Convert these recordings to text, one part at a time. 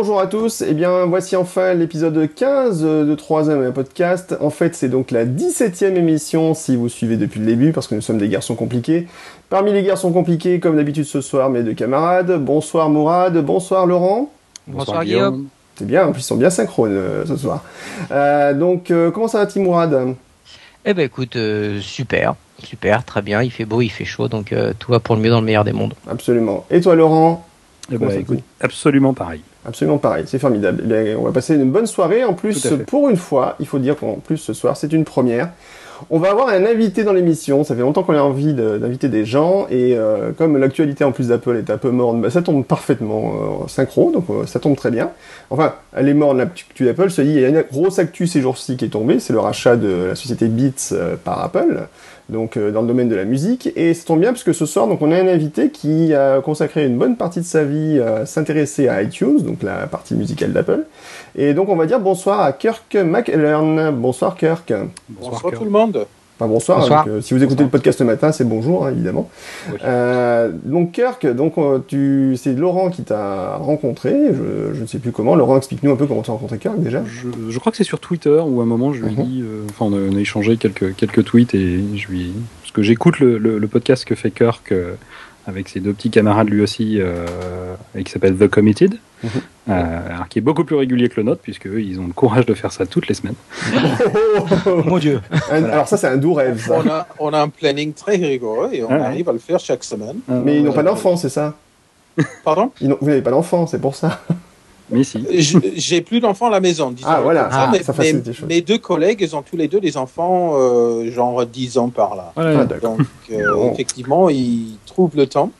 Bonjour à tous, et eh bien voici enfin l'épisode 15 de 3ème podcast. En fait c'est donc la 17ème émission si vous suivez depuis le début parce que nous sommes des garçons compliqués. Parmi les garçons compliqués comme d'habitude ce soir mes deux camarades. Bonsoir Mourad, bonsoir Laurent. Bonsoir, Guillaume. C'est bien, en plus ils sont bien synchrones euh, ce soir. Euh, donc euh, comment ça va Tim Mourad? Eh ben écoute, super, super, très bien, il fait beau, il fait chaud, donc tout va pour le mieux dans le meilleur des mondes. Absolument. Et toi Laurent? Eh ben, absolument pareil. Absolument pareil, c'est formidable. Eh on va passer une bonne soirée. En plus, pour une fois, il faut dire qu'en plus ce soir, c'est une première. On va avoir un invité dans l'émission. Ça fait longtemps qu'on a envie d'inviter des gens et euh, comme l'actualité en plus d'Apple est un peu morne, bah, ça tombe parfaitement euh, synchro, donc euh, ça tombe très bien. Enfin, elle est morne l'actu d'Apple. Se dit, il y a une grosse actu ces jours-ci qui est tombée, c'est le rachat de la société Beats par Apple donc euh, dans le domaine de la musique. Et ça tombe bien parce que ce soir, donc on a un invité qui a consacré une bonne partie de sa vie à s'intéresser à iTunes, donc la partie musicale d'Apple. Et donc on va dire bonsoir à Kirk McElern. Bonsoir Kirk. Bonsoir, tout le monde. Enfin, bonsoir. Euh, si vous écoutez le podcast le matin, c'est bonjour, hein, évidemment. Euh, donc Kirk, donc tu, c'est Laurent qui t'a rencontré. Je, ne sais plus comment. Laurent, explique-nous un peu comment tu as rencontré Kirk déjà. Je, crois que c'est sur Twitter où à un moment je lui dis, enfin on, a, échangé quelques quelques tweets et je lui parce que j'écoute le, podcast que fait Kirk avec ses deux petits camarades lui aussi, euh, et qui s'appelle The Committed, mhm. Euh, qui est beaucoup plus régulier que le nôtre, puisque ils ont le courage de faire ça toutes les semaines. oh, mon Dieu Alors ça, c'est un doux rêve. On, a, on, a, un planning très rigoureux et on arrive à le faire chaque semaine. Mais ils n'ont pas d'enfants, c'est ça? Pardon? Vous n'avez pas d'enfants, c'est pour ça. Mais si. J'ai plus d'enfants à la maison. Ah voilà, ça, mais, ça Mes deux collègues, ils ont tous les deux des enfants, euh, genre 10 ans par là. Ah, Donc, euh, effectivement, ils trouvent le temps.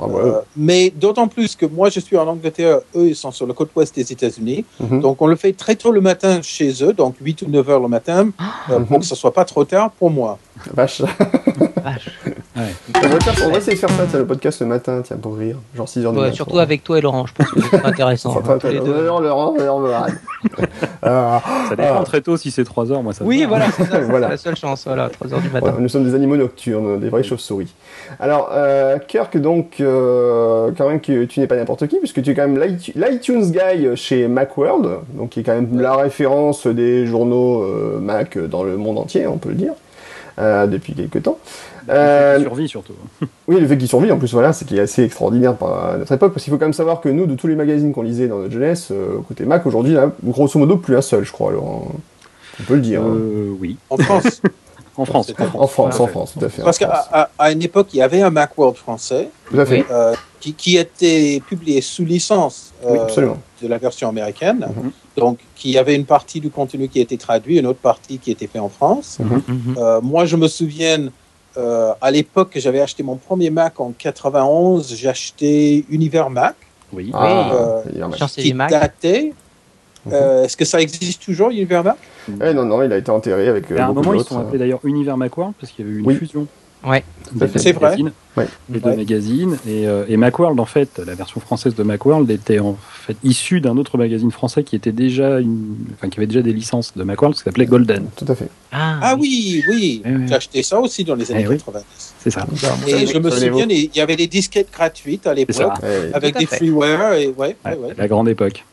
Euh, mais d'autant plus que moi, je suis en Angleterre, eux, ils sont sur la côte ouest des États-Unis. Mhm. Donc, on le fait très tôt le matin chez eux, donc 8 ou 9 heures le matin, pour que ce soit pas trop tard pour moi. Vache. Vache. On, va essayer de faire ça, le podcast le matin, tiens, pour rire. Genre 6 heures du matin. Surtout avec toi et Laurent, je pense que c'est intéressant. Laurent, Laurent, Laurent, ah. Ça dépend ah. très tôt si c'est 3 heures, moi ça Oui, voilà, c'est voilà. la seule chance, voilà, 3 heures du matin. nous sommes des animaux nocturnes, des vraies chauves-souris. Alors, euh, Kirk, donc, euh, quand même, que tu n'es pas n'importe qui, puisque tu es quand même l'iTunes Guy chez Macworld, donc qui est quand même la référence des journaux euh, Mac dans le monde entier, on peut le dire. Euh, depuis quelques temps. Euh, survit surtout. oui, le fait qu'il survit en plus, voilà, c'est qui est assez extraordinaire par notre époque, parce qu'il faut quand même savoir que nous, de tous les magazines qu'on lisait dans notre jeunesse, euh, côté Mac, aujourd'hui, il y a grosso modo plus un seul, je crois. Alors, on peut le dire. Hein. Oui. En France. En France. En France, en France, tout à fait. Parce qu'à à une époque, il y avait un Macworld français euh, qui, qui, était publié sous licence euh, de la version américaine. Mhm. Donc, qui avait une partie du contenu qui était traduit, une autre partie qui était fait en France. Mhm. Mhm. Euh, moi, je me souviens, à l'époque que j'avais acheté mon premier Mac en 91, j'ai acheté Univers Mac. Oui, ah, qui datait euh, est-ce que ça existe toujours, Univers Mac? Eh, Non, non, il a été enterré avec. à un moment, ils sont appelés d'ailleurs Univers Macworld parce qu'il y avait eu une fusion. Ouais, c'est vrai. Les deux magazines. Et, euh, et, Macworld, en fait, la version française de Macworld était en fait issue d'un autre magazine français qui était déjà une... enfin, qui avait déjà des licences de Macworld, qui s'appelait Golden. Tout à fait. Ah, ah oui, oui. J'ai acheté ça aussi dans les années 90. C'est ça. Et je me souviens, il y avait des disquettes gratuites à l'époque, avec des freeware. Et, ouais, La grande époque.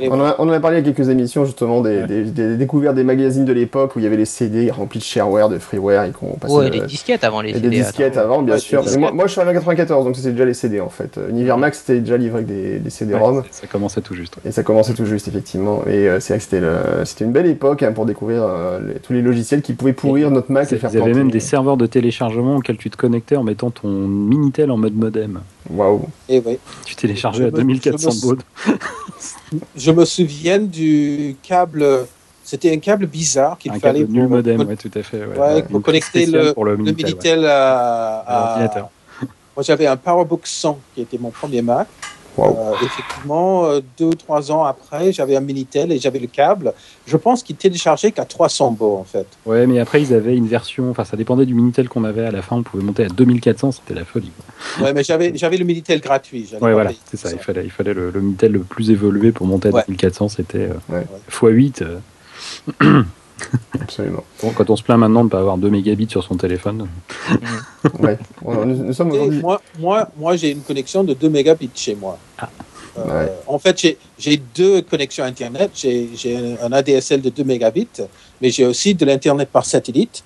on, en a, parlé il y a quelques émissions, justement, des, des, découvertes des magazines de l'époque où il y avait les CD remplis de shareware, de freeware. Et qu'on passait ouais, les disquettes avant les CD. Des disquettes avant, bien sûr. Moi, je suis arrivé en 94, donc c'était déjà les CD en fait. Univers Max, c'était déjà livré avec des, CD-ROM. ça commençait tout juste. Et ça commençait tout juste, effectivement. Et euh, c'est vrai que c'était une belle époque hein, pour découvrir euh, tous les logiciels qui pouvaient pourrir notre Mac et, faire Vous avez même des serveurs de téléchargement auxquels tu te connectais en mettant ton Minitel en mode modem. Waouh. Et oui. Tu téléchargeais à 2400 bauds. je me souviens du câble. C'était un câble bizarre qu'il fallait pour, modem, ouais, tout à fait. Ouais, pour connecter le, le, Minitel, à, à l'ordinateur. Moi, j'avais un PowerBook 100 qui était mon premier Mac. Euh, effectivement, euh, deux ou trois ans après, j'avais un Minitel et j'avais le câble. Je pense qu'il téléchargeait qu'à 300 beaux en fait. Ouais, mais après, ils avaient une version, enfin, ça dépendait du Minitel qu'on avait à la fin. On pouvait monter à 2400, c'était la folie. Ouais, mais j'avais, j'avais le Minitel gratuit. Ouais, voilà, c'est ça, Il fallait, il fallait le, Minitel le plus évolué pour monter à 2400, c'était euh, x8. Absolument. Bon, quand on se plaint maintenant de ne pas avoir 2 mégabits sur son téléphone. ouais. nous, sommes moi, moi, moi j'ai une connexion de 2 mégabits chez moi. Ah. En fait, j'ai deux connexions Internet. J'ai un ADSL de 2 mégabits, mais j'ai aussi de l'Internet par satellite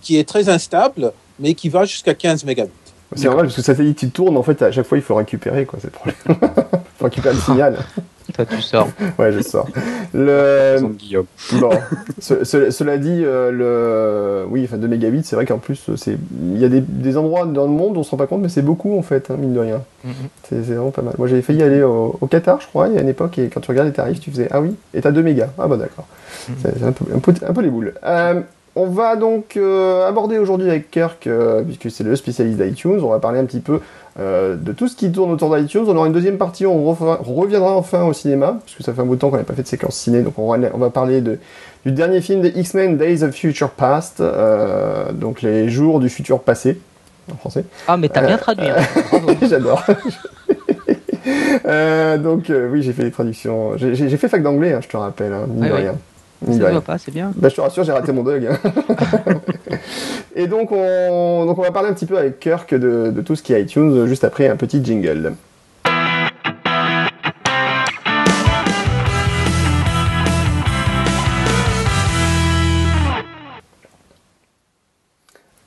qui est très instable, mais qui va jusqu'à 15 mégabits. C'est normal parce que le satellite il tourne, en fait, à chaque fois il faut récupérer, quoi, c'est le problème. il faut récupérer le signal. Toi, tu sors. ouais, je sors. Le... Bon, cela dit, euh, le... oui, enfin 2 mégabits, c'est vrai qu'en plus, c'est... il y a des, des, endroits dans le monde où on se rend pas compte, mais c'est beaucoup en fait, hein, mine de rien. Mm-hmm. c'est, vraiment pas mal. Moi j'avais failli aller au, Qatar, je crois, il y a une époque, et quand tu regardes les tarifs, tu faisais Ah oui, et t'as 2 mégas. Ah bah d'accord. Mm-hmm. C'est un peu, un, peu, un peu, les boules. Euh, on va donc euh, aborder aujourd'hui avec Kirk, euh, puisque c'est le spécialiste d'iTunes, on va parler un petit peu euh, de tout ce qui tourne autour d'iTunes. On aura une deuxième partie, on, reviendra enfin au cinéma, parce que ça fait un bout de temps qu'on n'a pas fait de séquence ciné, donc on va, parler du dernier film des X-Men Days of Future Past, donc les jours du futur passé, en français. Ah, mais t'as bien traduit. Hein. J'adore. donc oui, j'ai fait les traductions. J'ai fait fac d'anglais, hein, je te rappelle, hein, de rien. Ça pas, c'est bien. Bah, je te rassure, j'ai raté mon dog. Et donc on, va parler un petit peu avec Kirk de, tout ce qui est iTunes, juste après un petit jingle.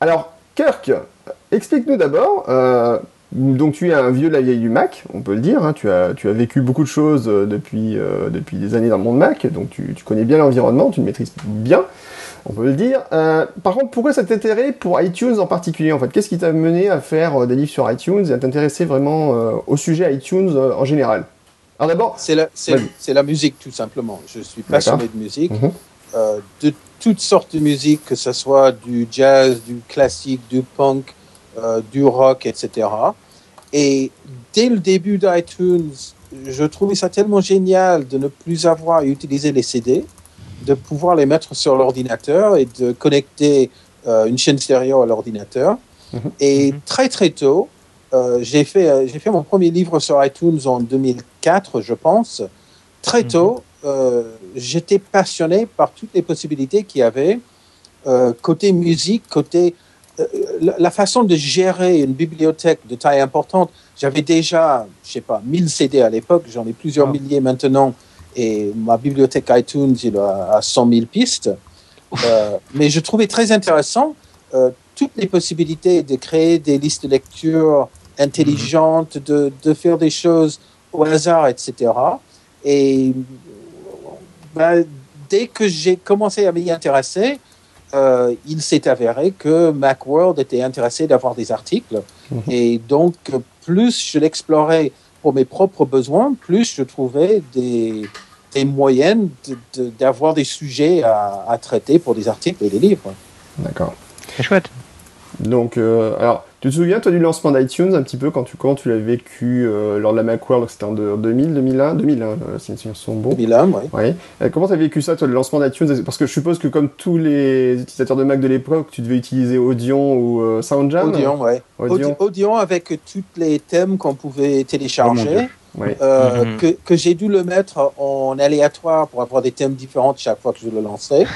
Alors, Kirk, explique-nous d'abord, euh, donc tu es un vieux de la vieille du Mac, on peut le dire. Hein. tu, as, vécu beaucoup de choses euh, euh, depuis des années dans le monde Mac, donc tu, connais bien l'environnement, tu le maîtrises bien, on peut le dire. Euh, par contre, pourquoi cet intérêt pour iTunes en particulier en fait? Qu'est-ce qui t'a mené à faire des livres sur iTunes et à t'intéresser vraiment au sujet iTunes en général? Alors d'abord, c'est la, la, musique tout simplement. Je suis passionné de musique, mhm. de toutes sortes de musique, que ce soit du jazz, du classique, du punk. du rock, etc. Et dès le début d'iTunes, je trouvais ça tellement génial de ne plus avoir à utiliser les CD, de pouvoir les mettre sur l'ordinateur et de connecter euh, une chaîne stéréo à l'ordinateur. Mhm. Et mhm. très très tôt, euh, j'ai fait, euh, j'ai fait mon premier livre sur iTunes en 2004, je pense. Très mhm. tôt, j'étais passionné par toutes les possibilités qu'il y avait, côté musique, côté euh, la façon de gérer une bibliothèque de taille importante, j'avais déjà, je sais pas, 1000 CD à l'époque, j'en ai plusieurs ah. milliers maintenant, et ma bibliothèque iTunes, il a 100 000 pistes. Euh, mais je trouvais très intéressant euh, toutes les possibilités de créer des listes de lecture intelligentes, de, de, faire des choses au hasard, etc. Et ben, dès que j'ai commencé à m'y intéresser, euh, il s'est avéré que Macworld était intéressé d'avoir des articles. Mhm. Et donc, plus je l'explorais pour mes propres besoins, plus je trouvais des, des moyens d'avoir des sujets à, à, traiter pour des articles et des livres. D'accord. C'est chouette. Donc, euh, alors, tu te souviens, toi, du lancement d'iTunes, un petit peu, quand tu, comment tu l'as vécu euh, lors de la Macworld, c'était en 2000, 2001 2001, si mes souvenirs sont bons. 2001, oui. Ouais. Euh, comment tu as vécu ça, toi, le lancement d'iTunes? Parce que je suppose que, comme tous les utilisateurs de Mac de l'époque, tu devais utiliser Audion ou SoundJam? Audion, oui. Audion. Audion avec tous les thèmes qu'on pouvait télécharger. Oh mm-hmm. que, que j'ai dû le mettre en aléatoire pour avoir des thèmes différents chaque fois que je le lançais.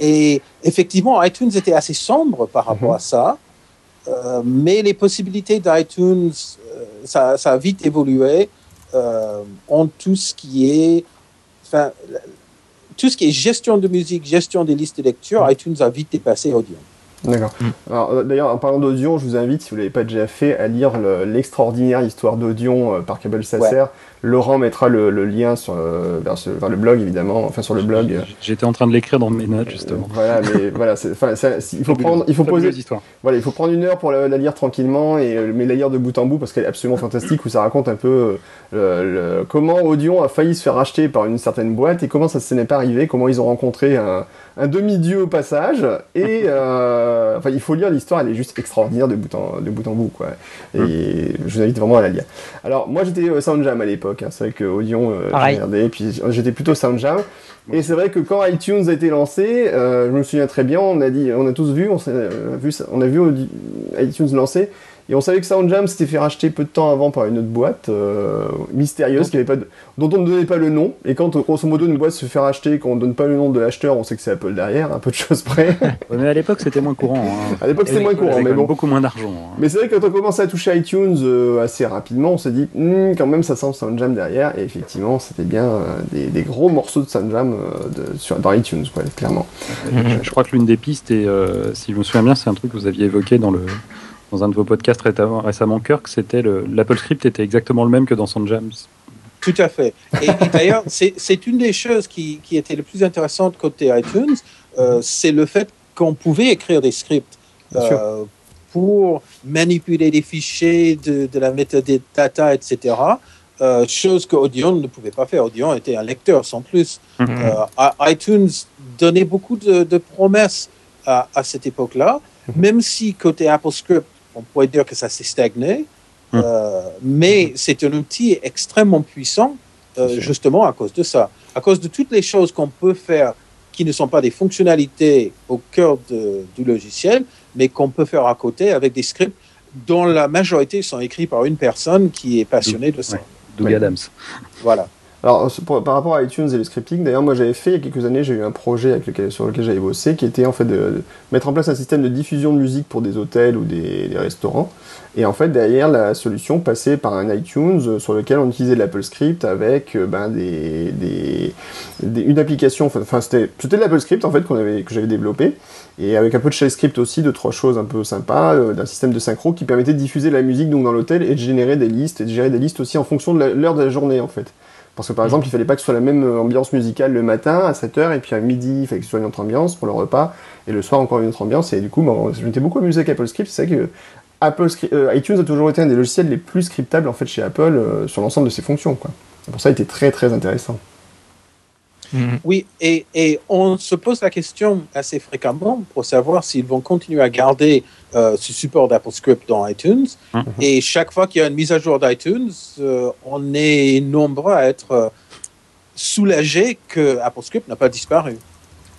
Et effectivement, iTunes était assez sombre par rapport mhm. à ça. Euh, mais les possibilités d'iTunes, euh, ça, ça, a vite évolué euh, en tout ce qui est, enfin, tout ce qui est gestion de musique, gestion des listes de lecture. Mhm. iTunes a vite dépassé Audion. D'accord. Mm. D'ailleurs, en parlant d'Audion, je vous invite, si vous ne l'avez pas déjà fait, à lire l'extraordinaire histoire d'Audion par Cabel Sasser. Laurent mettra le, lien sur, euh, vers, le blog, évidemment, enfin sur le blog. J'étais en train de l'écrire dans mes notes, justement. voilà, mais voilà, il faut prendre, il faut poser, voilà, il faut prendre une heure pour la, lire tranquillement, et, euh, mais la lire de bout en bout parce qu'elle est absolument fantastique, où ça raconte un peu euh, comment Audion a failli se faire acheter par une certaine boîte et comment ça ne n'est pas arrivé, comment ils ont rencontré un, un demi-dieu au passage, et enfin, il faut lire l'histoire, elle est juste extraordinaire de bout en, de bout, en bout, quoi. Et hum. je vous invite vraiment à la lire. Alors, moi j'étais Soundjam à l'époque. Hein. C'est vrai que Audion, euh, regardé, puis j'étais plutôt SoundJam. Et c'est vrai que quand iTunes a été lancé, euh, je me souviens très bien, on a dit, on a tous vu, on a vu, on a vu iTunes lancer. Et on savait que SoundJam s'était fait racheter peu de temps avant par une autre boîte euh, mystérieuse qui avait pas dont on ne donnait pas le nom. Et quand grosso modo une boîte se fait racheter, qu'on ne donne pas le nom de l'acheteur, on sait que c'est Apple derrière, un peu de choses près. mais à l'époque c'était moins courant. Hein. À l'époque c'était moins courant, mais bon. Beaucoup moins d'argent. Hein. Mais c'est vrai que quand on commençait à toucher iTunes euh, assez rapidement, on s'est dit hmm, quand même ça sent SoundJam derrière. Et effectivement c'était bien euh, des, gros morceaux de SoundJam de, sur, dans iTunes, quoi, clairement. Je crois que l'une des pistes, et si je me souviens bien, c'est un truc que vous aviez évoqué dans le dans un de vos podcasts récemment, Kirk, c'était l'Apple Script était exactement le même que dans son Jams. Tout à fait. Et, d'ailleurs, c'est une des choses qui, qui, était le plus intéressante côté iTunes, euh, c'est le fait qu'on pouvait écrire des scripts euh, pour manipuler des fichiers de, de la metadata, etc. Euh, chose que Audion ne pouvait pas faire. Audion était un lecteur sans plus. Mhm. Euh, iTunes donnait beaucoup de, de promesses à, à cette époque-là, mhm. même si côté AppleScript, on pourrait dire que ça s'est stagné, hum. euh, mais c'est un outil extrêmement puissant euh, justement à cause de ça, à cause de toutes les choses qu'on peut faire qui ne sont pas des fonctionnalités au cœur du logiciel, mais qu'on peut faire à côté avec des scripts dont la majorité sont écrits par une personne qui est passionnée de ça. Doug Adams. Voilà. Alors, par rapport à iTunes et le scripting, d'ailleurs, moi j'avais fait il y a quelques années, j'ai eu un projet sur lequel j'avais bossé, qui était en fait de, mettre en place un système de diffusion de musique pour des hôtels ou des, restaurants. Et en fait, derrière, la solution passait par un iTunes euh, sur lequel on utilisait l'Apple Script avec euh, ben, des, des, une application, enfin c'était, c'était l'Apple Script en fait qu'on avait, que j'avais développé, et avec un peu de shell script aussi, de trois choses un peu sympas, euh, d'un système de synchro qui permettait de diffuser la musique donc dans l'hôtel et de générer des listes, et de gérer des listes aussi en fonction de l'heure de la journée en fait. Parce que par exemple, il fallait pas que ce soit la même euh, ambiance musicale le matin à 7h, et puis à midi, il fallait que ce soit une autre ambiance pour le repas, et le soir encore une autre ambiance. Et du coup, je m'étais beaucoup amusé avec Apple Script. C'est vrai que Apple euh, iTunes a toujours été un des logiciels les plus scriptables en fait chez Apple euh, sur l'ensemble de ses fonctions. Quoi. pour ça, il était très très intéressant. Mhm. Oui, et, et, on se pose la question assez fréquemment pour savoir s'ils vont continuer à garder euh, ce support d'AppleScript dans iTunes. Mhm. Et chaque fois qu'il y a une mise à jour d'iTunes, euh, on est nombreux à être euh, soulagés que AppleScript n'a pas disparu.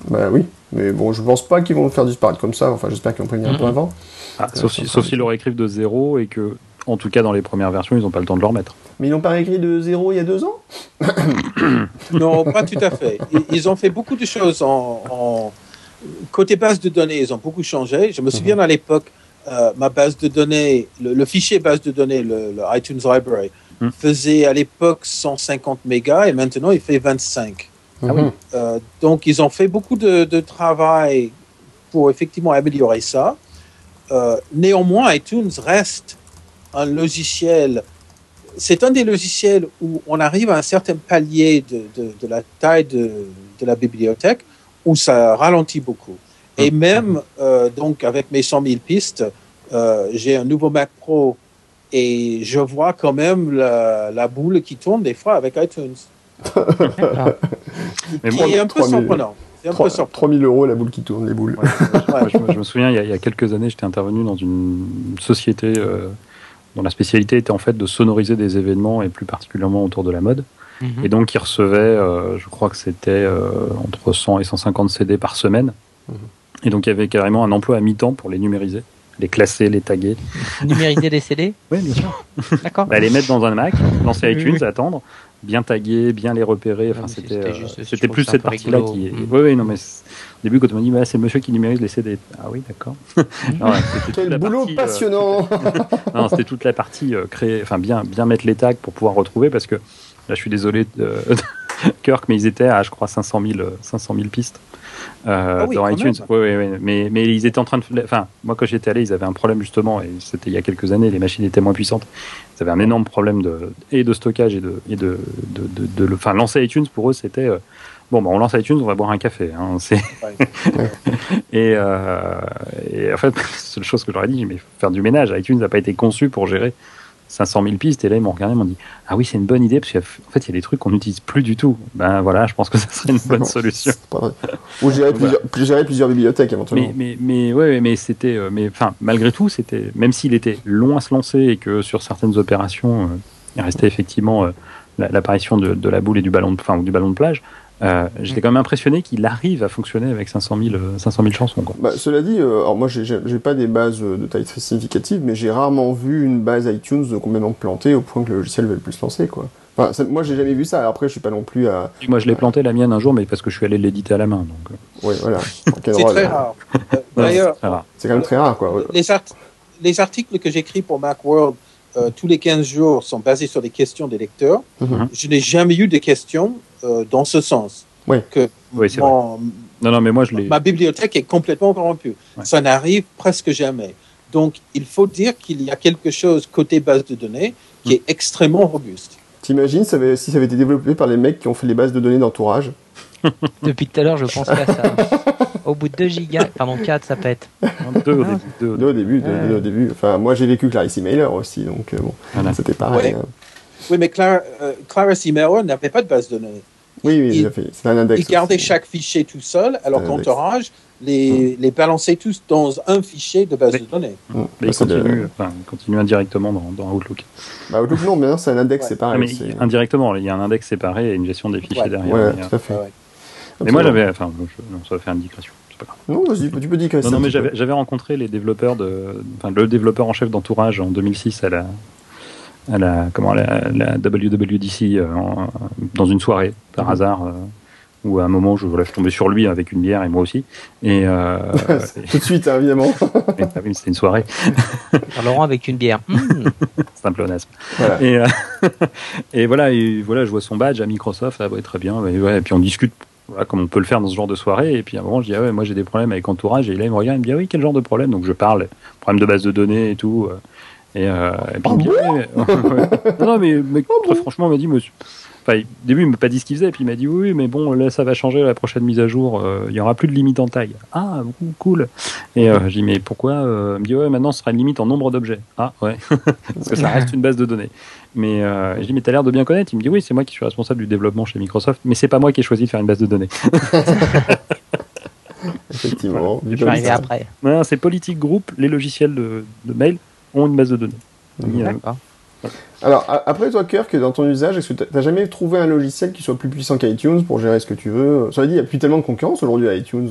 Ben oui, mais bon, je pense pas qu'ils vont le faire disparaître comme ça. Enfin, j'espère qu'ils vont prévenir un peu mhm. avant. Ah, sauf s'ils si, le réécrivent de zéro et que, en tout cas, dans les premières versions, ils n'ont pas le temps de le remettre. Mais ils n'ont pas réécrit de zéro il y a deux ans? Non, pas tout à fait. Ils ont fait beaucoup de choses en, côté base de données. Ils ont beaucoup changé. Je me souviens mhm. à l'époque, euh, ma base de données, le, fichier base de données, le, iTunes Library, mhm. faisait à l'époque 150 mégas et maintenant il fait 25. Ah oui. Euh, donc ils ont fait beaucoup de, travail pour effectivement améliorer ça. Euh, néanmoins, iTunes reste un logiciel c'est un des logiciels où on arrive à un certain palier de, de, la taille de, de, la bibliothèque où ça ralentit beaucoup. Et mm. même, euh, donc, avec mes 100 000 pistes, euh, j'ai un nouveau Mac Pro et je vois quand même la, la boule qui tourne des fois avec iTunes. Mais qui est un peu surprenant. 3, 3000 euros la boule qui tourne, les boules. je, me souviens, il y, a, il y a quelques années, j'étais intervenu dans une société euh, dont la spécialité était en fait de sonoriser des événements et plus particulièrement autour de la mode. Mhm. Et donc, ils recevaient, euh, je crois que c'était euh, entre 100 et 150 CD par semaine. Mhm. Et donc, il y avait carrément un emploi à mi-temps pour les numériser, les classer, les taguer. Numériser les CD Oui, bien sûr. D'accord. Bah, les mettre dans un Mac, lancer iTunes, attendre, bien taguer, bien les repérer. Enfin, c'était, euh, c'était plus cette partie-là qui. Est... Oui, oui, non, mais au début, quand on m'a dit, bah, c'est le monsieur qui numérise les CD. Ah oui, d'accord. Quel boulot euh, passionnant Non, c'était toute la partie euh, créer, enfin, bien, bien mettre les tags pour pouvoir retrouver parce que là, je suis désolé de, Kirk, mais ils étaient à, je crois, 500 000, 500 000 pistes. Euh, ah dans iTunes. Oui, oui, oui. Mais, mais ils étaient en train de. Enfin, moi, quand j'étais allé, ils avaient un problème justement, et c'était il y a quelques années, les machines étaient moins puissantes. Ils avaient un énorme problème de, et de stockage et de. Et de, de, de, enfin, lancer iTunes pour eux, c'était. Euh, bon, bah, on lance iTunes, on va boire un café. Hein, et, euh, et en fait, la seule chose que j'aurais dit, mais faire du ménage, iTunes n'a pas été conçu pour gérer 500 000 pistes. Et là, ils m'ont regardé, ils m'ont dit Ah oui, c'est une bonne idée, parce qu'en fait, il y a des trucs qu'on n'utilise plus du tout. Ben voilà, je pense que ça serait une bonne solution. Ou gérer, plusieurs, plusieurs bibliothèques éventuellement. Mais, mais, mais ouais, mais c'était. Euh, mais enfin, malgré tout, c'était. Même s'il était long à se lancer et que sur certaines opérations, euh, il restait effectivement euh, l'apparition de, la boule et du ballon de, du ballon de plage. Euh, j'étais quand même impressionné qu'il arrive à fonctionner avec 500 000, 500 000 chansons. Quoi. Bah, cela dit, euh, alors moi j'ai pas des bases de taille très significative, mais j'ai rarement vu une base iTunes complètement plantée au point que le logiciel veut le plus lancer. Quoi. Enfin, moi j'ai jamais vu ça, après je suis pas non plus à... Moi je l'ai planté la mienne un jour, mais parce que je suis allé l'éditer à la main. Donc... Oui, voilà. c'est très rare. D'ailleurs, c'est quand même très rare. Quoi. Les, les articles que j'écris pour Macworld euh, tous les 15 jours sont basés sur des questions des lecteurs. Mhm. Je n'ai jamais eu de questions euh, dans ce sens. Oui, que oui c'est vrai. Non, non, mais moi je Ma bibliothèque est complètement corrompue. Ça n'arrive presque jamais. Donc, il faut dire qu'il y a quelque chose côté base de données qui est extrêmement robuste. T'imagines si ça avait été développé par les mecs qui ont fait les bases de données d'entourage? Depuis tout à l'heure, je pense à ça. Au bout de 2 gigas, pardon, 4, ça pète. 2 au, début, au début. au début. Enfin, moi, j'ai vécu Clarisse Mailer aussi, donc euh, bon, c'était pareil. Hein. Oui, mais Clara, euh, Clarisse Mailer n'avait pas de base de données. Oui, oui, c'est un index. Il gardait chaque fichier tout seul, alors qu'Entourage les, mm. les balançait tous dans un fichier de base de données. Mm. Mais il continue, enfin, continue, indirectement dans, dans Outlook. Bah, Outlook, non, mais c'est un index séparé. mais indirectement, il y a un index séparé et une gestion des fichiers derrière. Ouais, tout à fait. Mais moi, j'avais, enfin, ça va faire une digression. Non, vas-y, tu peux dire Non, non, mais j'avais rencontré les développeurs de, enfin, le développeur en chef d'entourage en 2006 à la, à la, comment, la, la WWDC euh, dans une soirée, par mhm. hasard. Euh, où à un moment je, voilà, je tombais sur lui avec une bière et moi aussi. Et euh, tout de suite, hein, évidemment. C'était une soirée. Laurent avec une bière. Simple honnête. Voilà. Et, euh, et, voilà, et voilà, je vois son badge à Microsoft, ça va être très bien. Et, ouais, et puis on discute voilà, comme on peut le faire dans ce genre de soirée. Et puis à un moment, je dis, ah ouais, moi j'ai des problèmes avec Entourage. Et là, il me regarde, il me dit, ah oui, quel genre de problème? Donc je parle, problème de base de données et tout. Euh, et, euh, et puis, ah non, non, mais, mais ah très franchement, il m'a dit, monsieur. Enfin, au début, il m'a pas dit ce qu'il faisait, puis il m'a dit oui, mais bon, là, ça va changer la prochaine mise à jour. Euh, il y aura plus de limite en taille. Ah, cool. Et euh, je dis mais pourquoi euh, Il me dit ouais, maintenant, ce sera une limite en nombre d'objets. Ah, ouais, parce que ça reste une base de données. Mais euh, je dis mais t'as l'air de bien connaître. Il me dit oui, c'est moi qui suis responsable du développement chez Microsoft, mais c'est pas moi qui ai choisi de faire une base de données. Effectivement. Je vais arriver après. c'est Politique Group, les logiciels de, de, mail ont une base de données. D'accord. Alors, après toi, Kirk, dans ton usage, est-ce que tu n'as jamais trouvé un logiciel qui soit plus puissant qu'iTunes pour gérer ce que tu veux? Ça veut dire, il n'y a plus tellement de concurrence aujourd'hui à iTunes.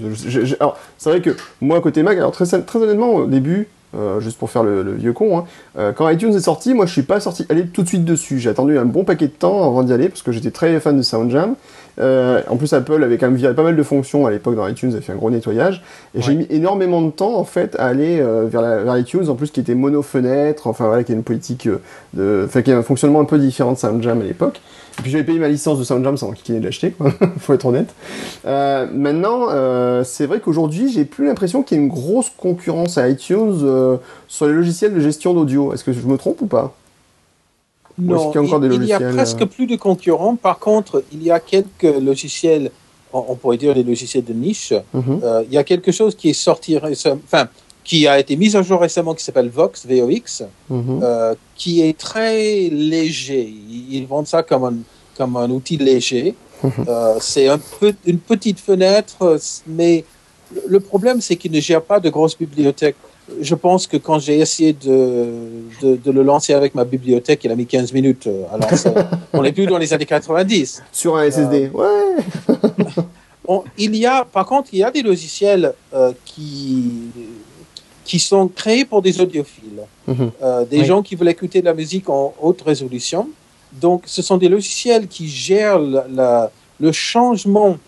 alors, c'est vrai que moi, côté Mac, alors très, très honnêtement, au début, euh, juste pour faire le, vieux con, hein, euh, quand iTunes est sorti, moi je suis pas sorti aller tout de suite dessus. J'ai attendu un bon paquet de temps avant d'y aller parce que j'étais très fan de SoundJam. Euh, en plus, Apple avait quand même viré pas mal de fonctions à l'époque dans iTunes, avait fait un gros nettoyage. Et j'ai mis énormément de temps en fait à aller euh, vers, la, vers iTunes, en plus qui était mono-fenêtre, enfin voilà, qui a une politique euh, de, enfin qui a un fonctionnement un peu différent de SoundJam à l'époque. Et puis j'avais payé ma licence de SoundJam sans qu'il de l'acheter, faut être honnête. Euh, maintenant, euh, c'est vrai qu'aujourd'hui, j'ai plus l'impression qu'il y ait une grosse concurrence à iTunes sur les logiciels de gestion d'audio. Est-ce que je me trompe ou pas? Non, il, y a presque euh, plus de concurrents. Par contre, il y a quelques logiciels, on, pourrait dire des logiciels de niche. Mhm. Euh, il y a quelque chose qui est sorti enfin, qui a été mis à jour récemment, qui s'appelle Vox, VOX, mhm. euh, qui est très léger. Ils vendent ça comme un, comme un outil léger. Mhm. c'est un peu, une petite fenêtre, mais le problème, c'est qu'il ne gère pas de grosses bibliothèques je pense que quand j'ai essayé de, de, le lancer avec ma bibliothèque, il a mis 15 minutes Alors, on n'est plus dans les années 90. Sur un SSD, euh, ouais. il y a, par contre, il y a des logiciels euh, qui, qui sont créés pour des audiophiles, mhm. euh, des gens qui veulent écouter de la musique en haute résolution. Donc, ce sont des logiciels qui gèrent la, le changement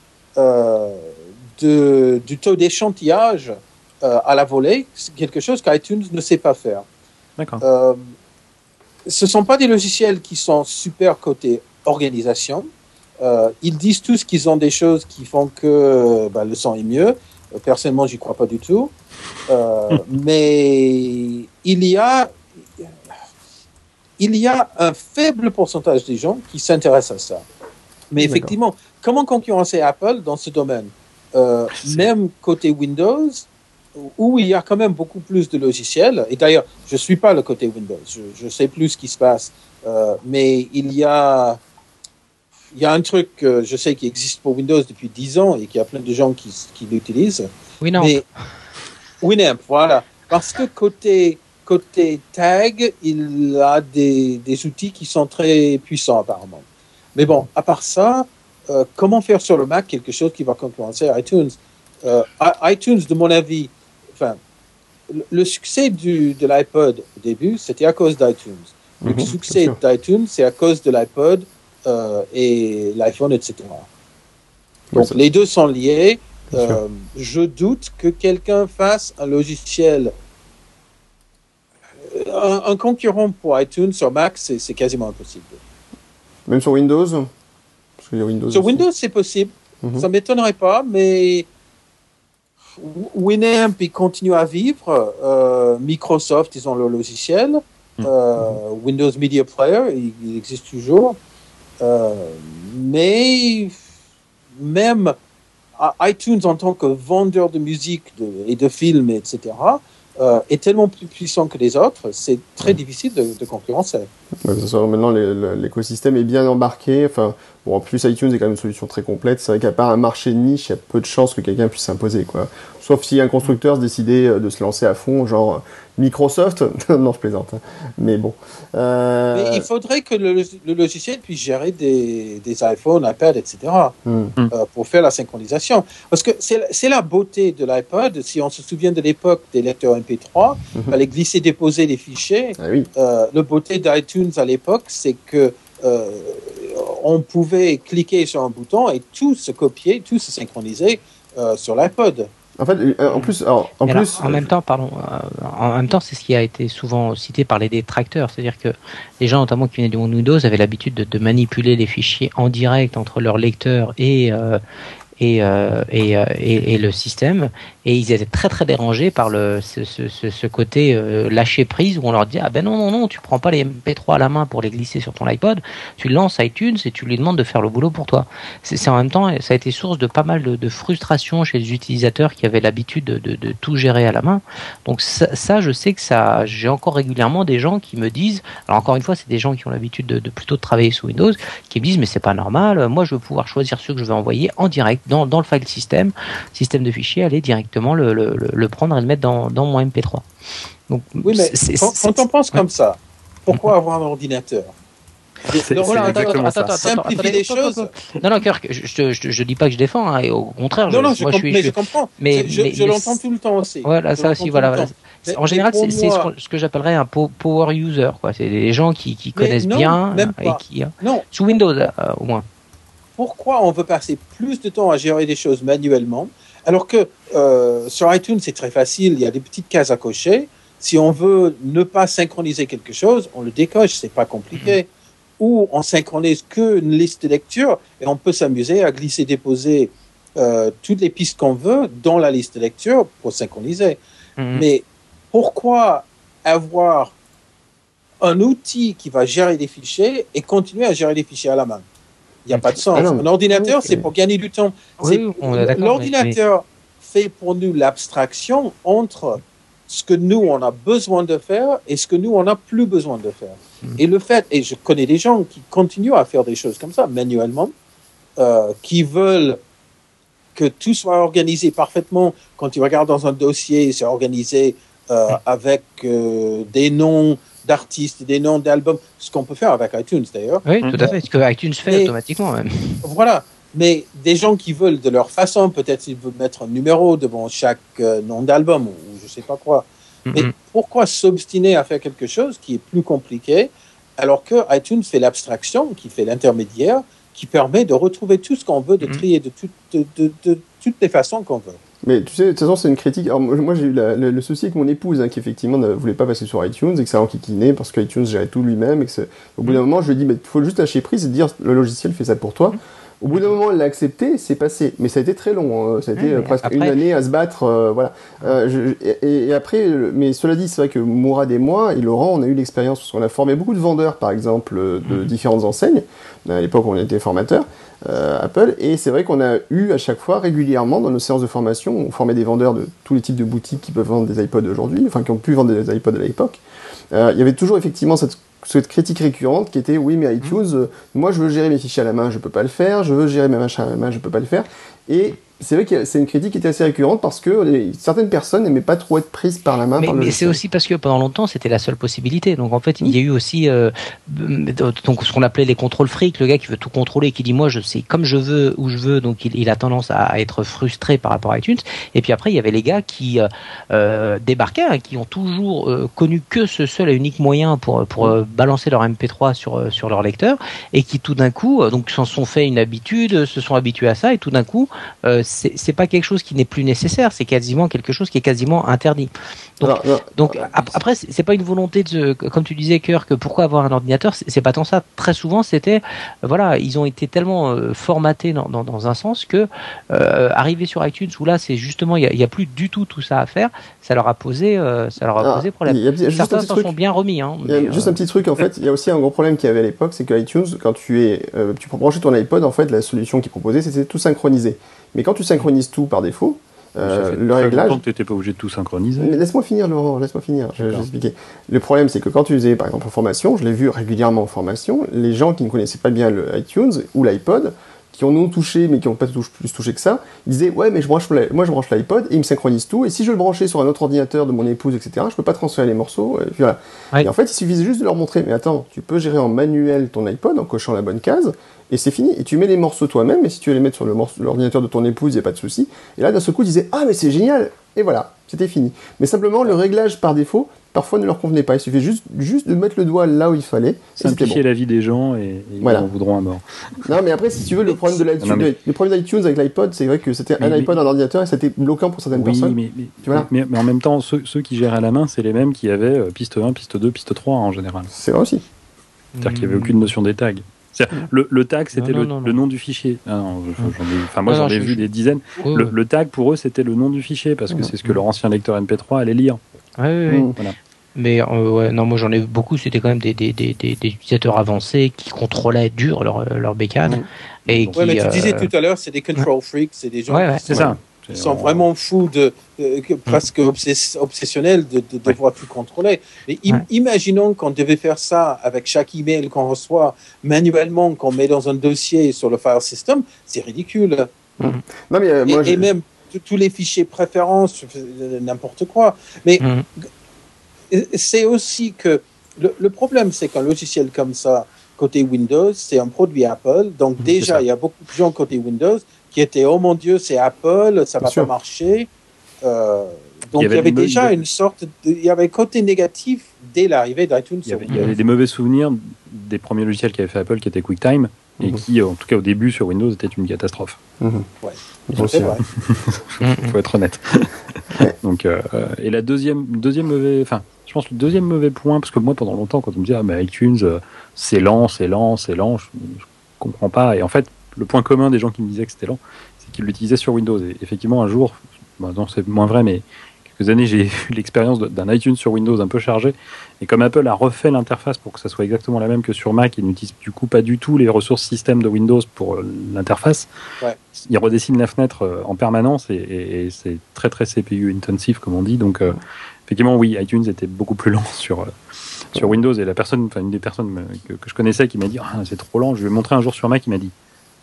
de, du taux d'échantillage euh, à la volée, quelque chose qu'iTunes ne sait pas faire. D'accord. Euh, ce ne sont pas des logiciels qui sont super côté organisation. Euh, ils disent tous qu'ils ont des choses qui font que bah, le son est mieux. Personnellement, j'y crois pas du tout. mais il y a il y a un faible pourcentage des gens qui s'intéressent à ça. Mais effectivement, comment concurrencer Apple dans ce domaine? Même côté Windows, où il y a quand même beaucoup plus de logiciels. Et d'ailleurs, je ne suis pas le côté Windows, je, sais plus ce qui se passe. Euh, mais il y a, il y a un truc que je sais qui existe pour Windows depuis 10 ans et qu'il y a plein de gens qui, qui l'utilisent. Winamp. Mais, Winamp, voilà. Parce que côté, côté tag, il a des, des outils qui sont très puissants apparemment. Mais bon, à part ça, comment faire sur le Mac quelque chose qui va concurrencer iTunes? iTunes, de mon avis, enfin, le succès du, de l'iPod au début, c'était à cause d'iTunes. Le mhm, succès d'iTunes, c'est à cause de l'iPod et l'iPhone, etc. Donc les deux sont liés. Euh, je doute que quelqu'un fasse un logiciel, euh, un, concurrent pour iTunes sur Mac, c'est quasiment impossible. Même sur Windows, Sur Windows, c'est possible. Mhm. Ça ne m'étonnerait pas, mais Winamp, il continue à vivre. Euh, Microsoft, ils ont leur logiciel. Mhm. Windows Media Player, il existe toujours. Mais même iTunes en tant que vendeur de musique et de films, etc., euh, est tellement plus puissant que les autres, c'est très difficile de, concurrencer. maintenant, l'écosystème est bien embarqué. Enfin, en plus, iTunes est quand même une solution très complète. C'est vrai qu'à part un marché de niche, il y a peu de chances que quelqu'un puisse s'imposer. Sauf si un constructeur se décidait euh, de se lancer à fond, genre Microsoft. non, je plaisante. Hein. Mais bon. Euh, Mais il faudrait que le, logiciel puisse gérer des, des iPhones, iPad, etc. Hmm. Euh, pour faire la synchronisation. Parce que c'est la beauté de l'iPod. Si on se souvient de l'époque des lecteurs MP3, il hmm. fallait glisser, déposer les fichiers. Ah, oui. le beauté d'iTunes à l'époque, c'est que on pouvait cliquer sur un bouton et tout se copier, tout se synchroniser sur l'iPod. En fait, euh, en plus, en, plus, en même temps, pardon, euh, en même temps, c'est ce qui a été souvent cité par les détracteurs, c'est-à-dire que les gens, notamment qui venaient du monde Windows, avaient l'habitude de, manipuler les fichiers en direct entre leur lecteur et euh, et, euh, euh, et, et, le système. Et ils étaient très très dérangés par le, ce, ce, côté euh, lâcher prise où on leur dit ah ben non non non tu prends pas les MP3 à la main pour les glisser sur ton iPod, tu lances iTunes et tu lui demandes de faire le boulot pour toi. C'est en même temps ça a été source de pas mal de, de frustration chez les utilisateurs qui avaient l'habitude de, tout gérer à la main. Donc ça, je sais que ça j'ai encore régulièrement des gens qui me disent alors encore une fois c'est des gens qui ont l'habitude de, plutôt de travailler sous Windows qui me disent mais c'est pas normal moi je veux pouvoir choisir ce que je vais envoyer en direct dans, dans le file system, système de fichiers, aller directement le, le, le, prendre et le mettre dans, dans mon MP3. Donc, oui, mais quand, on pense comme ça, pourquoi avoir un ordinateur? Simplifier les choses. Non, non, Kirk, je, je, je, dis pas que je défends, hein, et au contraire, non, non, je, moi, je, suis, je, comprends. Mais, je, je l'entends tout le temps aussi. Voilà, ça aussi, voilà. En général, c'est ce que j'appellerais un power user, quoi. C'est des gens qui, qui connaissent bien et qui, hein. non. sous Windows, euh, au moins pourquoi on veut passer plus de temps à gérer des choses manuellement, alors que euh, sur iTunes, c'est très facile, il y a des petites cases à cocher. Si on veut ne pas synchroniser quelque chose, on le décoche, c'est pas compliqué. Mhm. Ou on synchronise qu'une liste de lecture et on peut s'amuser à glisser, déposer euh, toutes les pistes qu'on veut dans la liste de lecture pour synchroniser. Mhm. Mais pourquoi avoir un outil qui va gérer des fichiers et continuer à gérer des fichiers à la main? Il n'y a pas de sens. Ah un ordinateur, c'est pour gagner du temps. L'ordinateur fait pour nous l'abstraction entre ce que nous, on a besoin de faire et ce que nous, on n'a plus besoin de faire. Hmm. Et le fait, et je connais des gens qui continuent à faire des choses comme ça, manuellement, euh, qui veulent que tout soit organisé parfaitement. Quand tu regardes dans un dossier, c'est organisé euh, avec euh, des noms, d'artistes, des noms d'albums, ce qu'on peut faire avec iTunes d'ailleurs. Oui, tout à fait, ce que iTunes fait automatiquement même. Voilà, mais des gens qui veulent de leur façon, peut-être ils veulent mettre un numéro devant chaque euh, nom d'album ou je sais pas quoi. Mais pourquoi s'obstiner à faire quelque chose qui est plus compliqué alors que iTunes fait l'abstraction, qui fait l'intermédiaire, qui permet de retrouver tout ce qu'on veut, de trier de, de toutes les façons qu'on veut? Mais tu sais, de toute façon, c'est une critique. Alors, moi, j'ai eu le, souci avec mon épouse, hein, qui effectivement ne voulait pas passer sur iTunes et que ça enquiquinait parce que iTunes gérait tout lui-même. Et que au bout d'un mm. moment, je lui ai dit, mais il faut juste lâcher prise et dire, le logiciel fait ça pour toi. Au bout d'un moment, elle l'a accepté, c'est passé. Mais ça a été très long. Hein. Ça a été euh, presque une année à se battre. Euh, voilà. Euh, et, après, mais cela dit, c'est vrai que Mourad et moi et Laurent, on a eu l'expérience parce qu'on a formé beaucoup de vendeurs, par exemple, de mm. différentes enseignes. À l'époque, on était formateurs. Euh, Apple. Et c'est vrai qu'on a eu à chaque fois régulièrement dans nos séances de formation, on formait des vendeurs de tous les types de boutiques qui peuvent vendre des iPods aujourd'hui, enfin qui ont pu vendre des iPods à l'époque. Euh, il y avait toujours effectivement cette, cette, critique récurrente qui était oui mais iTunes, mmh. euh, moi je veux gérer mes fichiers à la main, je peux pas le faire, je veux gérer mes machins à la main, je peux pas le faire. Et c'est vrai que c'est une critique qui était assez récurrente parce que certaines personnes n'aimaient pas trop être prises par la main. Mais, c'est aussi parce que pendant longtemps c'était la seule possibilité. Donc en fait il y a eu aussi euh, donc ce qu'on appelait les contrôles fric, le gars qui veut tout contrôler, qui dit moi je sais comme je veux où je veux, donc il, il a tendance à, être frustré par rapport à iTunes. Et puis après il y avait les gars qui euh, euh débarquaient, hein, qui ont toujours euh, connu que ce seul et unique moyen pour pour balancer leur MP3 sur sur leur lecteur et qui tout d'un coup donc s'en sont fait une habitude, se sont habitués à ça et tout d'un coup c'est pas quelque chose qui n'est plus nécessaire, c'est quasiment quelque chose qui est quasiment interdit. Donc, donc après, c'est pas une volonté de, comme tu disais, Cœur, que pourquoi avoir un ordinateur, c'est pas tant ça. Très souvent, c'était, voilà, ils ont été tellement euh, formatés dans, dans, dans, un sens que euh, arriver sur iTunes où là, c'est justement, il n'y a, a, plus du tout tout ça à faire. Ça leur a posé, euh, ça leur a posé problème. Certains s'en sont bien remis. Hein, y a juste un petit truc en fait. Il y a aussi un gros problème qu'il y avait à l'époque, c'est que iTunes, quand tu es, tu peux brancher ton iPod, en fait, la solution qu'ils proposait, c'était tout synchroniser. Mais quand tu synchronises tout par défaut, euh, le réglage. tu n'étais pas obligé de tout synchroniser. Laisse-moi finir, Laurent, laisse-moi finir. Je vais expliquer. Le problème, c'est que quand tu faisais, par exemple, en formation, je l'ai vu régulièrement en formation, les gens qui ne connaissaient pas bien le iTunes ou l'iPod, qui en ont touché mais qui n'ont pas plus touché que ça, ils disaient ouais mais je branche moi je branche l'iPod et il me synchronise tout et si je le branchais sur un autre ordinateur de mon épouse etc je peux pas transférer les morceaux et, voilà. et en fait il suffisait juste de leur montrer mais attends tu peux gérer en manuel ton iPod en cochant la bonne case et c'est fini. Et tu mets les morceaux toi-même, et si tu veux les mettre sur l'ordinateur de ton épouse, il n'y a pas de souci. Et là, d'un seul coup, ils disaient Ah, mais c'est génial Et voilà, c'était fini. Mais simplement, le réglage par défaut, parfois ne leur convenait pas. Il suffit juste, juste de mettre le doigt là où il fallait. Simplifier la vie des gens et, ils en voudront à mort. Non, mais après, si tu veux, le problème de l'iTunes, le problème d'iTunes avec l'iPod, c'est vrai que c'était un iPod, un ordinateur, et c'était bloquant pour certaines personnes. Mais, mais, mais, en même temps, ceux, qui gèrent à la main, c'est les mêmes qui avaient euh, piste 1, piste 2, piste 3 en général. C'est vrai aussi. C'est-à-dire qu'il n'y avait aucune notion des tags. Le, le, tag, c'était le, nom du fichier. Ah enfin, moi, j'en ai vu des dizaines. le, tag, pour eux, c'était le nom du fichier parce que c'est ce que leur ancien lecteur MP3 allait lire. oui, oui. Voilà. Mais euh, non, moi j'en ai vu beaucoup, c'était quand même des, des, des, des, utilisateurs avancés qui controlaient dur leur, leur bécane. Et qui, mais tu disais euh, tout à l'heure, c'est des control freaks, c'est des gens. Ouais, c'est ça. Ils sont vraiment fous, de, presque obsessionnels de, devoir tout contrôler. Mais imaginons qu'on devait faire ça avec chaque email qu'on reçoit manuellement, qu'on met dans un dossier sur le file system, c'est ridicule. Mm. Non, mais, euh, moi, et, même tous les fichiers préférences, n'importe quoi. Mais mm. c'est aussi que le, problème, c'est qu'un logiciel comme ça, côté Windows, c'est un produit Apple. Donc mm, déjà, il y a beaucoup de gens côté Windows qui étaient oh mon Dieu, c'est Apple, ça va pas marcher. Euh, donc il y avait, déjà une sorte, il y avait un côté négatif dès l'arrivée d'iTunes. Il, y avait des mauvais souvenirs des premiers logiciels qu'avait fait Apple, qui étaient QuickTime, et mhm. qui, en tout cas au début sur Windows, était une catastrophe. Mhm. Ouais, c'est vrai. Il faut être honnête. donc, euh, et la deuxième, deuxième mauvais, enfin, je pense le deuxième mauvais point, parce que moi pendant longtemps, quand on me dit ah mais iTunes, euh, c'est lent, c'est lent, c'est lent, je, je comprends pas. Et en fait, le point commun des gens qui me disaient que c'était lent, c'est qu'ils l'utilisaient sur Windows. Et effectivement, un jour, bah non, c'est moins vrai, mais quelques années, j'ai eu l'expérience d'un iTunes sur Windows un peu chargé. Et comme Apple a refait l'interface pour que ça soit exactement la même que sur Mac, il n'utilise du coup pas du tout les ressources système de Windows pour euh, l'interface. Il redessine la fenêtre euh, en permanence et, c'est très très CPU intensif, comme on dit. Donc, euh, effectivement, oui, iTunes était beaucoup plus lent sur sur Windows et la personne, enfin une des personnes que, je connaissais qui m'a dit ah, c'est trop lent. Je ai montré un jour sur Mac, il m'a dit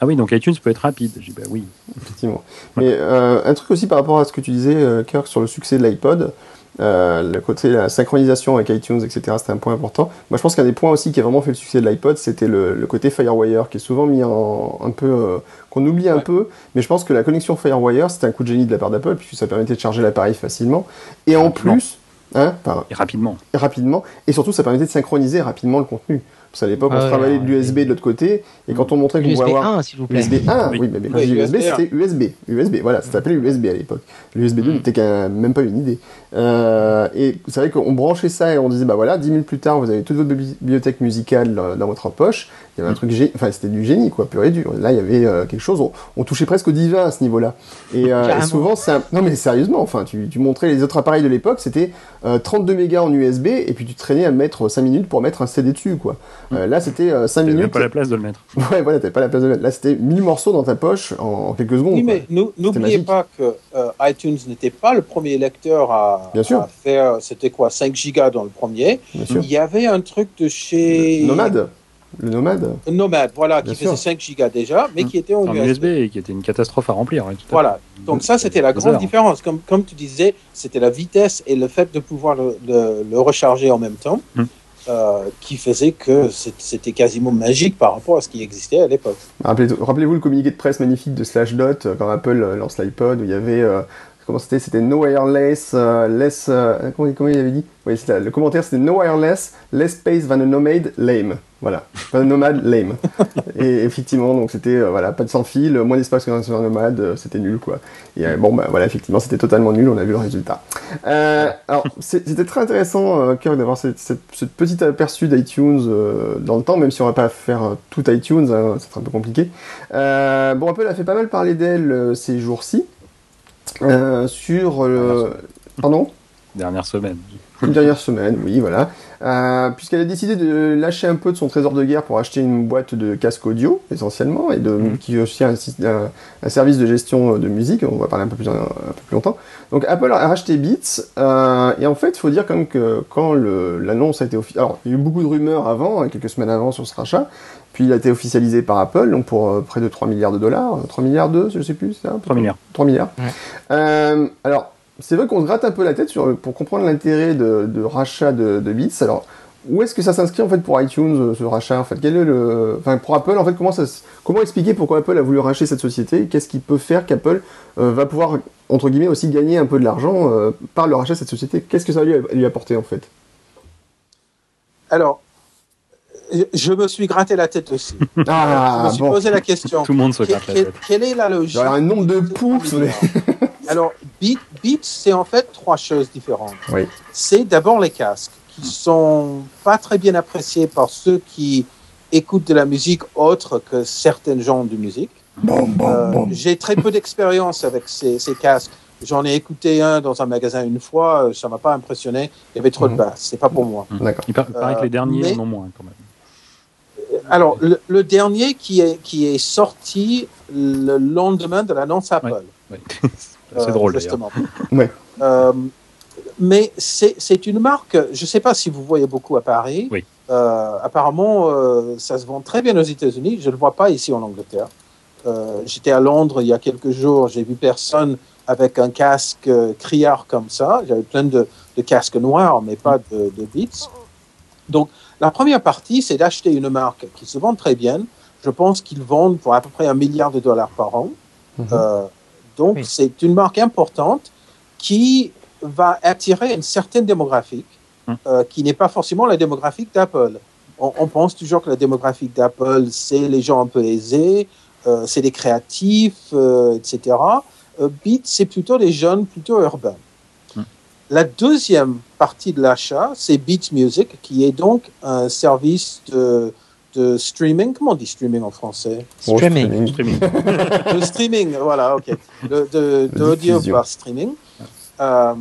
ah oui, donc iTunes peut être rapide. J'ai dit, bah oui. Effectivement. Mais euh, un truc aussi par rapport à ce que tu disais, euh, Kirk, sur le succès de l'iPod, euh, le côté la synchronisation avec iTunes, etc., c'était un point important. Moi, je pense qu'un des points aussi qui a vraiment fait le succès de l'iPod, c'était le, côté FireWire, qui est souvent mis en un peu, euh, qu'on oublie un peu. Mais je pense que la connexion FireWire, c'était un coup de génie de la part d'Apple, puisque ça permettait de charger l'appareil facilement. Et en plus, hein, et rapidement. Et rapidement. Et surtout, ça permettait de synchroniser rapidement le contenu. Parce qu'à l'époque, on ah travaillait de l'USB de l'autre côté, et quand on montrait qu'on pouvait avoir. 1, s'il vous plaît. USB 1, oui, mais, mais USB, c'était USB. USB, voilà, ça s'appelait USB à l'époque. L'USB 2 mm. n'était même pas une idée. Euh, et c'est vrai qu'on branchait ça et on disait, bah voilà, 10 minutes plus tard, vous avez toute votre bibliothèque musicale dans votre poche. Il y avait un truc, enfin, c'était du génie, quoi, pur et dur. Là, il y avait euh, quelque chose, on, touchait presque au divin à ce niveau-là. Et, euh, souvent, ça. Non, mais sérieusement, enfin, tu, tu montrais les autres appareils de l'époque, c'était 32 mégas en USB, et puis tu traînais à mettre 5 minutes pour mettre un CD dessus, quoi. Mm. là, c'était 5 minutes. pas la place de le mettre. Ouais, voilà, t'avais pas la place de le mettre. Là, c'était 1000 morceaux dans ta poche en, quelques secondes. Oui, mais n'oubliez pas que iTunes n'était pas le premier lecteur à, faire, c'était quoi, 5 gigas dans le premier. Il y avait un truc de chez. Nomade le Nomade. Le Nomade, voilà, qui faisait 5 gigas déjà, mais qui était en, USB. et qui était une catastrophe à remplir. voilà, donc ça c'était la grande différence. Comme, comme tu disais, c'était la vitesse et le fait de pouvoir le, le, recharger en même temps. Hum. Euh, qui faisait que c'était quasiment magique par rapport à ce qui existait à l'époque. Rappelez-vous le communiqué de presse magnifique de Slashdot quand Apple lance l'iPod où il y avait comment c'était C'était no wireless, euh, less. Euh, comment, il avait dit? Oui, le commentaire c'était no wireless, less space than a nomade, lame. Voilà, pas un nomade, lame. et effectivement, donc c'était euh, voilà, pas de sans fil, moins d'espace qu'un un nomade, c'était nul quoi. Et bon, bah voilà, effectivement, c'était totalement nul, on a vu le résultat. alors, c'était très intéressant, Kirk, d'avoir cette, ce petit aperçu d'iTunes dans le temps, même si on va pas faire tout iTunes, hein, ça sera un peu compliqué. bon, Apple a fait pas mal parler d'elle ces jours-ci. Euh, sur le... Pardon Dernière semaine. Une dernière semaine, oui, voilà. Euh, puisqu'elle a décidé de lâcher un peu de son trésor de guerre pour acheter une boîte de casque audio, essentiellement, et de, mm. qui est aussi un, service de gestion de musique, on va parler un peu plus, un, peu plus longtemps. Donc Apple a racheté Beats, euh, et en fait, il faut dire quand même que quand l'annonce a été officielle... Alors, il y a eu beaucoup de rumeurs avant, hein, quelques semaines avant sur ce rachat, puis il a été officialisé par Apple, donc pour euh, près de 3 milliards de dollars, 3 milliards 2, je sais plus, c'est ça 3 milliards. 3 milliards. Euh, alors, c'est vrai qu'on se gratte un peu la tête sur, pour comprendre l'intérêt de, rachat de, de Beats. Alors, où est-ce que ça s'inscrit en fait pour iTunes, ce rachat en fait? Quel est le, enfin pour Apple en fait comment ça, comment expliquer pourquoi Apple a voulu racheter cette société? Qu'est-ce qui peut faire qu'Apple euh, va pouvoir entre guillemets aussi gagner un peu de l'argent par le rachat de cette société? Qu'est-ce que ça va lui, lui apporter en fait? Alors, je me suis gratté la tête aussi. Ah, je me suis posé la question. Tout le monde se gratte la tête. Quelle est la logique un nombre de pouces. Alors, Beats, c'est en fait trois choses différentes. Oui. C'est d'abord les casques, qui sont pas très bien appréciés par ceux qui écoutent de la musique autre que certaines genres de musique. Bon, bon, euh. J'ai très peu d'expérience avec ces, ces casques. J'en ai écouté un dans un magasin une fois, ça m'a pas impressionné. Il y avait trop de mhm. basses, c'est pas pour moi. D'accord. Il paraît que les derniers en ont moins quand même. Alors, le, dernier qui est, qui est sorti le lendemain de l'annonce Apple. Oui, C'est drôle, justement. Euh, mais c'est une marque, je ne sais pas si vous voyez beaucoup à Paris. Oui. Euh, apparemment, euh, ça se vend très bien aux États-Unis. Je ne le vois pas ici en Angleterre. J'étais à Londres il y a quelques jours, j'ai vu personne avec un casque criard comme ça. J'avais plein de, de, casques noirs, mais pas de, de Beats. Donc, la première partie, c'est d'acheter une marque qui se vend très bien. Je pense qu'ils vendent pour à peu près un milliard de dollars par an. Mhm. Euh, donc, c'est une marque importante qui va attirer une certaine démographie mhm. euh, qui n'est pas forcément la démographie d'Apple. On, pense toujours que la démographie d'Apple, c'est les gens un peu aisés, euh, c'est les créatifs, etc. Beat, c'est plutôt des jeunes, plutôt urbains. La deuxième partie de l'achat, c'est Beats Music, qui est donc un service de, de streaming. Comment on dit streaming en français? Streaming. streaming. de streaming, voilà, ok. D'audio par streaming. Euh,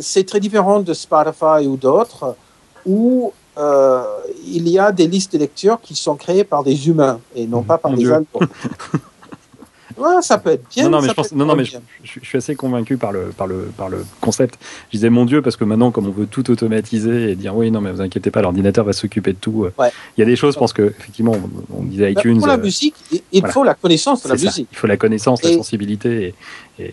c'est très différent de Spotify ou d'autres où euh, il y a des listes de lecture qui sont créées par des humains et non pas par des algorithmes. ça peut être bien. Non, non mais, je, pense, non, non, mais je, suis assez convaincu par le, par, le, par le concept. Je disais, mon Dieu, parce que maintenant, comme on veut tout automatiser et dire, oui, non, mais vous inquiétez pas, l'ordinateur va s'occuper de tout. Euh, il y a des choses, je pense que, effectivement, on, disait iTunes. Pour la euh, musique, il faut la connaissance de la musique. Il faut la connaissance, la sensibilité. Et,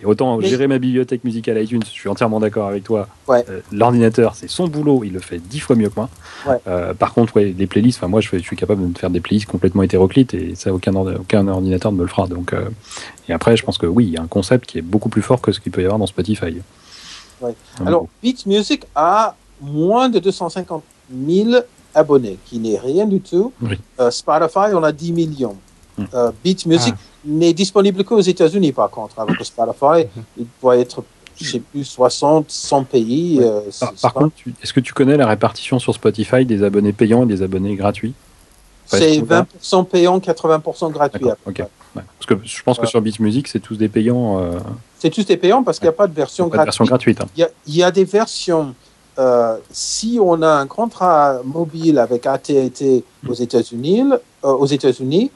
autant gérer ma bibliothèque musicale iTunes, je suis entièrement d'accord avec toi. Euh, l'ordinateur, c'est son boulot, il le fait dix fois mieux que moi. par contre, ouais, les playlists, moi, je, je, suis capable de faire des playlists complètement hétéroclites et ça, aucun, aucun ordinateur ne me le fera. Donc, et après, je pense que oui, il y a un concept qui est beaucoup plus fort que ce qu'il peut y avoir dans Spotify. Alors, Beats Music a moins de 250 000 abonnés, qui n'est rien du tout. Euh, Spotify, on a 10 millions. Hmm. Euh, Beats Music ah. n'est disponible qu'aux États-Unis, par contre. Avec Spotify, mhm. il doit être, je sais plus, 60, 100 pays. Euh, par, contre, est-ce que tu connais la répartition sur Spotify des abonnés payants et des abonnés gratuits? C'est 20% payants, 80% gratuits. Ok. Parce que je pense que sur Beats Music, c'est tous des payants. Euh, c'est tous des payants parce qu'il n'y a pas de version gratuite. version gratuite. Hein. Il, y a, des versions. Euh, si on a un contrat mobile avec AT&T aux États-Unis, euh, aux États-Unis,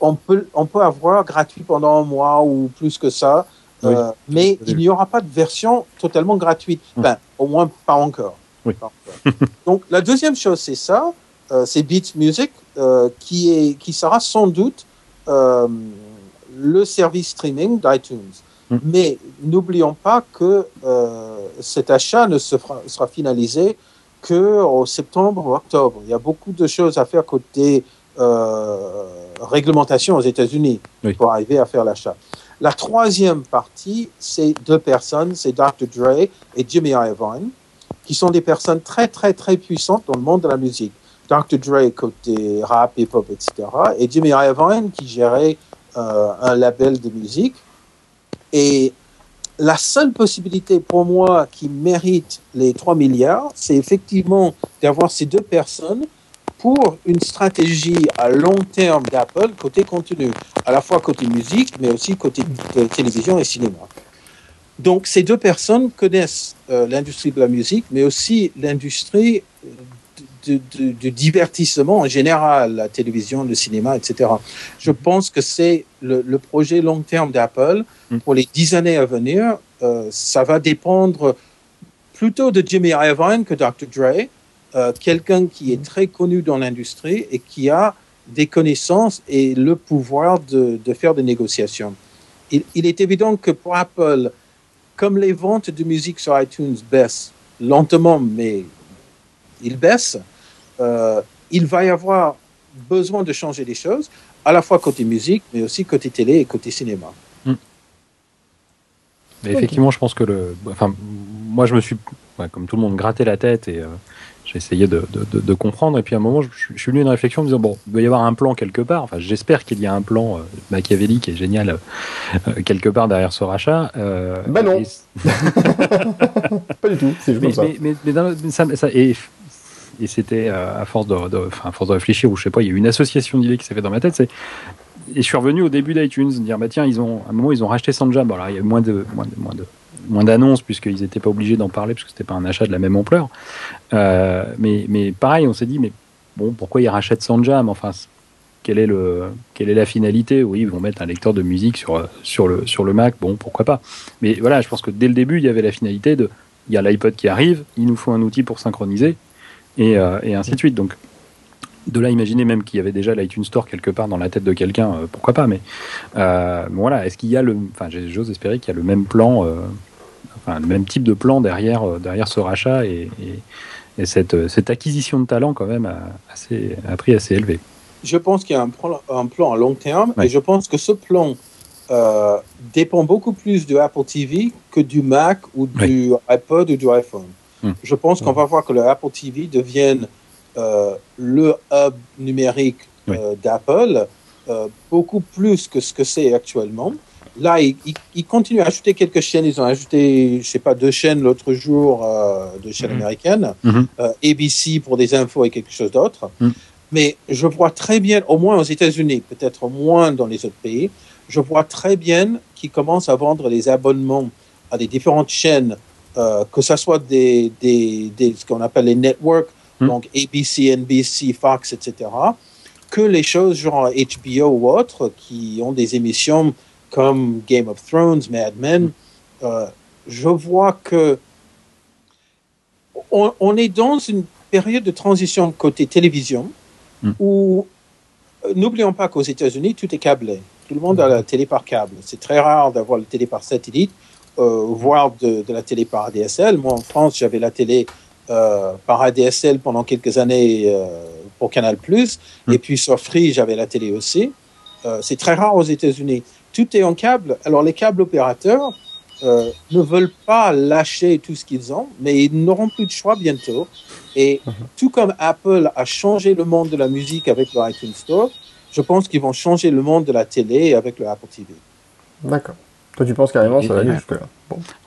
on peut on peut avoir gratuit pendant un mois ou plus que ça, mais il n'y aura pas de version totalement gratuite. Hum. au moins pas encore. Oui. Donc la deuxième chose, c'est ça. c'est Beats Music, qui, est, qui sera sans doute le service streaming d'iTunes. Hmm. Mais n'oublions pas que cet achat ne sera, sera finalisé qu'en septembre ou octobre. Il y a beaucoup de choses à faire côté réglementation aux États-Unis pour arriver à faire l'achat. La troisième partie, c'est deux personnes, c'est Dr. Dre et Jimmy Iovine, qui sont des personnes très, très, très puissantes dans le monde de la musique. Dr. Dre côté rap, hip-hop, etc. Et Jimmy Iovine qui gérait euh, un label de musique. Et la seule possibilité pour moi qui mérite les 3 milliards, c'est effectivement d'avoir ces deux personnes pour une stratégie à long terme d'Apple côté contenu, à la fois côté musique, mais aussi côté télévision et cinéma. Donc ces deux personnes connaissent euh, l'industrie de la musique, mais aussi l'industrie du divertissement en général, la télévision, le cinéma, etc. Je pense que c'est le, projet long terme d'Apple mm. pour les dix années à venir. Euh, ça va dépendre plutôt de Jimmy Iovine que Dr. Dre, euh, quelqu'un qui est très connu dans l'industrie et qui a des connaissances et le pouvoir de, de faire des négociations. Il, il, est évident que pour Apple, comme les ventes de musique sur iTunes baissent lentement, mais ils baissent, euh, il va y avoir besoin de changer les choses, à la fois côté musique, mais aussi côté télé et côté cinéma. Hmm. Mais effectivement, je pense que le, enfin, moi, je me suis, comme tout le monde, gratté la tête et euh, j'ai essayé de, de, de, comprendre. Et puis à un moment, je, je suis venu à une réflexion en me disant bon, il doit y avoir un plan quelque part. Enfin, j'espère qu'il y a un plan euh, machiavélique et génial euh, quelque part derrière ce rachat. Euh, bah non. Pas du tout. C'est mais, ça. Mais, mais, ça, ça, et, et c'était euh, à force de, à force de réfléchir ou je sais pas, il y a eu une association d'idées qui s'est fait dans ma tête. C'est et je suis revenu au début d'iTunes dire bah tiens ils ont à un moment ils ont racheté Sanja bon alors il y a moins de moins de moins de moins d'annonces puisqu'ils n'étaient pas obligés d'en parler parce que c'était pas un achat de la même ampleur. Euh, mais, mais pareil, on s'est dit, mais bon, pourquoi ils rachètent Sanjam Enfin, quelle est, le, quelle est la finalité? Oui, ils vont mettre un lecteur de musique sur, sur, le, sur le Mac, bon, pourquoi pas. Mais voilà, je pense que dès le début, il y avait la finalité de, il y a l'iPod qui arrive, il nous faut un outil pour synchroniser, et, euh, ainsi de suite. Donc, de là, imaginer même qu'il y avait déjà l'iTunes Store quelque part dans la tête de quelqu'un, euh, pourquoi pas, mais voilà, est-ce qu'il y a le, enfin, j'ose espérer qu'il y a le même plan le même type de plan derrière, euh, derrière ce rachat et, cette, euh, cette, acquisition de talent quand même à, assez, à prix assez élevé. Je pense qu'il y a un plan, un plan à long terme et je pense que ce plan euh, dépend beaucoup plus de Apple TV que du Mac ou du iPod ou du iPhone. Hmm. Je pense qu'on va voir que le Apple TV devienne le hub numérique d'Apple beaucoup plus que ce que c'est actuellement là, ils, continuent à ajouter quelques chaînes. Ils ont ajouté, je sais pas, deux chaînes l'autre jour, euh, deux chaînes mhm. américaines, mhm. euh, ABC pour des infos et quelque chose d'autre. Mhm. Mais je vois très bien, au moins aux États-Unis, peut-être moins dans les autres pays, je vois très bien qu'ils commencent à vendre les abonnements à des différentes chaînes, euh, que ce soit des, des, des ce qu'on appelle les networks, donc ABC, NBC, Fox, etc., que les choses genre HBO ou autres qui ont des émissions comme Game of Thrones, Mad Men, euh, je vois que on, est dans une période de transition côté télévision hmm. où euh, n'oublions pas qu'aux États-Unis tout est câblé. Tout le monde a la télé par câble. C'est très rare d'avoir la télé par satellite, euh, voire de, la télé par ADSL. Moi, en France, j'avais la télé par ADSL pendant quelques années pour Canal+. Hmm. Et puis sur Free, j'avais la télé aussi. c'est très rare aux États-Unis tout est en câble. Alors les câbles opérateurs euh, ne veulent pas lâcher tout ce qu'ils ont, mais ils n'auront plus de choix bientôt. Et mhm. tout comme Apple a changé le monde de la musique avec le iTunes Store, je pense qu'ils vont changer le monde de la télé avec le Apple TV. D'accord. Toi, tu penses carrément ça va aller jusque-là?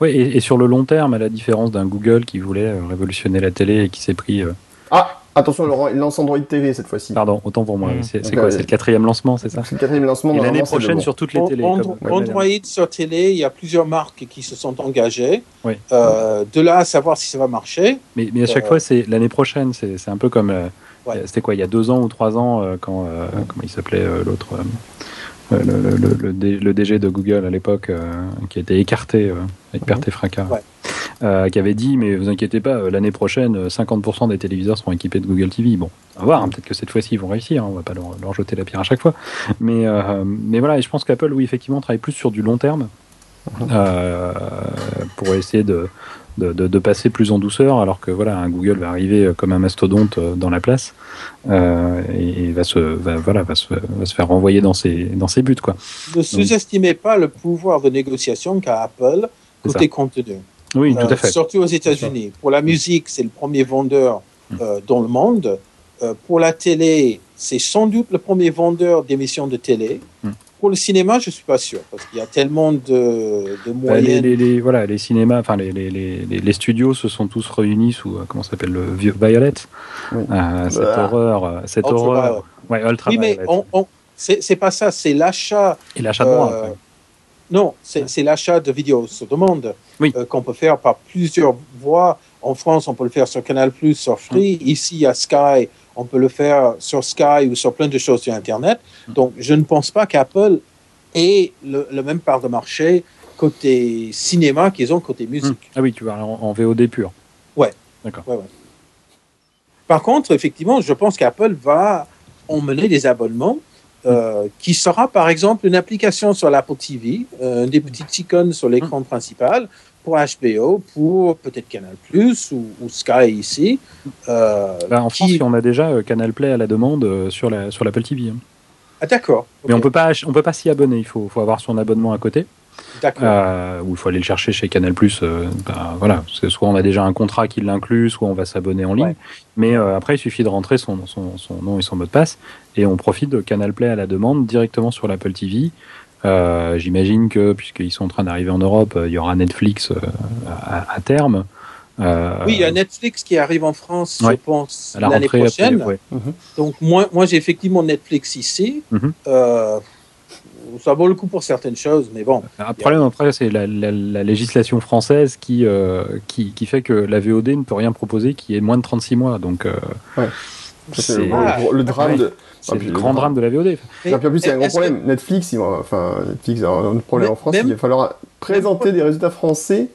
Oui, et, sur le long terme, à la différence d'un Google qui voulait euh, révolutionner la télé et qui s'est pris. Euh, ah Attention, Laurent, il lance Android TV cette fois-ci. Pardon, autant pour moi. Mmh. C'est quoi C'est le quatrième lancement, c'est ça C'est le quatrième lancement. Et l'année prochaine sur toutes les télés. Android sur télé, il y a plusieurs marques qui se sont engagées. Euh, de là à savoir si ça va marcher. Mais, mais à chaque euh, fois, c'est l'année prochaine. C'est un peu comme. Euh, c'était quoi Il y a deux ans ou trois ans, quand. comment il s'appelait l'autre le, le, le, DG de Google à l'époque, qui a été écarté avec perte et fracas. Euh, qui avait dit mais vous inquiétez pas, l'année prochaine, 50% des téléviseurs seront équipés de Google TV. Bon, on va voir, hein, peut-être que cette fois-ci ils vont réussir, hein, on va pas leur, jeter la pierre à chaque fois. Mais, mais voilà, et je pense qu'Apple, oui, effectivement, travaille plus sur du long terme pour essayer de de, de, passer plus en douceur, alors que voilà, un Google va arriver comme un mastodonte euh, dans la place euh, et, va se, va, voilà, va se, va se faire renvoyer dans ses, dans ses buts. Quoi. Ne sous-estimez pas le pouvoir de négociation qu'a Apple côté contenu. Oui, tout à fait. Euh, surtout aux États-Unis. Pour la musique, c'est le premier vendeur mm. euh, dans le monde. Euh, pour la télé, c'est sans doute le premier vendeur d'émissions de télé. Mm. Pour le cinéma, je suis pas sûr parce qu'il y a tellement de, de bah, moyens. Les, voilà, les cinémas, enfin les, les, les, studios se sont tous réunis sous euh, comment s'appelle le vieux Violet. Euh, cette bah. horreur, euh, cette horreur. Ouais, Ultra oui, mais on, on c'est pas ça, c'est l'achat. Et l'achat de droits. Non, c'est l'achat de vidéos sur demande oui. qu'on peut faire par plusieurs voies. En France, on peut le faire sur Canal+, sur Free. Hum. Ici, à Sky, on peut le faire sur Sky ou sur plein de choses sur Internet. Hmm. Donc, je ne pense pas qu'Apple ait le, même part de marché côté cinéma qu'ils ont côté musique. Hmm. Ah oui, tu vas en, VOD pur. Ouais. D'accord. Par contre, effectivement, je pense qu'Apple va emmener des abonnements euh, qui sera par exemple une application sur l'Apple TV, euh, des petites icônes sur l'écran hmm. principal pour HBO, pour peut-être Canal Plus ou, Sky ici. Euh, bah, en France, on a déjà euh, Canal Play à la demande sur la sur l'Apple TV. Hein. Ah d'accord. Mais on peut pas on peut pas s'y abonner. Il faut, faut avoir son abonnement à côté. D'accord. Euh, ou il faut aller le chercher chez Canal Plus. Euh, bah, voilà, soit on a déjà un contrat qui l'inclut, soit on va s'abonner en ligne. Mais après, il suffit de rentrer son, son, son, nom et son mot de passe et on profite de Canal Play à la demande directement sur l'Apple TV. Euh, j'imagine que, puisqu'ils sont en train d'arriver en Europe, euh, il y aura Netflix euh, à, terme. oui, il y a Netflix qui arrive en France, je pense, l'année prochaine. Mhm. Donc, moi, moi j'ai effectivement Netflix ici. Mhm. Ça vaut le coup pour certaines choses, mais bon. Un problème après, c'est la, législation française qui, qui, qui, fait que la VOD ne peut rien proposer qui est moins de 36 mois. Donc, c'est le, drame de. C'est le grand drame de la VOD. Et, en plus, il y a un gros problème. Netflix, enfin, Netflix a un problème en France. Il va falloir présenter des résultats français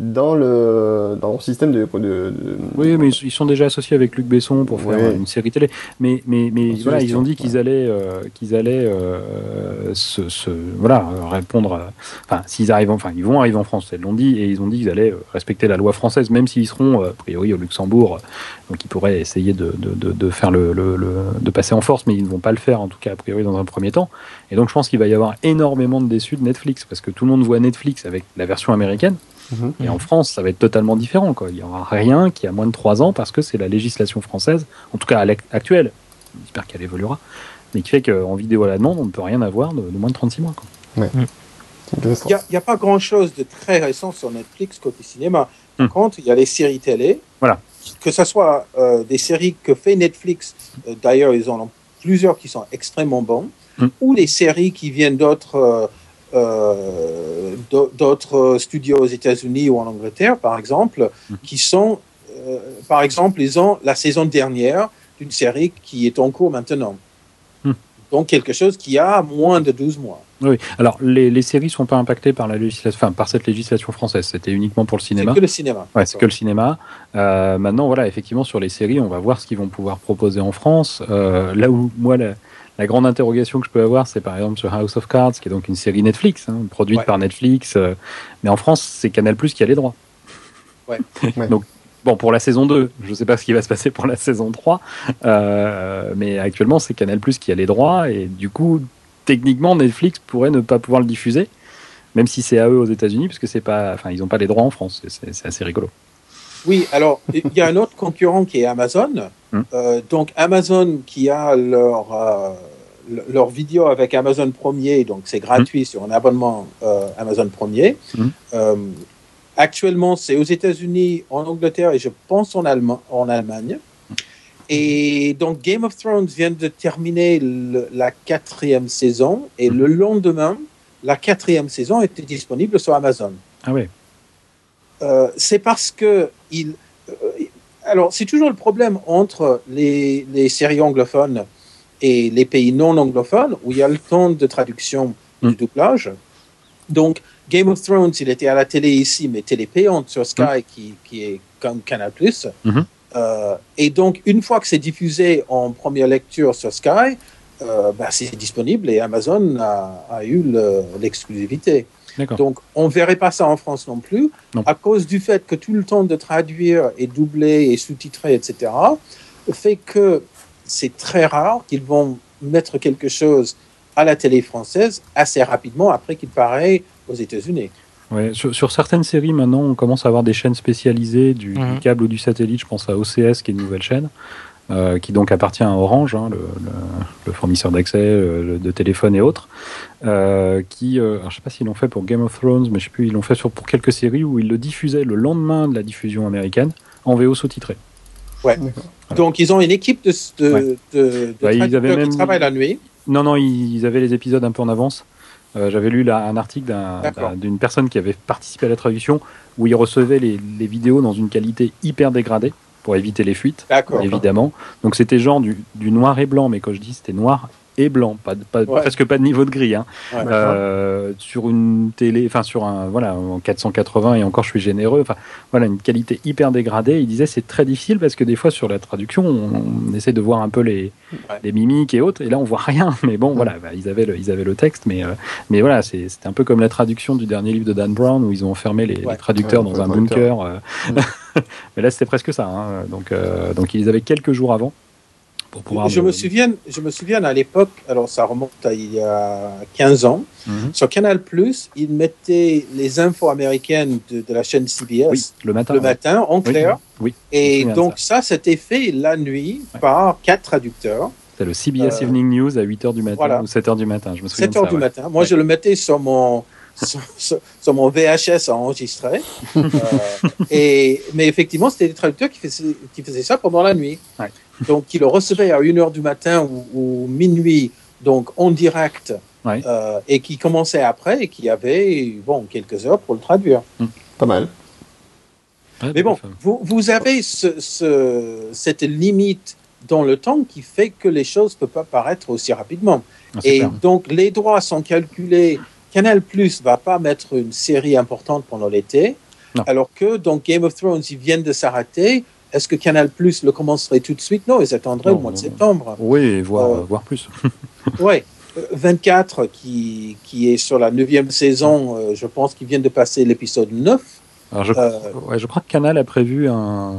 dans le dans le système de, de, oui mais ils sont déjà associés avec Luc Besson pour faire une série télé. Mais mais mais voilà ils ont dit qu'ils allaient euh, qu'ils allaient euh, se, se, voilà répondre enfin s'ils arrivent enfin ils vont arriver en France ils l'ont dit et ils ont dit qu'ils allaient euh, respecter la loi française même s'ils seront a priori au Luxembourg donc ils pourraient essayer de, de, de faire le, le, le, de passer en force mais ils ne vont pas le faire en tout cas a priori dans un premier temps. Et donc je pense qu'il va y avoir énormément de déçus de Netflix parce que tout le monde voit Netflix avec la version américaine et en France, ça va être totalement différent. Quoi. Il n'y aura rien qui a moins de 3 ans parce que c'est la législation française, en tout cas à actuelle, j'espère qu'elle évoluera, mais qui fait qu'en vidéo à la demande, on ne peut rien avoir de, moins de 36 mois. Quoi. Mm. Il n'y a, pas grand-chose de très récent sur Netflix côté cinéma. Par mm. contre, il y a les séries télé. Voilà. Que ce soit euh, des séries que fait Netflix, euh, d'ailleurs, ils en ont plusieurs qui sont extrêmement bons, mm. ou des séries qui viennent d'autres euh, euh, d'autres studios aux États-Unis ou en Angleterre, par exemple, mhm. qui sont, euh, par exemple, ils ont la saison dernière d'une série qui est en cours maintenant. Hmm. Donc quelque chose qui a moins de 12 mois. Oui, alors les, les séries ne sont pas impactées par, la législation, enfin, par cette législation française, c'était uniquement pour le cinéma. C'est que le cinéma. Ouais, c'est que le cinéma. Euh, maintenant, voilà, effectivement, sur les séries, on va voir ce qu'ils vont pouvoir proposer en France. là où, moi, la, la grande interrogation que je peux avoir, c'est par exemple sur House of Cards, qui est donc une série Netflix, hein, produite par Netflix. Euh, mais en France, c'est Canal Plus qui a les droits. Ouais. donc, bon, pour la saison 2, je ne sais pas ce qui va se passer pour la saison 3. Euh, mais actuellement, c'est Canal Plus qui a les droits. Et du coup, techniquement, Netflix pourrait ne pas pouvoir le diffuser, même si c'est à eux aux États-Unis, parce que c'est pas, enfin, ils n'ont pas les droits en France. C'est assez rigolo. Oui, alors il y a un autre concurrent qui est Amazon. Hmm. Euh, donc Amazon qui a leur leur vidéo avec Amazon Premier, donc c'est gratuit sur un abonnement euh, Amazon Premier. Mm. Euh, actuellement, c'est aux États-Unis, en Angleterre et je pense en, en Allemagne. Et donc Game of Thrones vient de terminer la quatrième saison et le lendemain, la quatrième saison était disponible sur Amazon. Ah oui. Euh, c'est parce que il. alors, c'est toujours le problème entre les, les séries anglophones et les pays non anglophones où il y a le temps de traduction du hmm. doublage. Donc, Game of Thrones, il était à la télé ici, mais télé payante sur Sky, mm. qui, qui, est comme Canal+. Mm et donc, une fois que c'est diffusé en première lecture sur Sky, bah, c'est disponible et Amazon a, a eu l'exclusivité. Donc, on ne verrait pas ça en France non plus, à cause du fait que tout le temps de traduire et doubler et sous-titrer, etc., fait que c'est très rare qu'ils vont mettre quelque chose à la télé française assez rapidement après qu'il paraît aux États-Unis. Ouais, sur, certaines séries, maintenant, on commence à avoir des chaînes spécialisées du, du, mhm. câble ou du satellite. Je pense à OCS, qui est une nouvelle chaîne. Euh, qui donc appartient à Orange, hein, le, fournisseur d'accès de téléphone et autres, euh, qui, euh, alors je sais pas s'ils l'ont fait pour Game of Thrones, mais je sais plus, ils l'ont fait sur, pour quelques séries où ils le diffusaient le lendemain de la diffusion américaine en VO sous-titré. Ouais. Donc ils ont une équipe de, de, de, de qui travaille la nuit. Non, non, ils, avaient les épisodes un peu en avance. J'avais lu là, un article d'une personne qui avait participé à la traduction où il recevait les, les vidéos dans une qualité hyper dégradée pour éviter les fuites, évidemment. Donc c'était genre du, du, noir et blanc, mais quand je dis c'était noir et blanc, pas, pas presque pas de niveau de gris. Hein. Euh, sur une télé, enfin sur un voilà en 480 et encore je suis généreux. Enfin voilà une qualité hyper dégradée. Il disait c'est très difficile parce que des fois sur la traduction on, essaie de voir un peu les, les, mimiques et autres et là on voit rien. Mais bon voilà bah, ils avaient le, ils avaient le texte mais euh, mais voilà c'était un peu comme la traduction du dernier livre de Dan Brown où ils ont enfermé les, traducteurs dans un bunker. Euh. mais là c'était presque ça. Hein. Donc donc ils avaient quelques jours avant je, me souviens, je me souviens à l'époque, alors ça remonte à il y a 15 ans, mhm. sur Canal+, ils mettaient les infos américaines de, la chaîne CBS le matin, le matin en clair. Oui, Et donc ça, c'était fait la nuit par quatre traduceurs. C'était le CBS euh, Evening News à 8h du matin ou 7h du matin, je me souviens 7h du matin. Moi, je le mettais sur mon... Sur, mon VHS enregistré. euh, et, mais effectivement, c'était des traducteurs qui faisaient, qui faisaient ça pendant la nuit. Ouais donc qui le recevait à 1h du matin ou, minuit, donc en direct, euh, et qui commençait après et qui avait bon, quelques heures pour le traduire. Hmm. Pas mal. Mais bon, vous, vous avez ce, cette limite dans le temps qui fait que les choses ne peuvent pas paraître aussi rapidement. Ah, et donc les droits sont calculés. Canal Plus va pas mettre une série importante pendant l'été, alors que donc Game of Thrones, ils viennent de s'arrêter. Est-ce que Canal Plus le commencerait tout de suite? Non, ils attendraient le mois de septembre. Oui, voire, euh, voire plus. oui. 24 qui, qui est sur la neuvième saison, euh, je pense qu'ils viennent de passer l'épisode 9. Alors je, euh, ouais, je crois que Canal a prévu un,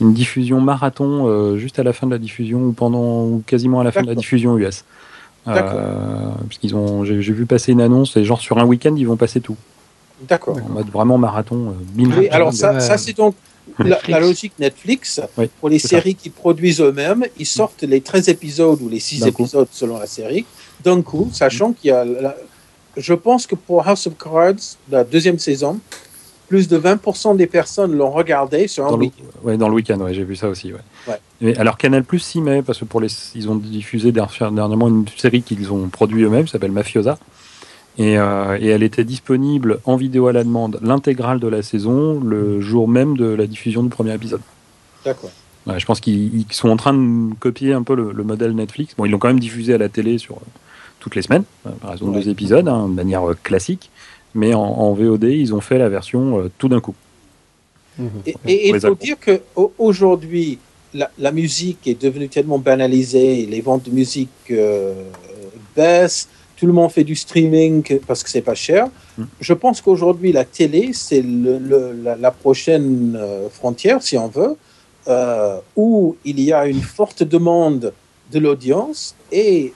une diffusion marathon juste à la fin de la diffusion ou pendant ou quasiment à la fin de la diffusion US. parce qu'ils ont, j'ai vu passer une annonce et genre sur un week-end ils vont passer tout. D'accord. En mode vraiment marathon. oui, alors ça, ça c'est donc la, logique Netflix, pour les séries qui produisent eux-mêmes, ils sortent les 13 épisodes ou les 6 épisodes selon la série d'un coup, sachant qu'il y a. je pense que pour House of Cards, la deuxième saison, plus de 20% des personnes l'ont regardé sur un week-end. Oui, dans le week-end, ouais, j'ai vu ça aussi. Ouais. alors Canal Plus s'y met, parce que pour les, ils ont diffusé dernièrement une série qu'ils ont produit eux-mêmes, qui s'appelle Mafiosa. Euh, et, elle était disponible en vidéo à la demande, l'intégrale de la saison, le jour même de la diffusion du premier épisode. D'accord. je pense qu'ils sont en train de copier un peu le, modèle Netflix. Bon, ils l'ont quand même diffusé à la télé sur euh, toutes les semaines, euh, par exemple deux épisodes, hein, de manière classique. Mais en, VOD, ils ont fait la version tout d'un coup. Et il faut dire qu'aujourd'hui, la, la musique est devenue tellement banalisée, les ventes de musique baissent tout le monde fait du streaming parce que c'est pas cher. Mm. Je pense qu'aujourd'hui, la télé, c'est la, prochaine euh, frontière, si on veut, euh, où il y a une forte demande de l'audience et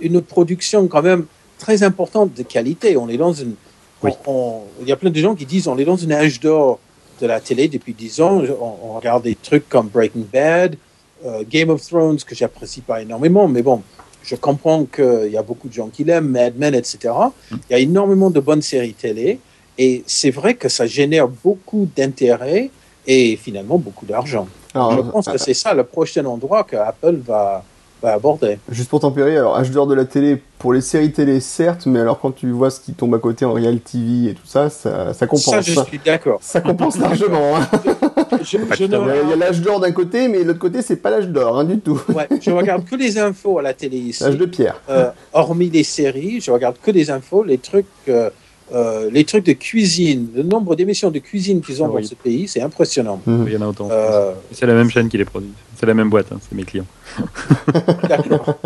une production quand même très importante de qualité. On est dans une. il y a plein de gens qui disent on est dans une âge d'or de la télé depuis 10 ans. On, regarde des trucs comme Breaking Bad, euh, Game of Thrones, que j'apprécie pas énormément, mais bon, je comprends qu'il y a beaucoup de gens qui l'aiment, Mad Men, etc. Il y a énormément de bonnes séries télé et c'est vrai que ça génère beaucoup d'intérêt et finalement beaucoup d'argent. Je pense que euh, c'est ça le prochain endroit que Apple va, aborder. Juste pour tempérer, alors âge d'or de la télé, pour les séries télé, certes, mais alors quand tu vois ce qui tombe à côté en Real TV et tout ça, ça, ça compense. Ça, je suis d'accord. Ça compense largement. Hein. il y a l'âge d'or d'un côté, mais l'autre côté, c'est pas l'âge d'or, hein, du tout. ouais, je regarde que les infos à la télé ici. L'âge de pierre. Euh, hormis les séries, je regarde que des infos, les trucs. Euh, euh, les trucs de cuisine, le nombre d'émissions de cuisine qu'ils ont dans ce pays, c'est impressionnant. Il y en a autant. Euh, c'est la même chaîne qui les produit. C'est la même boîte, hein, c'est mes clients. D'accord.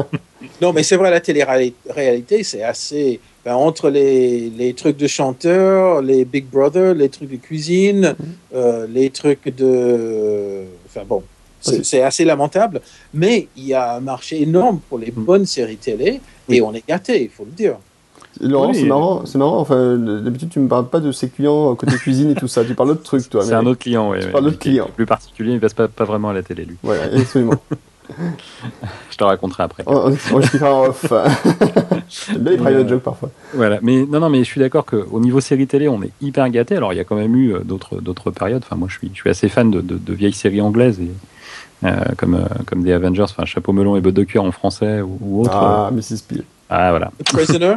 Non, mais c'est vrai, la télé-réalité, c'est assez. Ben, entre les, les, trucs de chanteurs, les Big Brother, les trucs de cuisine, mhm. euh, les trucs de. Enfin bon, c'est assez lamentable, mais il y a un marché énorme pour les mhm. bonnes séries télé et on est gâté, il faut le dire. Laurent, c'est marrant, c'est marrant. Enfin, d'habitude, tu me parles pas de ses clients côté cuisine et tout ça. Tu parles d'autres trucs, toi. C'est un autre client, oui. Tu parles d'autres clients. Plus particulier, il passe pas, pas vraiment à la télé, lui. Ouais, absolument. je te raconterai après. Oh, oh, je en off. J'aime bien les private jokes parfois. Voilà, mais non, non, mais je suis d'accord qu'au niveau série télé, on est hyper gâté. Alors, il y a quand même eu euh, d'autres, d'autres périodes. Enfin, moi, je suis, je suis assez fan de, de, vieilles séries anglaises et, euh, comme, euh, comme des Avengers, enfin, Chapeau melon et bottes de cuir en français ou, ou autre. Ah, Mrs. Peel. Ah, voilà. Prisoner?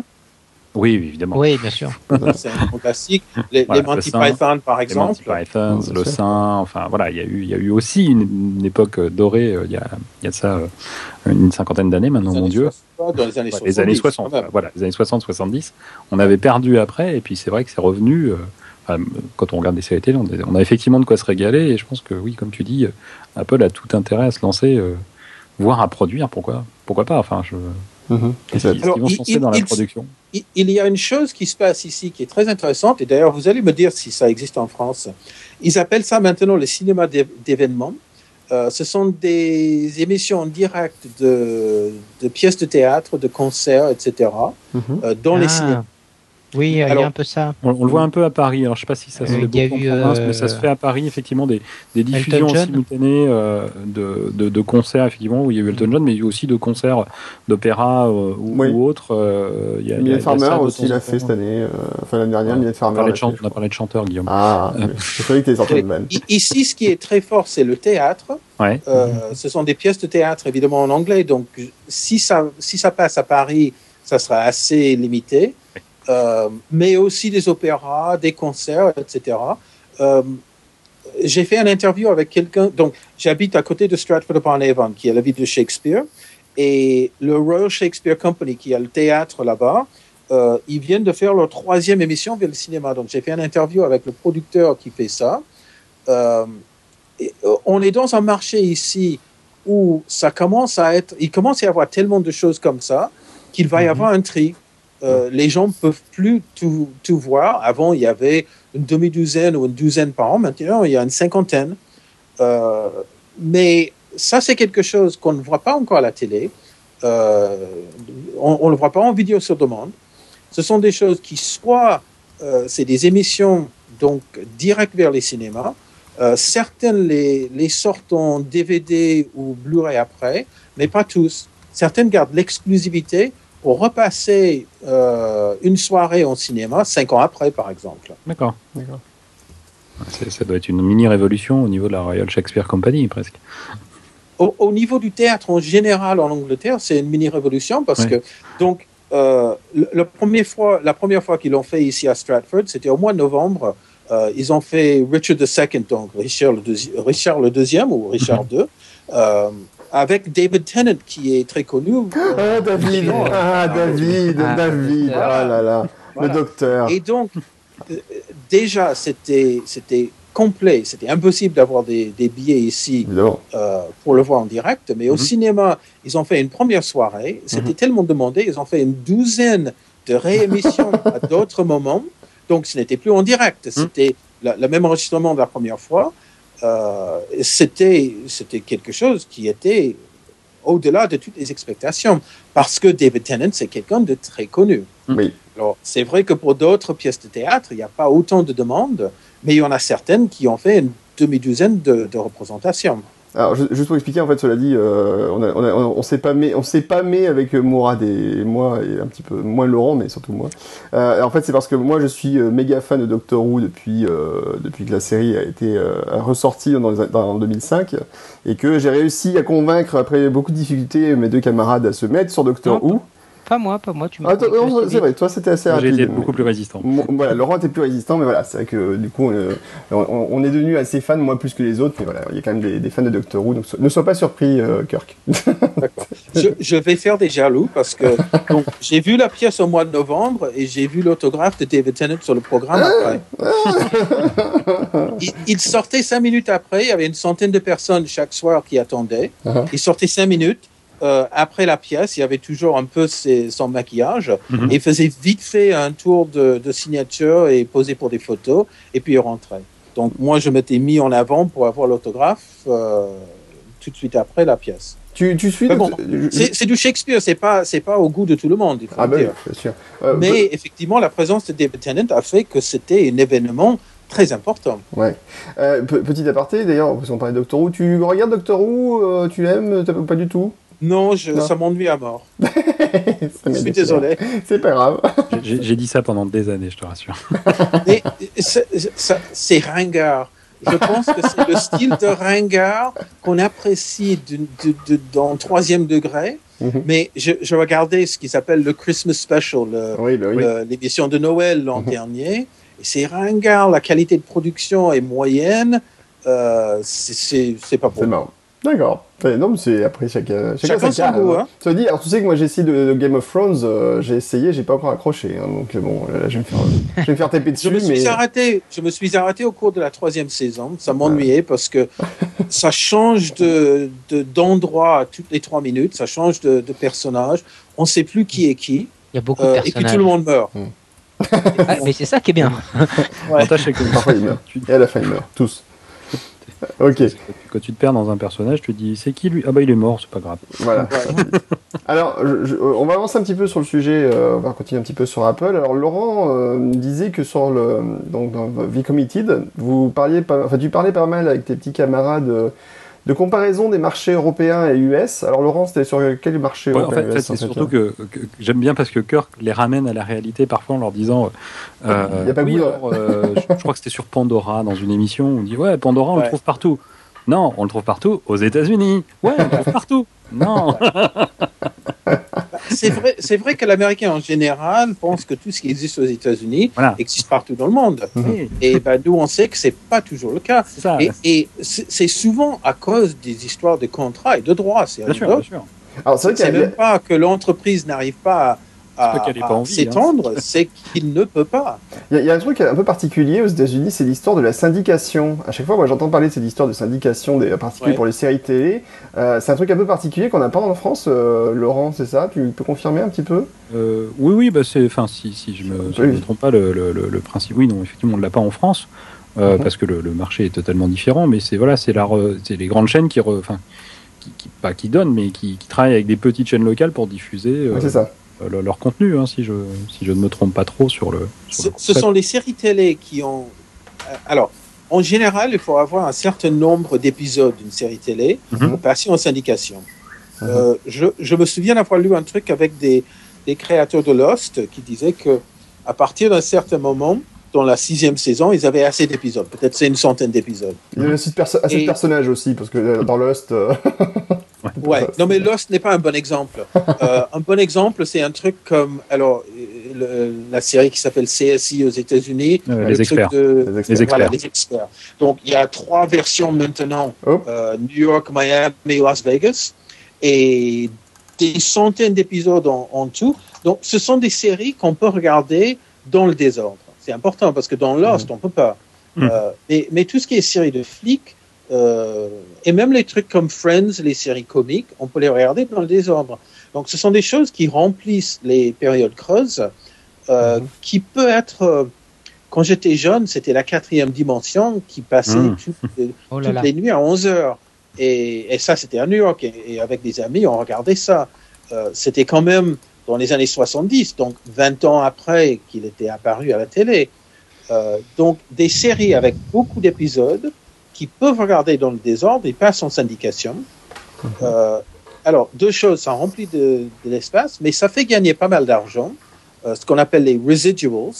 Oui, évidemment. Oui, bien sûr. c'est un classique. Les, Monty Python, par exemple. Les Monty Python, Le Saint, enfin voilà, il y a eu, il y a eu aussi une, époque dorée, euh, il y a, il y a ça euh, une cinquantaine d'années maintenant, mon Dieu. dans les années 60. Les années 60, voilà, les années 60, 70. On avait perdu après, et puis c'est vrai que c'est revenu. Euh, quand on regarde des séries télé, on a, effectivement de quoi se régaler, et je pense que oui, comme tu dis, Apple a tout intérêt à se lancer, voire à produire, pourquoi, pourquoi pas. Enfin, je, Mhm. il, dans la production il, y a une chose qui se passe ici qui est très intéressante, et d'ailleurs vous allez me dire si ça existe en France. Ils appellent ça maintenant le cinéma d'événements. Euh, ce sont des émissions en direct de, pièces de théâtre, de concerts, etc., mhm. euh, dans les ah. cinémas. Oui, il y a un peu ça. On, le voit un peu à Paris. Alors, je ne sais pas si ça se fait beaucoup en province, mais ça se fait à Paris, effectivement, des, des diffusions simultanées euh, de, de, de, concerts, effectivement, où il y a eu Elton John, mais il y a eu aussi de concerts d'opéra euh, ou, ou, autres. Euh, il y a, Farmer aussi l'a fait cette année, enfin l'année dernière, ouais. Farmer. On, a parlé de chanteur, Guillaume. Ah, je croyais que tu sorti de même. Ici, ce qui est très fort, c'est le théâtre. Ouais. Ce sont des pièces de théâtre, évidemment, en anglais. Donc, si ça, si ça passe à Paris, ça sera assez limité. Euh, mais aussi des opéras, des concerts, etc. Euh, j'ai fait une interview avec quelqu'un, donc j'habite à côté de Stratford-upon-Avon, qui est la ville de Shakespeare, et le Royal Shakespeare Company, qui a le théâtre là-bas, euh, ils viennent de faire leur troisième émission vers le cinéma. Donc j'ai fait une interview avec le producteur qui fait ça. on est dans un marché ici où ça commence à être, il commence à y avoir tellement de choses comme ça qu'il va y mhm. avoir un tri. Euh, les gens ne peuvent plus tout, voir. Avant, il y avait une demi-douzaine ou une douzaine par an. Maintenant, il y a une cinquantaine. Euh, mais ça, c'est quelque chose qu'on ne voit pas encore à la télé. Euh, on ne le voit pas en vidéo sur demande. Ce sont des choses qui, soit, c'est des émissions donc direct vers les cinémas. certaines les, les sortent en DVD ou Blu-ray après, mais pas tous. Certaines gardent l'exclusivité pour repasser euh, une soirée au cinéma cinq ans après, par exemple. D'accord. Ça doit être une mini révolution au niveau de la Royal Shakespeare Company, presque. Au, niveau du théâtre en général en Angleterre, c'est une mini révolution parce que donc euh, le, premier fois, la première fois qu'ils l'ont fait ici à Stratford, c'était au mois de novembre. Euh, ils ont fait Richard II, donc Richard le, Richard le deuxième ou Richard II avec David Tennant, qui est très connu. Ah, David, ah, David, ah, David, ah là là, le docteur. Et donc, euh, déjà, c'était, c'était complet, c'était impossible d'avoir des, des, billets ici euh, pour le voir en direct, mais au mhm. cinéma, ils ont fait une première soirée, c'était mhm. tellement demandé, ils ont fait une douzaine de réémissions à d'autres moments, donc ce n'était plus en direct, mhm. c'était le même enregistrement de la première fois, euh, c'était c'était quelque chose qui était au-delà de toutes les expectations, parce que David Tennant, c'est quelqu'un de très connu. Oui. Alors, c'est vrai que pour d'autres pièces de théâtre, il n'y a pas autant de demandes, mais il y en a certaines qui ont fait une demi-douzaine de, de représentations. Alors, juste pour expliquer, en fait, cela dit, euh, on, a, on, a, on s'est pas mis, on s'est pas mis avec Mourad et moi et un petit peu moins Laurent, mais surtout moi. Euh, en fait, c'est parce que moi, je suis euh, méga fan de Doctor Who depuis euh, depuis que la série a été euh, ressortie dans, en 2005 et que j'ai réussi à convaincre après beaucoup de difficultés mes deux camarades à se mettre sur Doctor Who. Pas moi, pas moi. Tu ah, c'est vrai, toi c'était assez rapide. Été beaucoup plus résistant. voilà, Laurent était plus résistant, mais voilà, c'est vrai que du coup, on, est devenu assez fan, moi plus que les autres, mais voilà, il y a quand même des, fans de Doctor Who, donc ne sois pas surpris, euh, Kirk. je, vais faire des jaloux parce que j'ai vu la pièce au mois de novembre et j'ai vu l'autographe de David Tennant sur le programme après. il, sortait cinq minutes après, il y avait une centaine de personnes chaque soir qui attendaient. Uh-huh. Il sortait cinq minutes. Euh, après la pièce, il y avait toujours un peu son maquillage. Et il faisait vite fait un tour de, signature et posait pour des photos. Et puis il rentrait. Donc moi, je m'étais mis en avant pour avoir l'autographe euh, tout de suite après la pièce. Tu, tu suis C'est du Shakespeare, c'est pas c'est pas au goût de tout le monde. ah ben, bien sûr. Euh, Mais effectivement, la présence de David Tennant a fait que c'était un événement très important. Ouais. Euh, petit aparté, d'ailleurs, parce qu'on parlait de Doctor Who, tu regardes Doctor Who, euh, tu l'aimes, pas du tout? Non, je, ça m'ennuie à mort. je suis désolé. C'est pas grave. J'ai dit ça pendant des années, je te rassure. C'est ringard. Je pense que c'est le style de ringard qu'on apprécie de, dans troisième degré. Mhm. Mais je, regardais ce qui s'appelle le Christmas Special, bah l'émission de Noël l'an mhm. dernier. Et c'est ringard, la qualité de production est moyenne. Euh, c'est pas bon. D'accord. non, mais c'est après chacun, chacun, son goût. Hein. Tu dit, alors tu sais que moi j'ai essayé de, Game of Thrones, euh, j'ai essayé, j'ai pas encore accroché. Hein, donc bon, là, je vais me faire, je vais me faire taper dessus. je me suis mais... arrêté, je me suis arrêté au cours de la troisième saison. Ça m'ennuyait parce que ça change de d'endroit toutes les trois minutes, ça change de, de personnage. On sait plus qui est qui. Il y a beaucoup de personnages. Euh, et puis tout le monde meurt. Hmm. Ah, mais c'est ça qui est bien. ouais. Parfois ils meurent. Et à la fin ils meurent, tous. ok. Quand tu te perds dans un personnage, tu te dis c'est qui lui? Ah bah il est mort, c'est pas grave. Voilà. Alors, on va avancer un petit peu sur le sujet, euh, on va continuer un petit peu sur Apple. Alors Laurent euh, disait que sur le donc dans V-Committed, vous parliez pas, enfin tu parlais pas mal avec tes petits camarades. Euh, de comparaison des marchés européens et US. Alors Laurent, c'était sur quel marché En fait, c'est surtout que, j'aime bien parce que Kirk les ramène à la réalité parfois en leur disant. Euh, Il n'y a pas oui, euh, je, crois que c'était sur Pandora dans une émission. On dit ouais, Pandora, on le trouve partout. Non, on le trouve partout aux États-Unis. Ouais, on le trouve partout. Non. c'est vrai, c'est vrai que l'Américain en général pense que tout ce qui existe aux États-Unis existe partout dans le monde. Et ben, nous, on sait que c'est pas toujours le cas. Et, c'est souvent à cause des histoires de contrats et de droits. C'est bien, sûr, Alors, c'est même pas que l'entreprise n'arrive pas à à, hein. s'étendre, c'est qu'il ne peut pas. Il y, a un truc un peu particulier aux États-Unis, c'est l'histoire de la syndication. À chaque fois, moi, j'entends parler de cette histoire de syndication, des, en particulier pour les séries télé. Euh, c'est un truc un peu particulier qu'on n'a pas en France. Euh, Laurent, c'est ça? Tu peux confirmer un petit peu? Euh, Oui, oui, bah c'est, enfin, si, si je me, me trompe pas, le, le, le, principe, oui, non, effectivement, on ne l'a pas en France. Mhm. Parce que le, marché est totalement différent, mais c'est voilà, c'est les grandes chaînes qui, enfin, qui, pas qui donnent, mais qui, qui, travaillent avec des petites chaînes locales pour diffuser. c'est ça euh, leur contenu, hein, si, je, si je ne me trompe pas trop sur le. ce, sont les séries télé qui ont. Euh, alors, en général, il faut avoir un certain nombre d'épisodes d'une série télé mhm. pour passer en syndication. Mhm. Euh, je, je, me souviens d'avoir lu un truc avec des, des créateurs de Lost qui disaient que à partir d'un certain moment, dans la sixième saison, ils avaient assez d'épisodes. Peut-être c'est une centaine d'épisodes. Il y avait assez de, personnages aussi, parce que dans Lost. Ouais, non mais Lost n'est pas un bon exemple. Euh, un bon exemple, c'est un truc comme alors la série qui s'appelle CSI aux États-Unis, les, experts. les, experts. Donc il y a trois versions maintenant oh. euh, New York, Miami, Las Vegas, et des centaines d'épisodes en, tout. Donc ce sont des séries qu'on peut regarder dans le désordre. C'est important parce que dans Lost, mm. on peut pas. Mm. Euh, mais, mais tout ce qui est série de flics, euh, et même les trucs comme Friends, les séries comiques, on peut les regarder dans le désordre. Donc ce sont des choses qui remplissent les périodes creuses, euh, mhm. qui peut être... Euh, quand j'étais jeune, c'était la quatrième dimension qui passait mhm. oh toutes, les nuits à 11 heures. Et, et ça, c'était à New York. Et, avec des amis, on regardait ça. Euh, c'était quand même dans les années 70, donc 20 ans après qu'il était apparu à la télé. Donc des séries avec beaucoup d'épisodes qui peuvent regarder dans le désordre, ils passent en syndication. Mhm. Euh, alors, deux choses, ça remplit de, l'espace, mais ça fait gagner pas mal d'argent. Euh, ce qu'on appelle les residuals,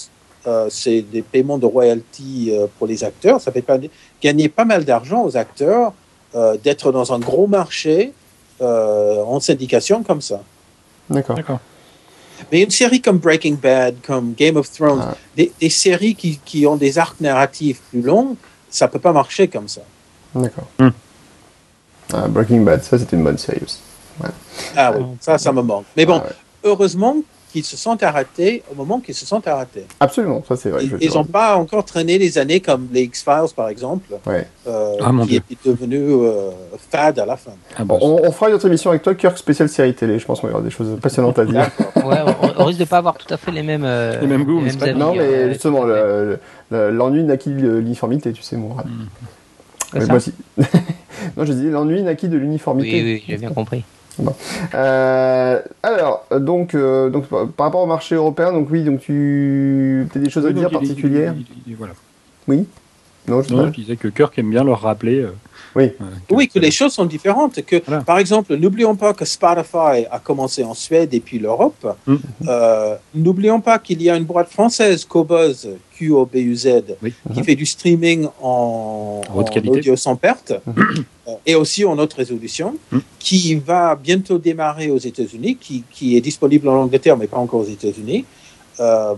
euh, c'est des paiements de royalties pour les acteurs. Ça fait pas, gagner pas mal d'argent aux acteurs d'être dans un gros marché en syndication comme ça. D'accord. Mais une série comme Breaking Bad, comme Game of Thrones, ah. des, séries qui, qui, ont des arcs narratifs plus longs, ça peut pas marcher comme ça. D'accord. Hmm. Ah, Breaking Bad, ça c'était une bonne série aussi. Ah oui, ça, ça me manque. Mais bon, heureusement qu'ils se sont arrêtés au moment qu'ils se sont arrêtés. Absolument, ça c'est vrai. Ils n'ont pas encore traîné les années comme les X-Files par exemple, euh, ah, qui est devenu euh, fade à la fin. Ah, bon, on, fera une autre émission avec toi, Kirk spécial série télé. Je pense qu'on aura des choses passionnantes à dire. ouais, on, risque de pas avoir tout à fait les mêmes, euh, les mêmes goûts. non, mais justement, l'ennui naquit de l'uniformité, tu sais, moi. Mm. Moi aussi. non, je dis l'ennui naquit de l'uniformité. Oui, oui, j'ai bien compris. Euh, alors, donc, euh, donc, par rapport au marché européen, donc oui, donc tu as des choses à dire particulières Voilà. Oui. Non, je, disais que Kirk aime bien leur rappeler. Euh, oui. Que oui, que les choses sont différentes. Que, Par exemple, n'oublions pas que Spotify a commencé en Suède et puis l'Europe. Mm. n'oublions pas qu'il y a une boîte française, Cobuzz, Q-O-B-U-Z, qui fait du streaming en, audio sans perte. Mm. Euh, et aussi en haute résolution, hmm. qui va bientôt démarrer aux États-Unis, qui, qui, est disponible en Angleterre, mais pas encore aux États-Unis. Euh,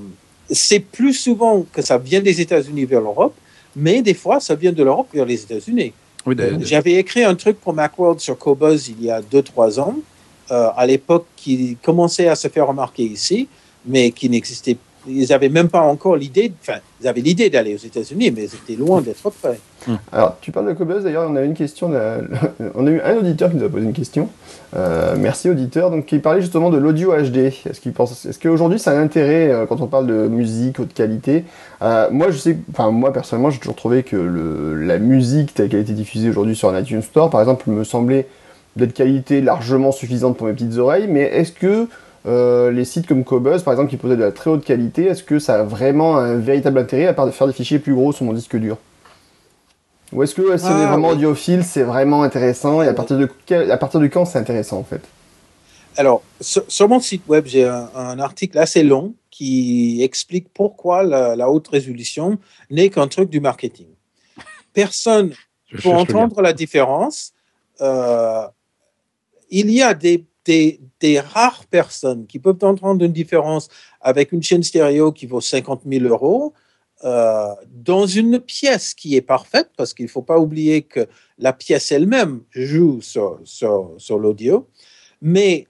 c'est plus souvent que ça vient des États-Unis vers l'Europe, mais des fois, ça vient de l'Europe vers les États-Unis. Oui, J'avais écrit un truc pour Macworld sur Cobuzz il y a 2-3 ans, euh, à l'époque qui commençait à se faire remarquer ici, mais qui n'existait ils n'avaient même pas encore l'idée, enfin, ils avaient l'idée d'aller aux États-Unis, mais c'était loin d'être prêt. Hmm. Alors, tu parles de Cobuzz, d'ailleurs, on a une question, on a eu un auditeur qui nous a posé une question. Euh, merci, auditeur. Donc, qui parlait justement de l'audio HD. Est-ce qu'il pense, est-ce qu'aujourd'hui, ça a un intérêt euh, quand on parle de musique haute qualité? Euh, Moi, je sais, enfin, moi, personnellement, j'ai toujours trouvé que le, la musique telle qu'elle a été diffusée aujourd'hui sur un iTunes Store, par exemple, me semblait d'être qualité largement suffisante pour mes petites oreilles. Mais est-ce que euh, les sites comme Cobuzz, par exemple, qui posaient de la très haute qualité, est-ce que ça a vraiment un véritable intérêt à part de faire des fichiers plus gros sur mon disque dur? Ou est-ce que c'est ah, vraiment audiophile, c'est vraiment intéressant et à partir de, à partir de quand c'est intéressant en fait? Alors, sur, mon site web, j'ai un, article assez long qui explique pourquoi la, haute résolution n'est qu'un truc du marketing. Personne, pour entendre la différence, euh, il y a des des, des, rares personnes qui peuvent entendre une différence avec une chaîne stéréo qui vaut 50 000 euros euh, dans une pièce qui est parfaite, parce qu'il ne faut pas oublier que la pièce elle-même joue sur, sur, l'audio, mais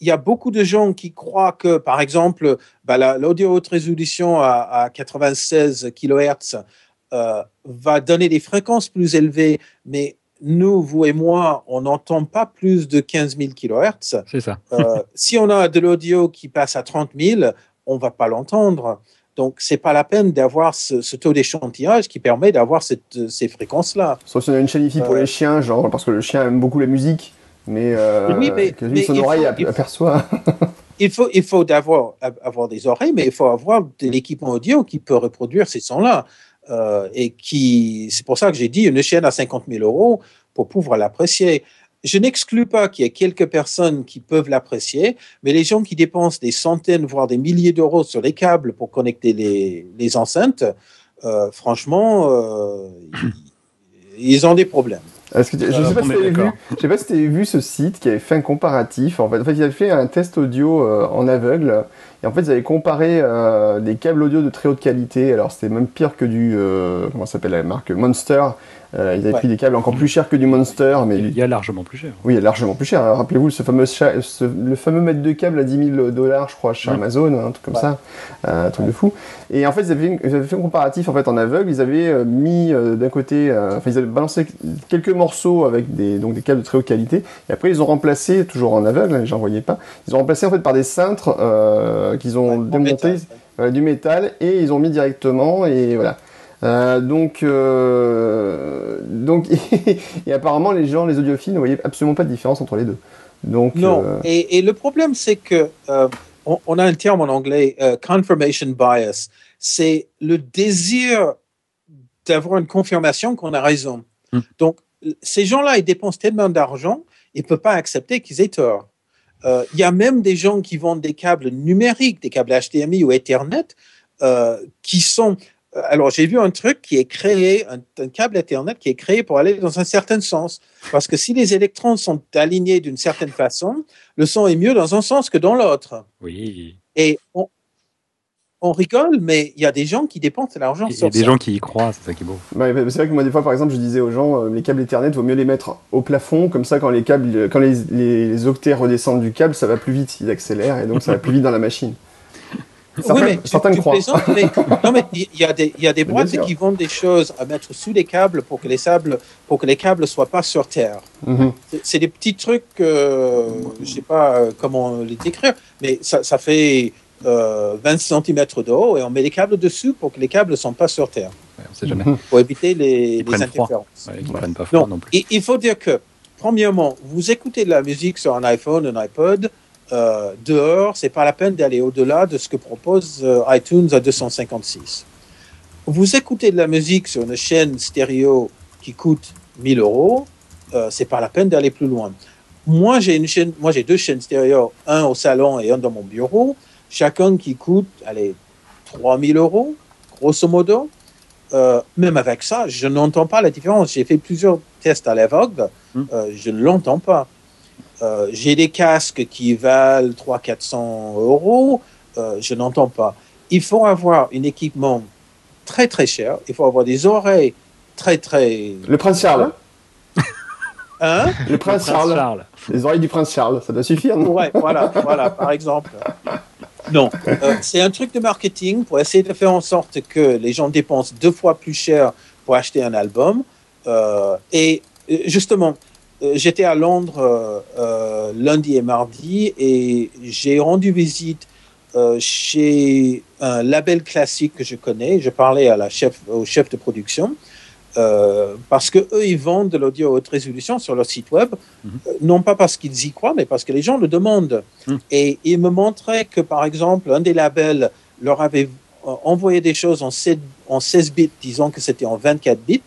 il y a beaucoup de gens qui croient que, par exemple, bah, l'audio haute résolution à, à 96 kHz euh, va donner des fréquences plus élevées, mais nous, vous et moi, on n'entend pas plus de 15 000 kHz. C'est ça. Euh, si on a de l'audio qui passe à 30 000, on va pas l'entendre. Donc, c'est pas la peine d'avoir ce, taux d'échantillage qui permet d'avoir ces fréquences-là. Sauf si on a une chaîne IFI pour les euh, chiens, genre, parce que le chien aime beaucoup la musique, mais, euh, oui, mais, son oreille aperçoit. il faut, il faut d'avoir, avoir des oreilles, mais il faut avoir de l'équipement audio qui peut reproduire ces sons-là. Euh, et qui, c'est pour ça que j'ai dit une chaîne à 50 000 euros pour pouvoir l'apprécier. Je n'exclus pas qu'il y ait quelques personnes qui peuvent l'apprécier, mais les gens qui dépensent des centaines, voire des milliers d'euros sur les câbles pour connecter les, les enceintes, euh, franchement, euh, ils ont des problèmes. je ne sais, pas si tu avais vu ce site qui avait fait un comparatif. En fait, en fait il avait fait un test audio en aveugle et en fait, ils avaient comparé euh, des câbles audio de très haute qualité. Alors, c'était même pire que du. Euh, comment s'appelle la marque Monster. Euh, ils avaient pris des câbles encore plus chers que du Monster. mais Il y a largement plus cher. Oui, il y a largement plus cher. Rappelez-vous, ce fameux, le fameux mètre de câble à 10 000 dollars, je crois, chez Amazon, un truc comme ça. un truc de fou. Et en fait, ils avaient, fait un comparatif en, fait, en aveugle. Ils avaient mis d'un côté. enfin, ils avaient balancé quelques morceaux avec des, donc, des câbles de très haute qualité. Et après, ils ont remplacé, toujours en aveugle, hein, j'en voyais pas, ils ont remplacé en fait par des cintres euh, qu'ils ont démonté euh, du métal et ils ont mis directement et voilà. Euh, donc, donc et apparemment les gens, les audiophiles ne voyaient absolument pas de différence entre les deux. Donc, non. Et, le problème, c'est que on, a un terme en anglais, confirmation bias. C'est le désir d'avoir une confirmation qu'on a raison. Hmm. Donc, ces gens-là, ils dépensent tellement d'argent, ils ne peuvent pas accepter qu'ils aient tort. Euh, il y a même des gens qui vendent des câbles numériques, des câbles HDMI ou Ethernet, euh, qui sont... Euh, alors, j'ai vu un truc qui est créé, un, câble Ethernet qui est créé pour aller dans un certain sens. Parce que si les électrons sont alignés d'une certaine façon, le son est mieux dans un sens que dans l'autre. Oui. Et on, on rigole, mais il y a des gens qui dépensent l'argent sur ça. Il y a des gens qui y croient, c'est ça qui est beau. c'est vrai que moi, des fois, par exemple, je disais aux gens, euh, les câbles Ethernet, vaut mieux les mettre au plafond, comme ça, quand les câbles, quand les, les, octets redescendent du câble, ça va plus vite, ils accélèrent, et donc ça va plus vite dans la machine. Certains, oui, mais tu, croient. non, mais il y a des, y a des boîtes qui vendent des choses à mettre sous les câbles pour que les, sables, pour que les câbles soient pas sur terre. Mhm. C'est des petits trucs, euh, je sais pas euh, comment les décrire, mais ça, ça fait 20 euh, cm de haut et on met les câbles dessus pour que les câbles ne sont pas sur terre. on sait jamais. Pour éviter les, les interférences. prennent pas froid non, plus. Il faut dire que, premièrement, vous écoutez de la musique sur un iPhone, un iPod, euh, dehors, c'est pas la peine d'aller au-delà de ce que propose euh, iTunes à 256. Vous écoutez de la musique sur une chaîne stéréo qui coûte 1000 euros, euh, c'est pas la peine d'aller plus loin. Moi, j'ai une chaîne, moi j'ai deux chaînes stéréo, un au salon et un dans mon bureau chacun qui coûte, allez, 3000 euros, grosso modo. Euh, même avec ça, je n'entends pas la différence. J'ai fait plusieurs tests à l'aveugle, hmm. euh, je ne l'entends pas. Euh, j'ai des casques qui valent 300-400 euros, je n'entends pas. Il faut avoir un équipement très très cher, il faut avoir des oreilles très très... Le prince Charles. Hein? Le prince, Charles. Les oreilles du prince Charles, ça doit suffire, non? Ouais, voilà, voilà, par exemple. Non, euh, c'est un truc de marketing pour essayer de faire en sorte que les gens dépensent deux fois plus cher pour acheter un album. Euh, et euh, justement, j'étais à Londres lundi et mardi et j'ai rendu visite chez un label classique que je connais. Je parlais à la chef, au chef de production euh, parce que eux, ils vendent de l'audio haute résolution sur leur site web, mhm. euh, non pas parce qu'ils y croient, mais parce que les gens le demandent. Mhm. Et ils me montraient que, par exemple, un des labels leur avait euh, envoyé des choses en 16, en 16 bits, disons que c'était en 24 bits,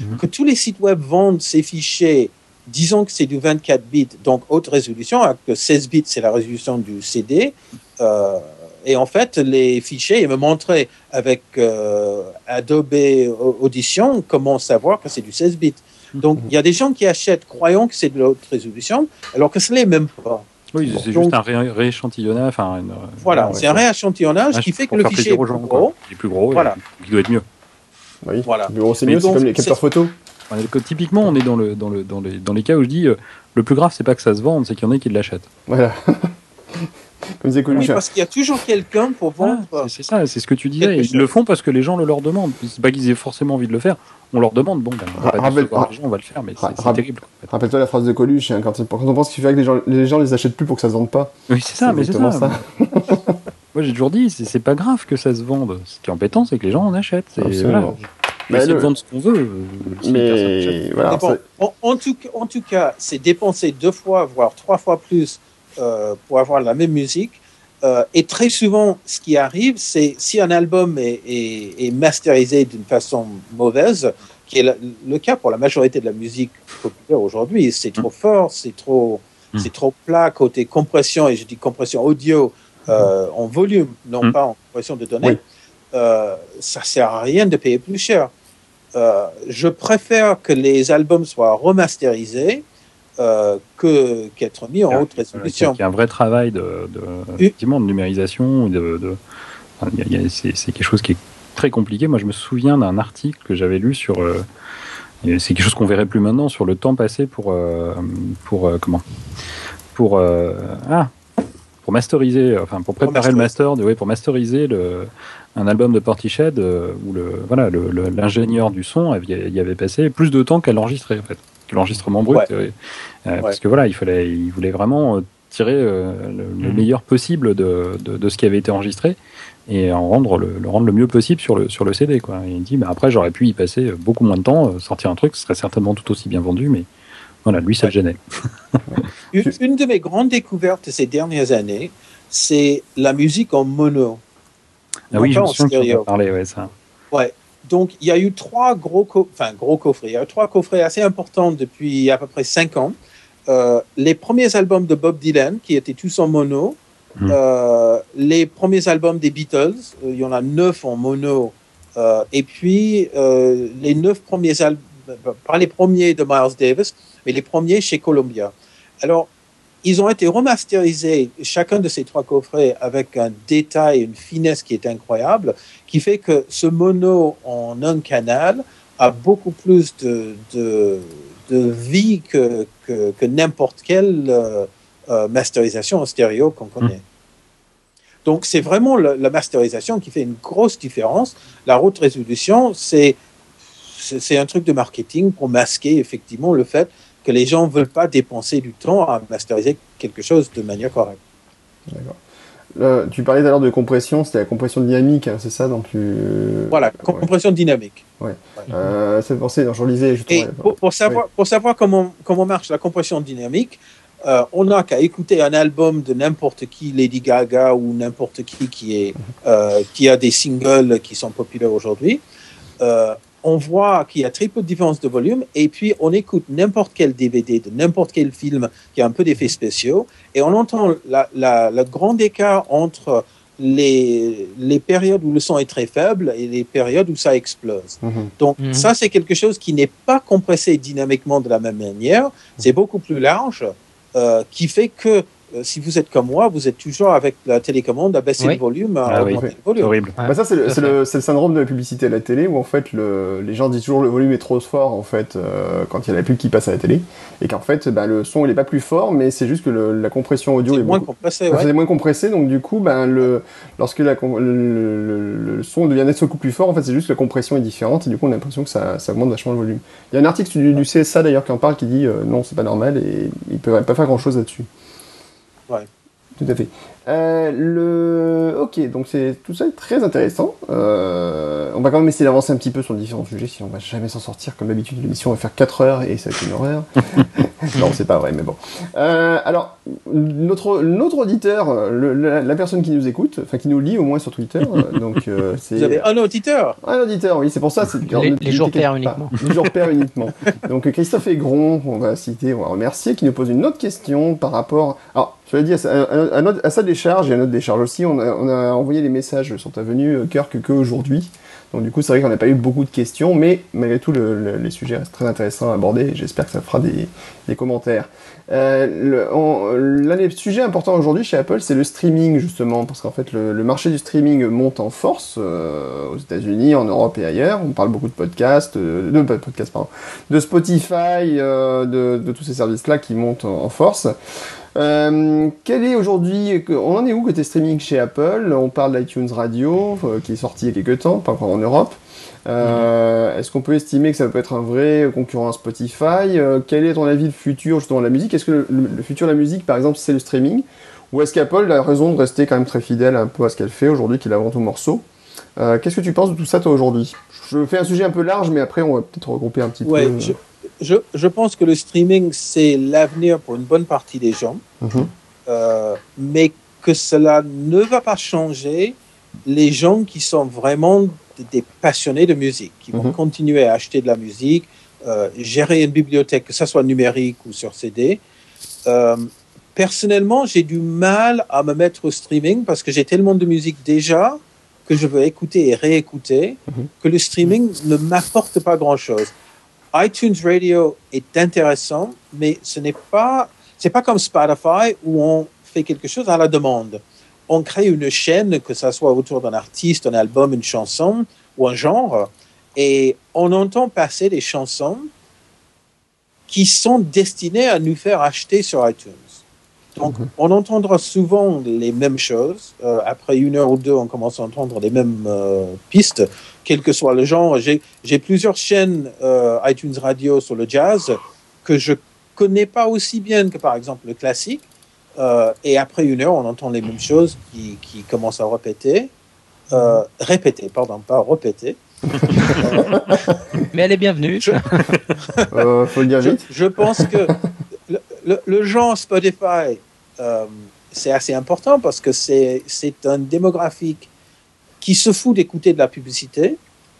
mhm. que tous les sites web vendent ces fichiers, disons que c'est du 24 bits, donc haute résolution, que 16 bits, c'est la résolution du CD. Euh, et en fait, les fichiers, ils me montraient avec euh, Adobe Audition comment savoir que c'est du 16 bits. Donc, il y a des gens qui achètent croyant que c'est de la haute résolution, alors que ce n'est même pas. Oui, c'est juste un rééchantillonnage. Enfin, voilà, c'est un rééchantillonnage qui fait que le fichier est plus gros. Il est plus gros, voilà. il doit être mieux. Oui, voilà. Le c'est mieux, c'est comme les capteurs photo. Typiquement, on est dans, le, dans, le, dans, les, dans les cas où je dis euh, le plus grave, c'est pas que ça se vende, c'est qu'il y en a qui l'achètent. Voilà. oui, parce qu'il y a toujours quelqu'un pour vendre. c'est ça, c'est ce que tu disais. Ils le font parce que les gens le leur demandent. C'est pas qu'ils aient forcément envie de le faire. On leur demande, bon, ben, on va, pas gens, on va le faire, mais c'est terrible. Rappelle-toi la phrase de Coluche, hein, quand, on pense qu'il fait que les gens, les gens les achètent plus pour que ça se vende pas. Oui, c'est ça, mais c'est ça. ça. Moi, j'ai toujours dit, c'est pas grave que ça se vende. Ce qui est embêtant, c'est que les gens en achètent. Voilà. Mais le... vendre ce qu'on veut. Euh, mais voilà, en, tout, en tout cas, c'est dépenser deux fois, voire trois fois plus euh, pour avoir la même musique. Euh, et très souvent, ce qui arrive, c'est si un album est, est, masterisé d'une façon mauvaise, qui est le, cas pour la majorité de la musique populaire aujourd'hui, c'est trop fort, c'est trop, mm. c'est trop plat côté compression, et je dis compression audio euh, en volume, non mm. pas en compression de données. ça sert à rien de payer plus cher. Je préfère que les albums soient remasterisés euh, que qu'être mis en haute résolution. Il y a un vrai travail de, de, de numérisation. De, de c'est quelque chose qui est très compliqué. Moi, je me souviens d'un article que j'avais lu sur. Euh, c'est quelque chose qu'on verrait plus maintenant sur le temps passé pour euh, pour comment? Pour ah pour masteriser, enfin pour préparer le master, de, oui, pour masteriser le, un album de Portiched où le voilà l'ingénieur du son avait, y avait passé plus de temps qu'à l'enregistrer en fait l'enregistrement brut. Euh, euh, parce que voilà, il, fallait, il voulait vraiment euh, tirer le, mhm. meilleur possible de, de, ce qui avait été enregistré et en rendre le, rendre le mieux possible sur le, sur le CD. Quoi. Et il dit, bah, après, j'aurais pu y passer beaucoup moins de temps, sortir un truc, ce serait certainement tout aussi bien vendu, mais voilà, lui, ça le gênait. une, de mes grandes découvertes ces dernières années, c'est la musique en mono. Ah oui, je me souviens parlé, ouais, ça. Ouais, donc, il y a eu trois gros, enfin, gros coffrets. Il y a eu trois coffrets assez importants depuis à peu près cinq ans. Euh, les premiers albums de Bob Dylan, qui étaient tous en mono. Hmm. Euh, les premiers albums des Beatles, euh, il y en a neuf en mono. et puis, les neuf premiers albums, pas les premiers de Miles Davis, mais les premiers chez Columbia. Alors, ils ont été remasterisés, chacun de ces trois coffrets, avec un détail, une finesse qui est incroyable, qui fait que ce mono en un canal a beaucoup plus de, de, vie que, que, n'importe quelle euh, euh, masterisation en stéréo qu'on connaît. Mmh. Donc c'est vraiment la masterisation qui fait une grosse différence. La haute résolution, c'est c'est un truc de marketing pour masquer effectivement le fait que les gens ne veulent pas dépenser du temps à masteriser quelque chose de manière correcte. D'accord. tu parlais tout à l'heure de compression, c'était la compression dynamique, hein, c'est ça donc tu... Voilà, compression dynamique. Ouais. Euh, j'en lisais. Je pour, savoir, pour savoir comment, comment marche la compression dynamique, euh, on n'a qu'à écouter un album de n'importe qui, Lady Gaga ou n'importe qui qui, est, mhm. euh, qui a des singles qui sont populaires aujourd'hui. On voit qu'il y a très peu de différence de volume, et puis on écoute n'importe quel DVD de n'importe quel film qui a un peu d'effets spéciaux, et on entend le grand écart entre les, les périodes où le son est très faible et les périodes où ça explose. Mhm. Donc mhm. ça, c'est quelque chose qui n'est pas compressé dynamiquement de la même manière, c'est beaucoup plus large, euh, qui fait que euh, si vous êtes comme moi, vous êtes toujours avec la télécommande à baisser le volume, à ah le volume. Horrible. Bah ça, c'est le, syndrome de la publicité à la télé où en fait le, les gens disent toujours le volume est trop fort en fait euh, quand il y a la pub qui passe à la télé et qu'en fait bah, le son il est pas plus fort mais c'est juste que la compression audio est, moins compressé. Ouais. C'est moins compressé donc du coup le, lorsque la, le, son devient nettement plus fort en fait c'est juste que la compression est différente et du coup on a l'impression que ça, ça augmente vachement le volume. Il y a un article du, du CSA d'ailleurs qui en parle qui dit euh, non c'est pas normal et il peut pas faire grand chose là-dessus. Ouais. Tout à fait. Euh, le... Ok, donc c'est tout ça est très intéressant. Euh, on va quand même essayer d'avancer un petit peu sur les différents sujets, sinon on va jamais s'en sortir. Comme d'habitude, l'émission va faire 4 heures et ça va être une horreur. non, c'est pas vrai, mais bon. Euh, alors, notre, notre auditeur, la, personne qui nous écoute, enfin qui nous lit au moins sur Twitter, donc c'est... Vous avez un auditeur Un auditeur, oui, c'est pour ça. C'est les, les jours pairs uniquement. Les jours pairs uniquement. Donc Christophe Aigron, on va citer, on va remercier, qui nous pose une autre question par rapport... Alors, je l'ai dit, à, à, à, à, sa décharge et à notre décharge aussi, on a, on a envoyé les messages sur ta venue, Kirk, que aujourd'hui. Donc du coup, c'est vrai qu'on n'a pas eu beaucoup de questions, mais malgré tout, le, les sujets restent très intéressants à aborder. J'espère que ça fera des, des commentaires. Euh, L'un des sujets importants aujourd'hui chez Apple, c'est le streaming justement, parce qu'en fait, le, le, marché du streaming monte en force euh, aux États-Unis, en Europe et ailleurs. On parle beaucoup de podcasts, euh, de, podcasts, pardon, de Spotify, de, tous ces services-là qui montent en, en force. Euh, quel est aujourd'hui, on en est où côté streaming chez Apple? On parle d'iTunes Radio, euh, qui est sorti il y a quelques temps, pas encore en Europe. Euh, mhm. Est-ce qu'on peut estimer que ça peut être un vrai concurrent à Spotify? Quel est ton avis de futur justement de la musique? Est-ce que le, futur de la musique, par exemple, c'est le streaming? Ou est-ce qu'Apple a raison de rester quand même très fidèle un peu à ce qu'elle fait aujourd'hui, qu'il avant tout morceau? Qu'est-ce que tu penses de tout ça toi aujourd'hui? Je fais un sujet un peu large, mais après on va peut-être regrouper un petit peu je, je, pense que le streaming, c'est l'avenir pour une bonne partie des gens, mhm. euh, mais que cela ne va pas changer les gens qui sont vraiment des passionnés de musique, qui vont mhm. continuer à acheter de la musique, euh, gérer une bibliothèque, que ce soit numérique ou sur CD. Euh, personnellement, j'ai du mal à me mettre au streaming parce que j'ai tellement de musique déjà que je veux écouter et réécouter mhm. que le streaming ne m'apporte pas grand-chose iTunes Radio est intéressant, mais ce n'est pas, c'est pas comme Spotify où on fait quelque chose à la demande. On crée une chaîne, que ce soit autour d'un artiste, un album, une chanson ou un genre, et on entend passer des chansons qui sont destinées à nous faire acheter sur iTunes. Donc, mhm. on entendra souvent les mêmes choses. Euh, après une heure ou deux, on commence à entendre les mêmes euh, pistes, quel que soit le genre. J'ai plusieurs chaînes euh, iTunes Radio sur le jazz que je connais pas aussi bien que par exemple le classique. et après une heure, on entend les mêmes choses qui, qui commencent à répéter. répéter, pardon, pas répéter. Mais elle est bienvenue. Je, faut le dire vite. Je, pense que le, le, le genre Spotify euh, c'est assez important parce que c'est un démographique qui se fout d'écouter de la publicité,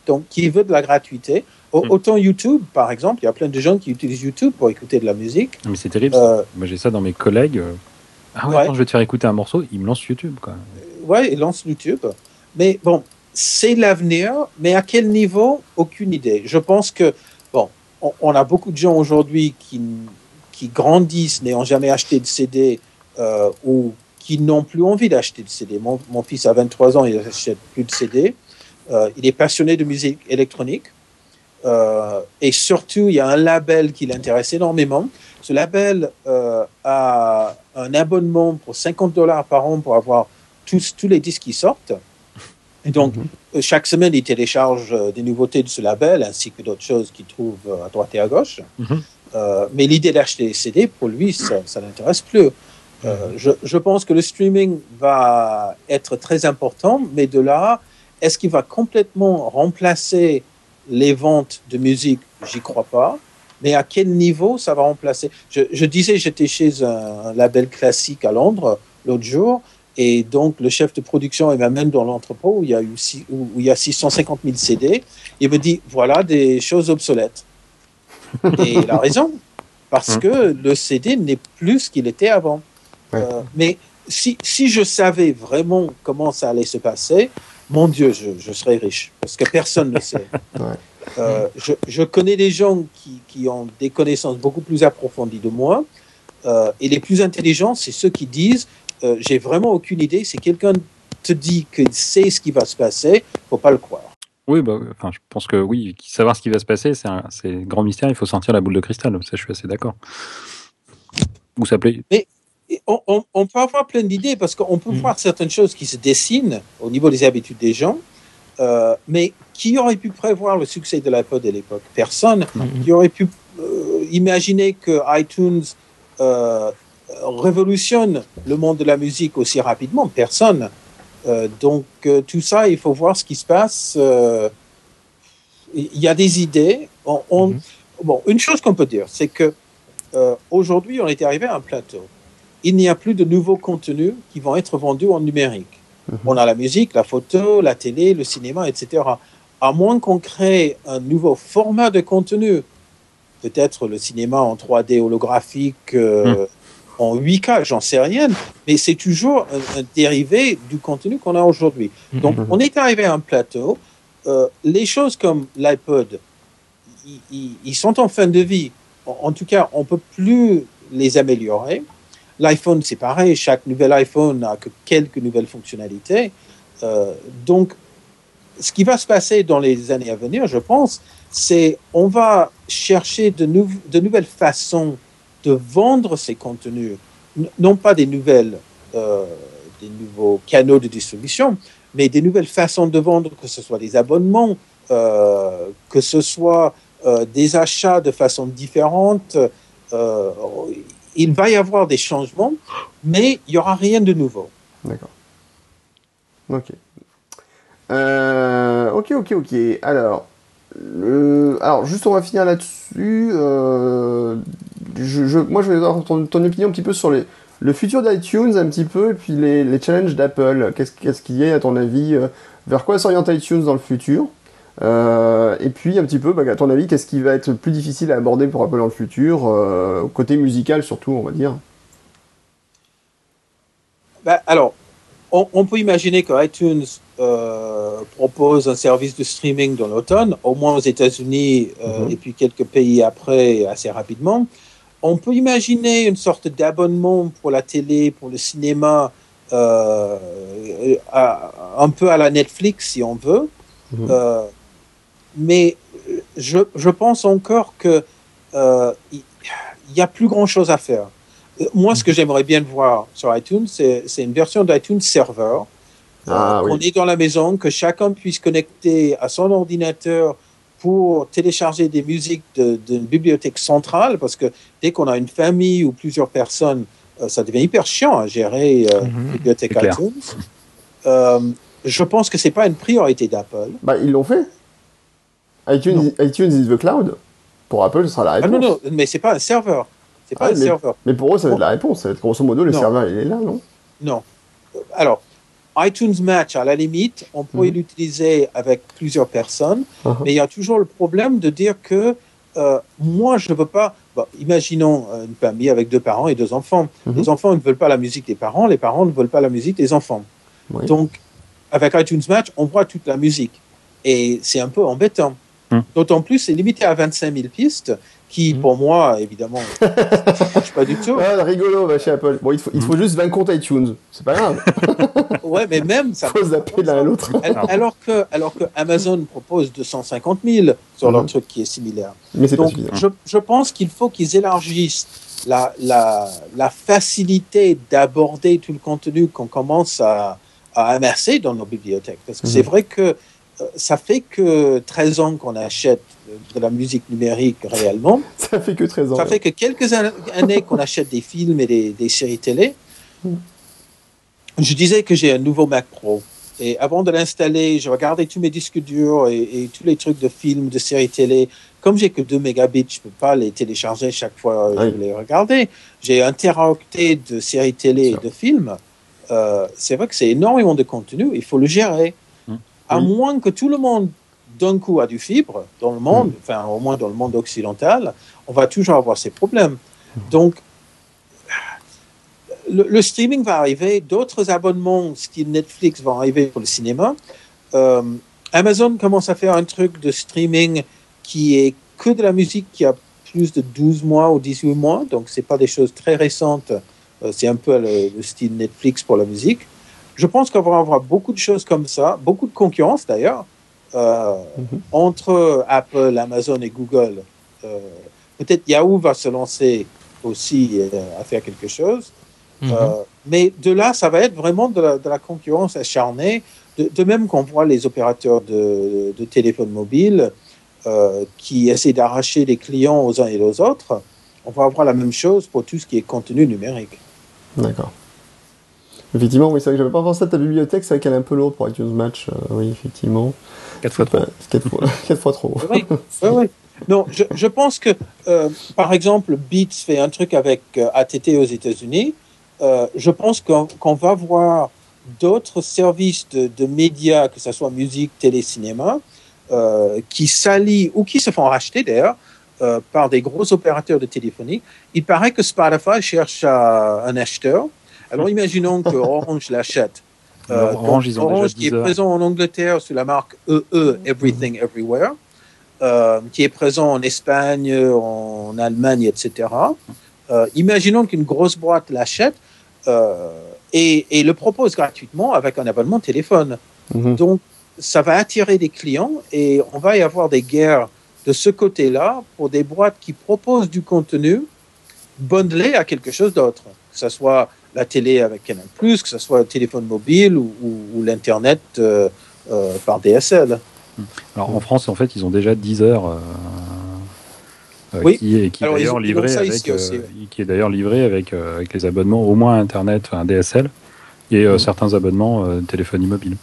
donc qui veut de la gratuité. Hmm. Autant YouTube, par exemple, il y a plein de gens qui utilisent YouTube pour écouter de la musique. Mais c'est terrible. Euh, Moi, j'ai ça dans mes collègues. Ah ouais, quand je vais te faire écouter un morceau, ils me lancent YouTube. Quoi. Ouais, ils lancent YouTube. Mais bon, c'est l'avenir, mais à quel niveau? Aucune idée. Je pense que, bon, on, on a beaucoup de gens aujourd'hui qui qui grandissent n'ayant jamais acheté de CD ou qui n'ont plus envie d'acheter de CD. Mon, mon, fils a 23 ans, il n'achète plus de CD. il est passionné de musique électronique. et surtout, il y a un label qui l'intéresse énormément. Ce label a un abonnement pour 50 dollars par an pour avoir tous, tous les disques qui sortent. Et donc, mhm. euh, chaque semaine, il télécharge euh, des nouveautés de ce label, ainsi que d'autres choses qu'il trouve euh, à droite et à gauche. Mhm. mais l'idée d'acheter des CD, pour lui, ça ne l'intéresse plus. Mhm. je, je, pense que le streaming va être très important, mais de là, est-ce qu'il va complètement remplacer les ventes de musique? J'y crois pas. Mais à quel niveau ça va remplacer? Je, je disais, j'étais chez un label classique à Londres l'autre jour, et donc, le chef de production, il m'amène dans l'entrepôt où il y a eu où il y a 650 000 CD. Il me dit, voilà des choses obsolètes. Et il a raison, parce hum. que le CD n'est plus ce qu'il était avant. Euh, mais si, si je savais vraiment comment ça allait se passer, mon Dieu, je, je serais riche, parce que personne ne sait. Euh, je, je, connais des gens qui, qui, ont des connaissances beaucoup plus approfondies de moi, euh, et les plus intelligents, c'est ceux qui disent euh, j'ai vraiment aucune idée. Si quelqu'un te dit qu'il sait ce qui va se passer, faut pas le croire. Oui, bah, enfin, je pense que oui, savoir ce qui va se passer, c'est un, grand mystère. Il faut sortir la boule de cristal. Ça, je suis assez d'accord. Vous s'appelez Mais on, on, peut avoir plein d'idées parce qu'on peut hmm. voir certaines choses qui se dessinent au niveau des habitudes des gens. Euh, mais qui aurait pu prévoir le succès de l'iPod à l'époque? Personne. Hmm. Qui aurait pu euh, imaginer que iTunes révolutionne le monde de la musique aussi rapidement? Personne. Euh, donc euh, tout ça, il faut voir ce qui se passe. Euh, il y a des idées. On, mhm. Bon, une chose qu'on peut dire, c'est que aujourd'hui, on est arrivé à un plateau. Il n'y a plus de nouveaux contenus qui vont être vendus en numérique. Mhm. On a la musique, la photo, la télé, le cinéma, etc. À moins qu'on crée un nouveau format de contenu, peut-être le cinéma en 3D holographique, mhm en 8K, j'en sais rien, mais c'est toujours un, dérivé du contenu qu'on a aujourd'hui. Mhm. Donc, on est arrivé à un plateau. Euh, les choses comme l'iPod, ils sont en fin de vie. En, tout cas, on peut plus les améliorer. L'iPhone, c'est pareil. Chaque nouvel iPhone n'a que quelques nouvelles fonctionnalités. Euh, donc, ce qui va se passer dans les années à venir, je pense, c'est on va chercher de, nouvelles façons de vendre ces contenus, non pas des nouvelles, euh, des nouveaux canaux de distribution, mais des nouvelles façons de vendre, que ce soit des abonnements, euh, que ce soit des achats de façon différente. Il va y avoir des changements, mais il n'y aura rien de nouveau. D'accord. Ok. ok, ok, ok. Alors, alors, juste on va finir là-dessus. Euh, moi, je vais avoir ton, opinion un petit peu sur le futur d'iTunes, un petit peu, et puis les, challenges d'Apple. Qu'est-ce qu'il y a, à ton avis euh, Vers quoi s'oriente iTunes dans le futur? Euh, Et puis, un petit peu, bah, à ton avis, qu'est-ce qui va être plus difficile à aborder pour Apple dans le futur Côté musical, surtout, on va dire. Bah, alors, on, peut imaginer que iTunes euh, propose un service de streaming dans l'automne, au moins aux États-Unis euh, mhm. et puis quelques pays après assez rapidement. On peut imaginer une sorte d'abonnement pour la télé, pour le cinéma, euh, un peu à la Netflix si on veut. Mhm. Mais je, je, pense encore que il y, a plus grand chose à faire. Moi, ce que j'aimerais bien voir sur iTunes, c'est une version d'iTunes Server. Ah, euh, est dans la maison, que chacun puisse connecter à son ordinateur pour télécharger des musiques d'une bibliothèque centrale, parce que dès qu'on a une famille ou plusieurs personnes, euh, ça devient hyper chiant à gérer euh, mhm. une bibliothèque iTunes. Euh, je pense que c'est pas une priorité d'Apple. Bah, ils l'ont fait. iTunes, iTunes is the cloud. Pour Apple, ce sera la réponse. Ah non, non, mais c'est pas un serveur. C'est pas ah, un mais, serveur. Mais pour eux, ça va être la réponse. Ça va être grosso modo, le serveur, il est là, non? Non. Alors, iTunes Match, à la limite, on pourrait mhm. l'utiliser avec plusieurs personnes, uh-huh. mais il y a toujours le problème de dire que euh, moi, je ne veux pas. imaginons une famille avec deux parents et deux enfants. Mhm. Les enfants ne veulent pas la musique des parents, les parents ne veulent pas la musique des enfants. Donc, avec iTunes Match, on voit toute la musique. Et c'est un peu embêtant. Hmm. D'autant plus, c'est limité à 25 000 pistes, qui hmm. pour moi, évidemment, ne pas du tout. Ah, rigolo, va chez Apple. Bon, il faut, il faut juste 20 comptes iTunes, c'est pas grave. ouais, mais même ça. faut zapper l'un à l'autre. alors que, alors que Amazon propose 250 000 sur leur truc qui est similaire. Mais c'est Donc, je, je pense qu'il faut qu'ils élargissent la, la, la facilité d'aborder tout le contenu qu'on commence à, à amercer dans nos bibliothèques. Parce que c'est vrai que ça fait que 13 ans qu'on achète de la musique numérique réellement. Ça fait que 13 ans. Ça fait que quelques années qu'on achète des films et des, des séries télé. Je disais que j'ai un nouveau Mac Pro. Et avant de l'installer, je regardais tous mes disques durs et, tous les trucs de films, de séries télé. Comme j'ai que 2 mégabits, je peux pas les télécharger chaque fois que je les regarder. J'ai un teraoctet de séries télé et de films. Euh, c'est vrai que c'est énormément de contenu. Il faut le gérer à moins que tout le monde d'un coup a du fibre dans le monde, mm. enfin au moins dans le monde occidental, on va toujours avoir ces problèmes. Donc, le, streaming va arriver, d'autres abonnements style Netflix vont arriver pour le cinéma. Euh, Amazon commence à faire un truc de streaming qui est que de la musique qui a plus de 12 mois ou 18 mois, donc c'est pas des choses très récentes, euh, c'est un peu le, style Netflix pour la musique. Je pense qu'on va avoir beaucoup de choses comme ça, beaucoup de concurrence d'ailleurs, euh, mhm. entre Apple, Amazon et Google. Euh, peut-être Yahoo va se lancer aussi euh, à faire quelque chose. Mhm. mais de là, ça va être vraiment de la, concurrence acharnée, de, même qu'on voit les opérateurs de, de téléphone mobile qui essaient d'arracher les clients aux uns et aux autres. On va avoir la même chose pour tout ce qui est contenu numérique. D'accord. Effectivement, oui, c'est vrai que j'avais pas pensé à ta bibliothèque, c'est vrai qu'elle est un peu lourde pour iTunes Match, euh, oui, effectivement. 4 fois trop. 4 fois, fois trop. Oui, oui, oui. Non, je, je pense que, euh, par exemple, Beats fait un truc avec euh, ATT aux États-Unis. Euh, je pense qu'on va voir d'autres services de, de, médias, que ce soit musique, télé, cinéma, euh, qui s'allient ou qui se font racheter d'ailleurs par des gros opérateurs de téléphonie. Il paraît que Spotify cherche un acheteur alors imaginons que Orange l'achète. Euh, Orange, ils ont Orange qui est présent en Angleterre sous la marque EE, Everything Everywhere, euh, qui est présent en Espagne, en Allemagne, etc. Euh, imaginons qu'une grosse boîte l'achète et, et, le propose gratuitement avec un abonnement téléphone. Mhm. Donc, ça va attirer des clients et on va y avoir des guerres de ce côté-là pour des boîtes qui proposent du contenu bundlé à quelque chose d'autre, que ce soit la télé avec Canal+, que ce soit le téléphone mobile ou, l'Internet euh, euh, par DSL. Alors en France, en fait, ils ont déjà 10 heures. Euh, oui. qui, est, qui, est d'ailleurs livré avec, qui est d'ailleurs livré avec, avec les abonnements au moins Internet, un DSL, et mm. certains abonnements téléphonie mobile.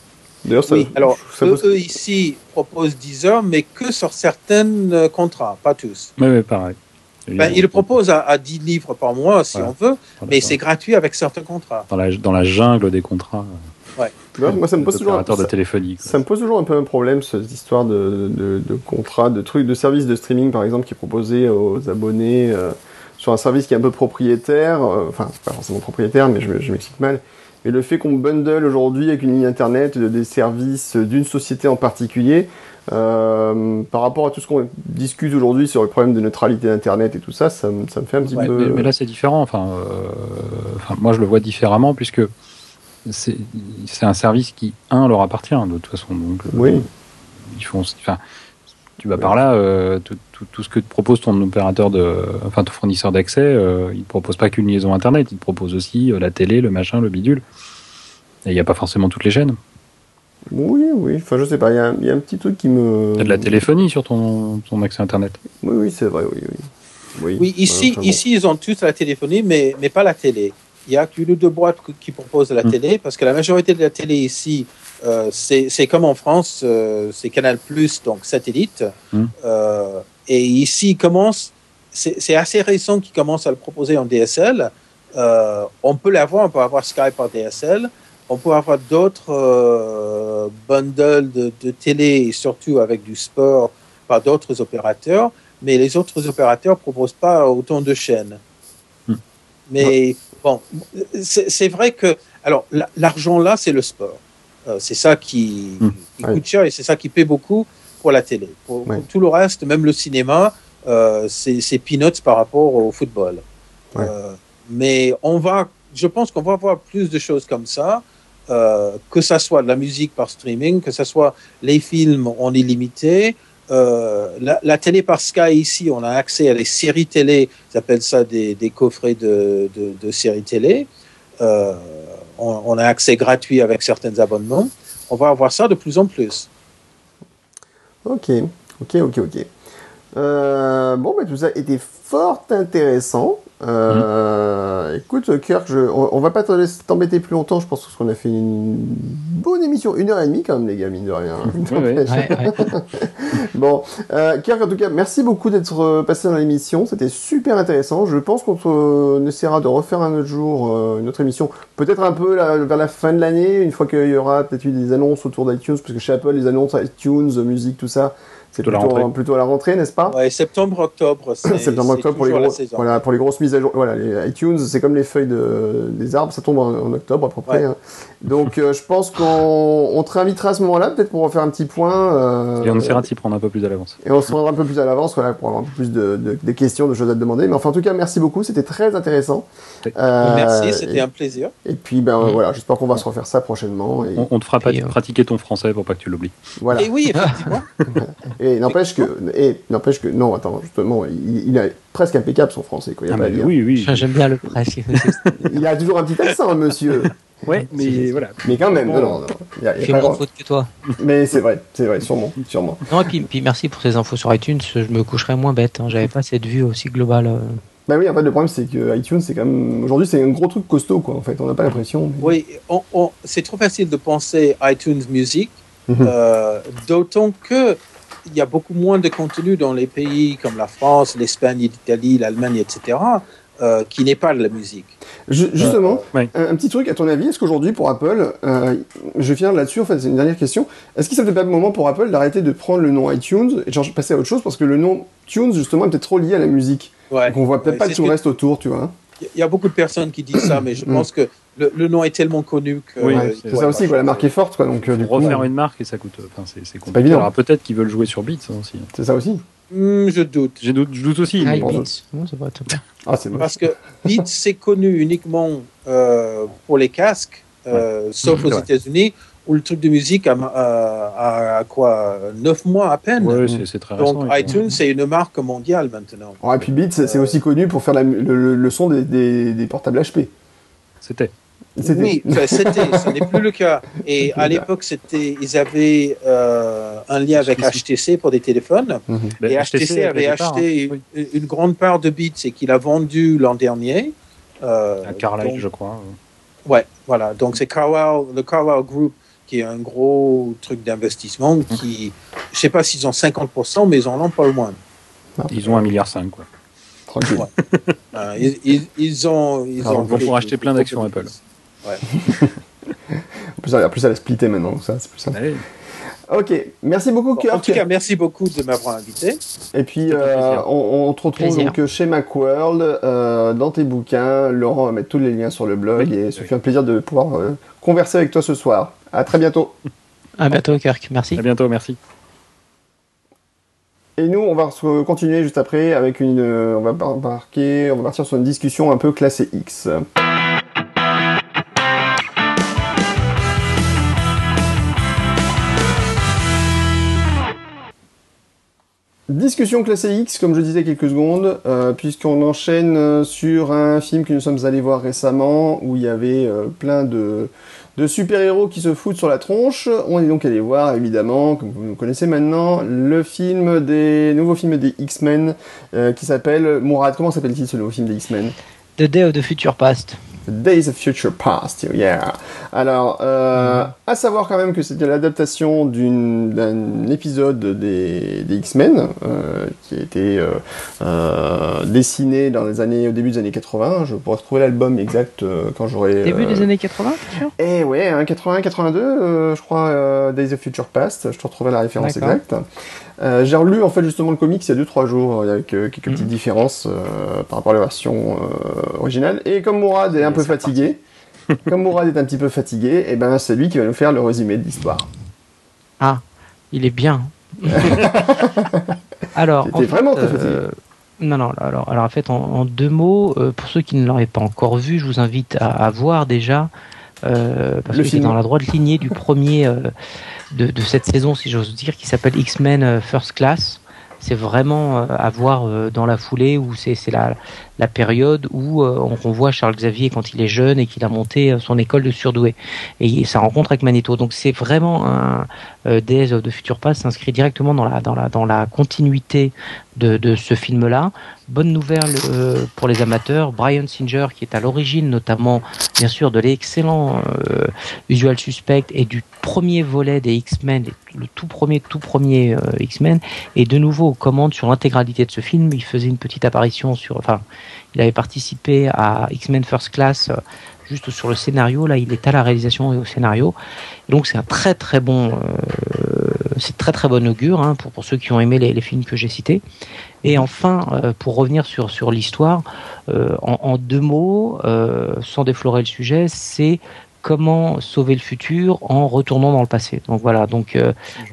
D'ailleurs, oui, alors eux, ici proposent 10 heures, mais que sur certains contrats, pas tous. Oui, oui pareil. Ben, il le propose à, 10 livres par mois si on veut, mais c'est gratuit avec certains contrats. Dans la, dans la jungle des contrats. Ouais. moi, ça me pose toujours un, de téléphonie, ça, me pose toujours un peu un problème cette histoire de, de, de contrats, de trucs, de services de streaming par exemple qui est proposé aux abonnés euh, sur un service qui est un peu propriétaire, euh, enfin c'est pas forcément propriétaire, mais je, je m'explique mal. Mais le fait qu'on bundle aujourd'hui avec une ligne internet des services d'une société en particulier, euh, par rapport à tout ce qu'on discute aujourd'hui sur le problème de neutralité d'Internet et tout ça, ça, me, ça me fait un petit peu. Mais, là, c'est différent. Enfin, euh, enfin, moi, je le vois différemment puisque c'est un service qui, un, leur appartient de toute façon. Donc, euh, oui. Ils font. Enfin, tu vas par là, euh, tout, tout, tout, ce que te propose ton opérateur de, enfin, ton fournisseur d'accès, euh, il ne propose pas qu'une liaison Internet, il te propose aussi la télé, le machin, le bidule. Et il n'y a pas forcément toutes les chaînes. Oui, oui. Enfin, je sais pas. Il y, y, a un petit truc qui me. A de la téléphonie sur ton, ton accès Internet. Oui, oui, c'est vrai, oui, oui. Oui, ici, ici, ils ont tous la téléphonie, mais, mais pas la télé. Il y a qu'une ou deux boîtes qui proposent la hmm. télé, parce que la majorité de la télé ici, euh, c'est comme en France, euh, c'est Canal Plus, donc satellite. Hmm. Euh, et ici, ils commencent, c'est assez récent qu'ils commencent à le proposer en DSL. Euh, on peut l'avoir, on peut avoir Skype par DSL on peut avoir d'autres euh, bundles de, télé et surtout avec du sport par d'autres opérateurs, mais les autres opérateurs proposent pas autant de chaînes. Hmm. Mais bon, c'est vrai que alors l'argent là, c'est le sport. Euh, c'est ça qui, hmm. coûte cher et c'est ça qui paie beaucoup. pour la télé. Pour, tout le reste, même le cinéma, euh, c'est peanuts par rapport au football. Mais on va, je pense qu'on va voir plus de choses comme ça, euh, que ça soit de la musique par streaming, que ça soit les films en illimité. Euh, la, télé par Sky ici, on a accès à des séries télé, ils appellent ça des, coffrets de, séries télé. Euh, on, on, a accès gratuit avec certains abonnements. On va avoir ça de plus en plus. Ok, ok, ok, ok. Euh, bon, bah, tout ça était fort intéressant. Euh, Écoute, Kirk, je, on, va pas t'embêter plus longtemps. Je pense qu'on a fait une bonne émission, une heure et demie quand même, les gars, mine de rien. bon, euh, Kirk, en tout cas, merci beaucoup d'être euh, passé dans l'émission. C'était super intéressant. Je pense qu'on essaiera de refaire un autre jour euh, une autre émission, peut-être un peu vers la fin de l'année, une fois qu'il y aura peut-être eu des annonces autour d'iTunes, parce que chez Apple, les annonces iTunes, musique, tout ça c'est plutôt, plutôt, à la rentrée, n'est-ce pas? Ouais, septembre, octobre. septembre, octobre pour les, gros, voilà, pour les grosses mises à jour. Voilà, les iTunes, c'est comme les feuilles de, des arbres, ça tombe en, octobre à peu près. Hein. Donc, euh, je pense qu'on on te réinvitera à ce moment-là, peut-être pour refaire un petit point. Euh, et on essaiera de s'y prendre un peu plus à l'avance. Et on se prendra un peu plus à l'avance, voilà, pour avoir un peu plus de, de, questions, de choses à te demander. Mais enfin, en tout cas, merci beaucoup, c'était très intéressant. Euh, merci, c'était un plaisir. Et puis, ben mm. voilà, j'espère qu'on va se refaire ça prochainement. Et... On, te fera pratiquer ton français pour pas que tu l'oublies. Voilà. Et oui, effectivement. et n'empêche que et n'empêche que, non, attends, justement, il, il, est presque impeccable son français, quoi. Ah, oui, oui. J'aime bien le presque. il a toujours un petit accent, monsieur. Ouais, mais voilà. Mais quand même, non, non, non. Il y a, moins de faute que toi. Mais c'est vrai, c'est vrai, sûrement, sûrement. Non, et puis, puis, merci pour ces infos sur iTunes. Je me coucherais moins bête. Hein. J'avais pas cette vue aussi globale. Euh. Bah oui, en fait, le problème, c'est que iTunes, c'est quand même. Aujourd'hui, c'est un gros truc costaud, quoi, en fait. On n'a pas l'impression. Oui, c'est trop facile de penser iTunes Music, mhm. euh, d'autant que il y a beaucoup moins de contenu dans les pays comme la France, l'Espagne, l'Italie, l'Allemagne, etc., euh, qui n'est pas de la musique. justement, euh, un, petit truc, à ton avis, est-ce qu'aujourd'hui, pour Apple, euh, je viens là-dessus, en fait, c'est une dernière question, est-ce qu'il ne serait pas le moment pour Apple d'arrêter de prendre le nom iTunes et de passer à autre chose, parce que le nom Tunes, justement, est peut-être trop lié à la musique? Ouais. Donc on voit peut-être pas tout le reste autour, tu vois. Il y a beaucoup de personnes qui disent ça, mais je mm. pense que le, nom est tellement connu que. Oui, c'est ça aussi, quoi, la marque est forte. Quoi, donc, euh, du refaire une marque et ça coûte. Enfin, c'est compliqué. Alors peut-être qu'ils veulent jouer sur Beats hein, aussi. C'est ça aussi hmm, Je doute. Je doute, je doute aussi. Ah, Beats. ça va ah, Parce que Beats, c'est connu uniquement euh, pour les casques, euh, sauf aux États-Unis où le truc de musique a, a, quoi 9 mois à peine. Oui, c'est très Donc iTunes, c'est une marque mondiale maintenant. et puis Beats, c'est aussi connu pour faire le, le, son des, des, des portables HP. C'était. Oui, c'était, ce n'est plus le cas. Et à l'époque, c'était, ils avaient euh, un lien avec HTC pour des téléphones. Mhm. Et HTC, avait acheté hein. une, grande part de Beats et qu'il a vendu l'an dernier. Euh, à Carlyle, je crois. Ouais, voilà. Donc c'est Carlyle, le Carlyle Group qui est un gros truc d'investissement qui, je sais pas s'ils ont 50%, mais ils en ont pas le moins. Ils ont un milliard cinq, quoi. Tranquille. Euh, ils, ils, ont, ils ont pour acheter plein d'actions Apple. Ouais. en, plus, en plus, elle a splitté maintenant, ça, c'est plus simple. Ok, merci beaucoup, Kirk. En tout cas, merci beaucoup de m'avoir invité. Et puis, euh, on, on, te retrouve donc chez Macworld, euh, dans tes bouquins. Laurent va mettre tous les liens sur le blog et ça fait un plaisir de pouvoir euh, converser avec toi ce soir. À très bientôt. À bientôt, Kirk. Merci. À bientôt, merci. Et nous, on va continuer juste après avec une, on va embarquer, on va partir sur une discussion un peu classée X. Discussion classée X, comme je disais quelques secondes, euh, puisqu'on enchaîne euh, sur un film que nous sommes allés voir récemment, où il y avait euh, plein de, de super-héros qui se foutent sur la tronche. On est donc allé voir, évidemment, comme vous connaissez maintenant, le film des nouveaux films des X-Men, qui s'appelle Mourad. Comment s'appelle-t-il ce nouveau film des X-Men? The Day of the Future Past. Days of Future Past, yeah. Alors, euh, à savoir quand même que c'était l'adaptation d'un épisode des, des X-Men euh, qui a été euh, dessiné dans les années, au début des années 80. Je pourrais retrouver l'album exact quand j'aurai. Début des années 80, sûr Eh ouais, hein, 81, 82, je crois, Days of Future Past. Je te retrouverai la référence exacte. Euh, j'ai relu en fait justement le comics il y a 2-3 jours avec euh, quelques petites mhm. différences euh, par rapport à la version originale. Et comme Mourad est un peu fatigué, comme Mourad est un petit peu fatigué, et eh ben c'est lui qui va nous faire le résumé de l'histoire. Ah, il est bien. alors, C'était vraiment très fatigué. Non, non, alors, alors en fait, en, deux mots, pour ceux qui ne l'auraient pas encore vu, je vous invite à, voir déjà, parce que c'est dans la droite lignée du premier de, cette saison, si j'ose dire, qui s'appelle X-Men First Class. C'est vraiment euh, à voir euh, dans la foulée où c'est la, la période où euh, on, voit Charles Xavier quand il est jeune et qu'il a monté son école de surdoué et sa rencontre avec Magneto. Donc c'est vraiment un Days of the Future s'inscrit directement dans la dans la dans la continuité de, de ce film-là. Bonne nouvelle pour les amateurs, Brian Singer qui est à l'origine notamment bien sûr de l'excellent Usual Suspect et du premier volet des X-Men, le tout premier tout premier X-Men et de nouveau aux commandes sur l'intégralité de ce film. Il faisait une petite apparition sur enfin il avait participé à X-Men First Class euh, juste sur le scénario. Là, il est à la réalisation et au scénario. donc, c'est un très très bon, euh, c'est très très bon augure hein, pour, pour ceux qui ont aimé les, films que j'ai cités. Et enfin, euh, pour revenir sur sur l'histoire, en, deux mots, sans déflorer le sujet, c'est comment sauver le futur en retournant dans le passé. Donc voilà, donc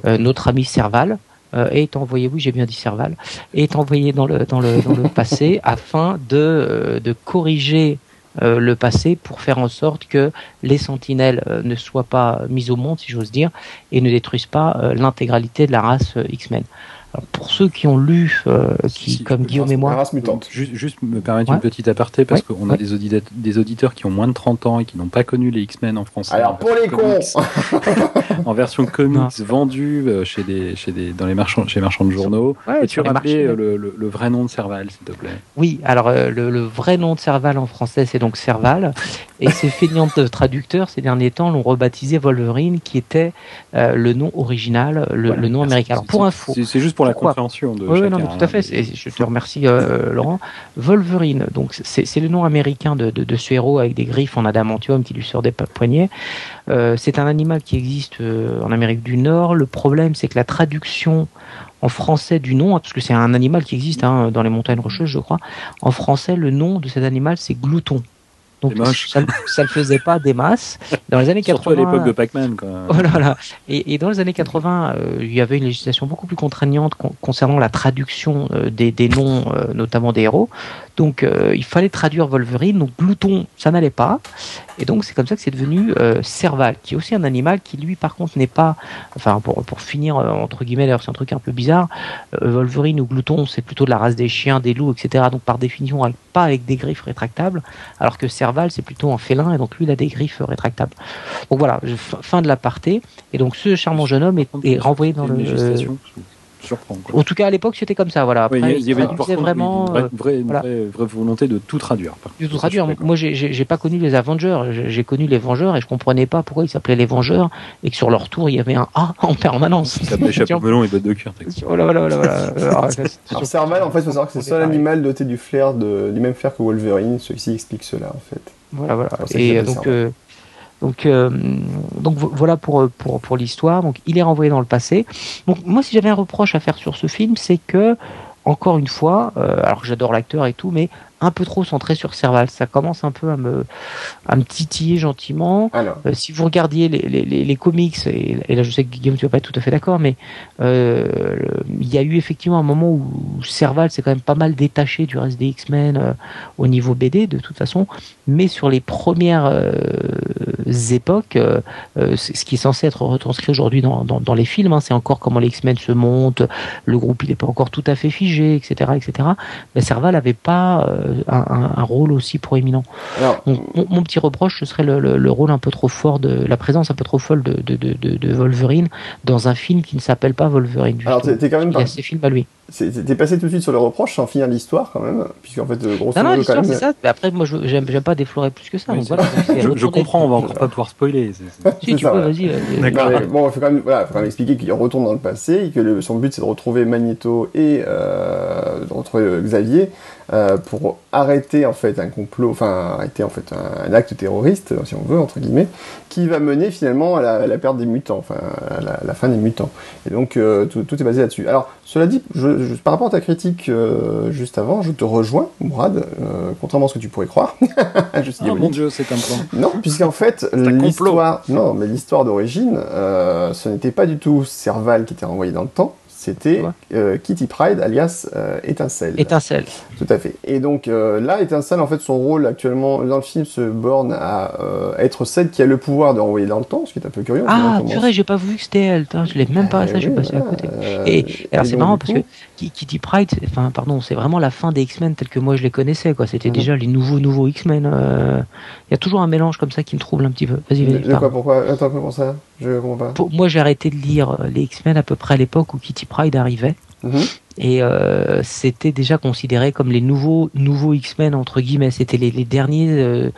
notre ami Serval, est envoyé, oui j'ai bien dit Serval, est envoyé dans le, dans le, dans le passé afin de, euh, de corriger euh, le passé pour faire en sorte que les sentinelles ne soient pas mises au monde, si j'ose dire, et ne détruisent pas l'intégralité de la race X-Men pour ceux qui ont lu, euh, qui, comme Guillaume et moi. Juste, juste, me permettre une petite aparté, parce qu'on a des, auditeurs, des auditeurs qui ont moins de 30 ans et qui n'ont pas connu les X-Men en français. Alors pour les cons En version comics vendue euh, chez des, chez des, dans les marchands, chez marchands de journaux. Ouais, tu rappeler euh, le, le, vrai nom de Serval, s'il te plaît? Oui, alors le, le, vrai nom de Serval en français, c'est donc Serval. Et ces feignantes traducteurs, ces derniers temps, l'ont rebaptisé Wolverine, qui était le nom original, le, nom américain. Alors pour info. C'est juste pour la compréhension de. Oui, non, tout à fait. je te remercie, euh, Laurent. Wolverine, donc c'est le nom américain de, de, ce héros avec des griffes en adamantium qui lui sortent des poignets. Euh, c'est un animal qui existe euh, en Amérique du Nord. Le problème, c'est que la traduction en français du nom, parce que c'est un animal qui existe hein, dans les montagnes rocheuses, je crois. En français, le nom de cet animal, c'est glouton. Donc ça, ça le faisait pas des masses. Dans les années 80, à l'époque de Pac-Man. Voilà, et, et, dans les années 80, euh, il y avait une législation beaucoup plus contraignante concernant la traduction euh, des, des, noms, euh, notamment des héros. Donc il fallait traduire Wolverine. Donc glouton, ça n'allait pas. Et donc c'est comme ça que c'est devenu Serval, qui est aussi un animal qui lui par contre n'est pas, enfin pour, pour finir entre guillemets, d'ailleurs c'est un truc un peu bizarre, Wolverine ou glouton c'est plutôt de la race des chiens, des loups, etc. Donc par définition pas avec des griffes rétractables, alors que Serval c'est plutôt un félin, et donc lui, il a des griffes rétractables. Donc voilà, fin de l'aparté. Et donc ce charmant jeune homme est, renvoyé dans le. En tout cas, à l'époque, c'était comme ça. Voilà. Après, il y avait vraiment une, vraie, vraie, volonté de tout traduire. De tout traduire. Moi, j'ai pas connu les Avengers. J'ai connu les Vengeurs et je comprenais pas pourquoi ils s'appelaient les Vengeurs et que sur leur tour il y avait un A en permanence. Ça s'appelait chapeau melon et bottes de cuir. Voilà, voilà, voilà. Alors, Serval, en fait, il faut savoir que c'est le seul animal doté du flair de, du même flair que Wolverine. Celui-ci explique cela, en fait. Voilà, voilà. Et donc. Donc, euh, donc voilà pour, pour, pour l'histoire. Donc il est renvoyé dans le passé. Donc moi, si j'avais un reproche à faire sur ce film, c'est que encore une fois, euh, alors j'adore l'acteur et tout, mais un peu trop centré sur Serval. Ça commence un peu à me, à me titiller gentiment. Euh, si vous regardiez les, les, les, comics, et, là je sais que Guillaume tu vas pas être tout à fait d'accord, mais euh, il y a eu effectivement un moment où Serval s'est quand même pas mal détaché du reste des X-Men euh, au niveau BD de toute façon, mais sur les premières époques, ce qui est censé être retranscrit aujourd'hui dans, dans, dans, les films, hein, c'est encore comment les X-Men se montent, le groupe il n'est pas encore tout à fait figé, etc. etc. Mais Serval n'avait pas un, rôle aussi proéminent. mon, petit reproche, ce serait le, rôle un peu trop fort de la présence un peu trop folle de, de, Wolverine dans un film qui ne s'appelle pas Wolverine. Alors t'es quand même a ces films à lui. T'es passé tout de suite sur le reproche sans finir l'histoire quand même, puisqu'en fait, grosso non, non, l'histoire c'est ça. Mais après, moi, j'aime pas déflorer plus que ça. voilà, je, comprends, on va encore pas pouvoir spoiler. Si tu peux, vas-y. Bon, il faut quand même, voilà, faut quand même expliquer qu'il retourne dans le passé et que son but c'est de retrouver Magneto et euh, de retrouver Xavier euh, pour arrêter en fait un complot, enfin arrêter en fait un, acte terroriste, si on veut entre guillemets, qui va mener finalement à la, perte des mutants, enfin à la, fin des mutants. Et donc euh, tout, tout, est basé là-dessus. Alors cela dit, je, par rapport à ta critique euh, juste avant, je te rejoins, Mourad, euh, contrairement à ce que tu pourrais croire. je suis oh mon dieu, c'est un plan. Non, puisqu'en fait l'histoire, non, mais l'histoire d'origine, ce n'était pas du tout Serval qui était renvoyé dans le temps c'était euh, Kitty Pride alias euh, Étincelle. Étincelle. Tout à fait. Et donc euh, là, Étincelle, en fait, son rôle actuellement dans le film se borne à être celle qui a le pouvoir de renvoyer dans le temps, ce qui est un peu curieux. Ah, purée, j'ai pas vu que c'était elle. Je l'ai même pas, ça, je suis passé à côté. Et, alors c'est marrant parce que Kitty Pride, enfin, pardon, c'est vraiment la fin des X-Men tels que moi je les connaissais, quoi. C'était mhm. déjà les nouveaux, nouveaux X-Men. Il y a toujours un mélange comme ça qui me trouble un petit peu. Vas-y, vas-y. Quoi, pourquoi Attends, comment ça? Je moi, j'ai arrêté de lire les X-Men à peu près à l'époque où Kitty Pride arrivait. Mhm. Et euh, c'était déjà considéré comme les nouveaux nouveaux X-Men entre guillemets. C'était les, derniers euh,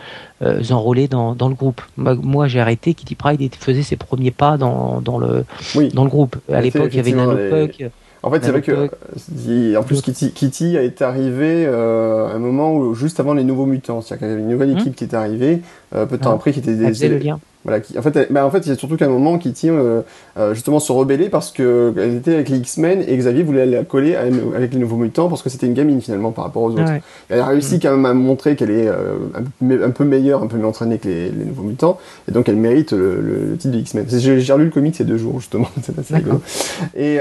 euh, enrôlés dans, dans, le groupe. Moi, j'ai arrêté. Kitty Pride faisait ses premiers pas dans, dans le dans le groupe. À l'époque, il y avait Nanopuck. En fait, c'est vrai que en plus Kitty, Kitty est arrivé à un moment où juste avant les nouveaux mutants, c'est-à-dire qu'il y avait une nouvelle hum. équipe qui était arrivée peu de temps ah. après qui était des. le lien. Voilà, qui, en fait, bah en fait, il y a surtout qu'à un moment qui tient euh, euh, justement se rebeller parce que elle était avec les X-Men et Xavier voulait la coller avec les Nouveaux Mutants parce que c'était une gamine finalement par rapport aux autres. Elle a réussi mm. quand même à montrer qu'elle est euh, un, peu meilleure, un peu mieux entraînée que les, les Nouveaux Mutants et donc elle mérite le, le, titre de X-Men. J'ai lu le comic ces deux jours justement, c'est assez rigolo. Et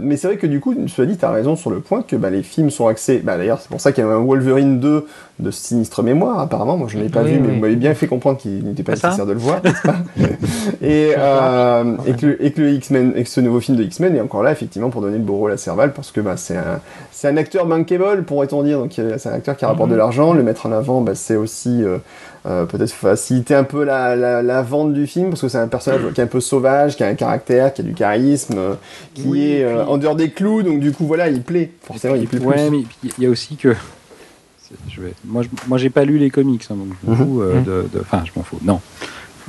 mais c'est vrai que du coup, tu as dit, tu as raison sur le point que bah, les films sont axés. Bah, D'ailleurs, c'est pour ça qu'il y a un Wolverine 2 de sinistre mémoire apparemment. Moi, je ne l'ai pas vu, mais vous m'avez bien fait comprendre qu'il n'était pas nécessaire de le voir. et, euh, et, que, et que le X-Men, et que ce nouveau film de X-Men est encore là, effectivement, pour donner le beau rôle à Serval, parce que bah, c'est un, c'est un acteur bankable, pourrait-on dire. Donc, c'est un acteur qui rapporte de mhm. l'argent. Le mettre en avant, bah, c'est aussi euh, euh, peut-être faciliter un peu la, la, la, vente du film, parce que c'est un personnage qui est un peu sauvage, qui a un caractère, qui a du charisme, qui est en dehors des clous. Donc, du coup, voilà, il plaît. Forcément, il plaît ouais, mais il y a aussi que je vais, moi, je, moi, j'ai pas lu les comics, hein, donc mhm. Mhm. de, enfin, je m'en fous. Non,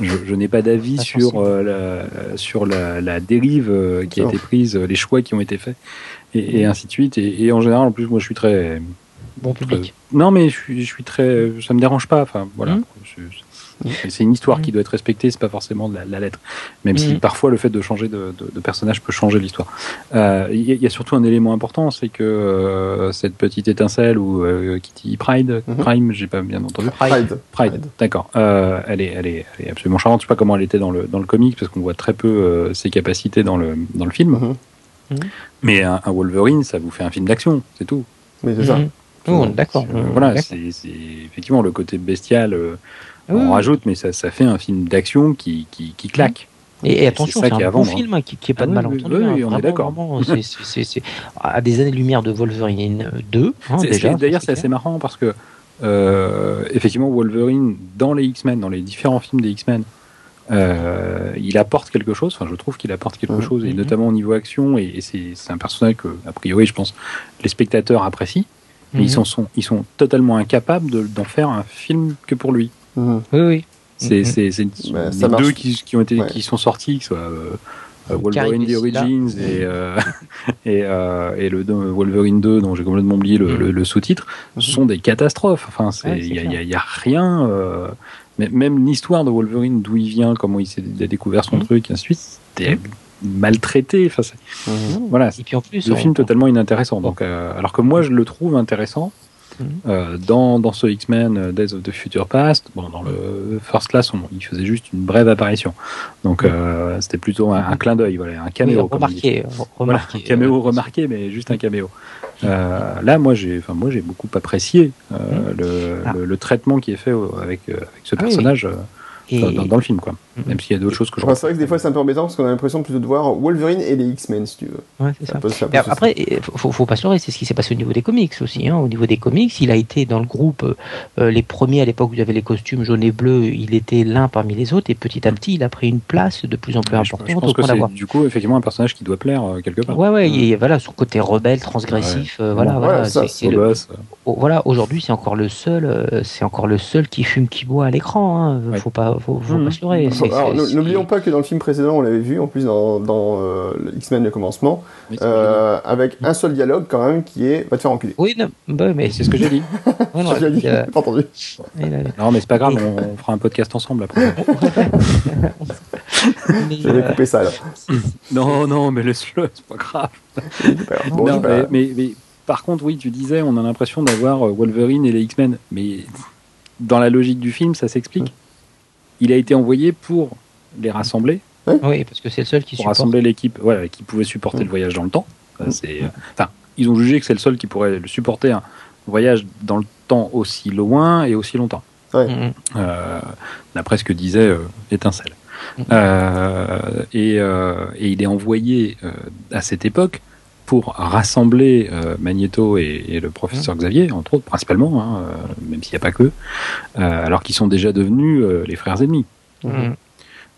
je, n'ai pas d'avis sur, euh, la, sur la, la dérive euh, qui a été prise, les choix qui ont été faits, et, et ainsi de suite. Et, et, en général, en plus, moi, je suis très bon public. non, mais je suis, je suis très, ça me dérange pas. Enfin, voilà. Mmh. C'est une histoire qui doit être respectée, c'est pas forcément la, la, lettre. Même si parfois le fait de changer de, de, de personnage peut changer l'histoire. Euh, il y, y, a surtout un élément important, c'est que euh, cette petite étincelle ou euh, Kitty Pride, mhm. Prime, j'ai pas bien entendu. Pride. Pride, d'accord. Euh, elle, est, elle, est, elle est absolument charmante. Je sais pas comment elle était dans le, dans le comic, parce qu'on voit très peu euh, ses capacités dans le, dans le film. Mhm. Mhm. Mais un, un, Wolverine, ça vous fait un film d'action, c'est tout. Oui, c'est ça. Oh, d'accord. voilà, c'est effectivement le côté bestial on rajoute, mais ça, ça fait un film d'action qui, qui, qui, claque. Et, attention, c'est un bon film hein, qui, qui est pas ah de malentendu. Oui, hein. on est d'accord. C'est à des années-lumière de Wolverine 2. Hein, D'ailleurs, c'est assez marrant parce que euh, effectivement, Wolverine dans les X-Men, dans les différents films des X-Men, euh, il apporte quelque chose. Enfin, je trouve qu'il apporte quelque chose, et mhm. notamment au niveau action. Et, et c'est un personnage que, a priori, je pense, les spectateurs apprécient. Mais ils, sont, ils sont totalement incapables d'en faire un film que pour lui. Oui, oui. C'est bah, les deux qui, qui, ont été, qui sont sortis, que soit euh, euh Wolverine The Origins et, euh, et, euh, et, le Wolverine 2, dont j'ai complètement oublié le, le, le sous-titre, mm-hmm. sont des catastrophes. Enfin, il n'y a, y a, rien. Euh, mais même l'histoire de Wolverine, d'où il vient, comment il, a découvert son truc, et ainsi de suite, c'était maltraité. Enfin. Voilà. Et puis en plus, le film totalement inintéressant. Donc, alors que moi, je le trouve intéressant euh, dans, dans ce X-Men euh, Days of the Future Past, bon, dans le First Class, on, il faisait juste une brève apparition. Donc euh, c'était plutôt un, un clin d'œil, voilà, un caméo. remarqué, remarqué, un caméo remarqué, mais juste un caméo. Euh, là, moi, j'ai, enfin, moi, j'ai beaucoup apprécié le, ah. le, le, traitement qui est fait avec, avec ce ah personnage. Oui dans, le film, quoi. Mm-hmm. Même s'il y a d'autres choses que je. c'est vrai que des fois c'est un peu embêtant parce qu'on a l'impression plutôt de voir Wolverine et les X-Men, si tu veux. Ouais, c'est ça. après, faut, faut pas se leurrer, c'est ce qui s'est passé au niveau des comics aussi. Hein. Au niveau des comics, il a été dans le groupe euh, les premiers à l'époque où il y avait les costumes jaunes et bleus, il était l'un parmi les autres et petit à petit il a pris une place de plus en plus importante. Je, pense que c'est du coup effectivement un personnage qui doit plaire euh, quelque part. Ouais, ouais, mm. et voilà, son côté rebelle, transgressif, euh, voilà, voilà. c'est le... Voilà, aujourd'hui c'est encore le seul, c'est encore le seul qui fume, qui boit à l'écran. Hein. Faut pas, faut, faut mm. pas se leurrer. N'oublions pas que dans le film précédent, on l'avait vu, en plus dans, dans euh, X-Men le commencement, euh, avec un seul dialogue quand même qui est va te faire enculer. Oui, non, bah, mais c'est ce que j'ai dit. ouais, non, dit, euh... pas entendu. Non, mais c'est pas grave, on, fera un podcast ensemble après. Je vais couper ça là. non, non, mais laisse-le, c'est pas grave. Bon, non, mais, mais, mais, par contre, oui, tu disais, on a l'impression d'avoir euh, Wolverine et les X-Men, mais dans la logique du film, ça s'explique il a été envoyé pour les rassembler. Oui, parce que c'est le seul qui pour rassembler l'équipe, ouais, qui pouvait supporter le voyage dans le temps. C'est, enfin, ils ont jugé que c'est le seul qui pourrait le supporter un voyage dans le temps aussi loin et aussi longtemps. Euh, d'après ce que disait euh, Étincelle. Euh, et, et, il est envoyé à cette époque pour rassembler Magneto et, le professeur Xavier, entre autres, principalement, hein, même s'il n'y a pas que, alors qu'ils sont déjà devenus les frères ennemis.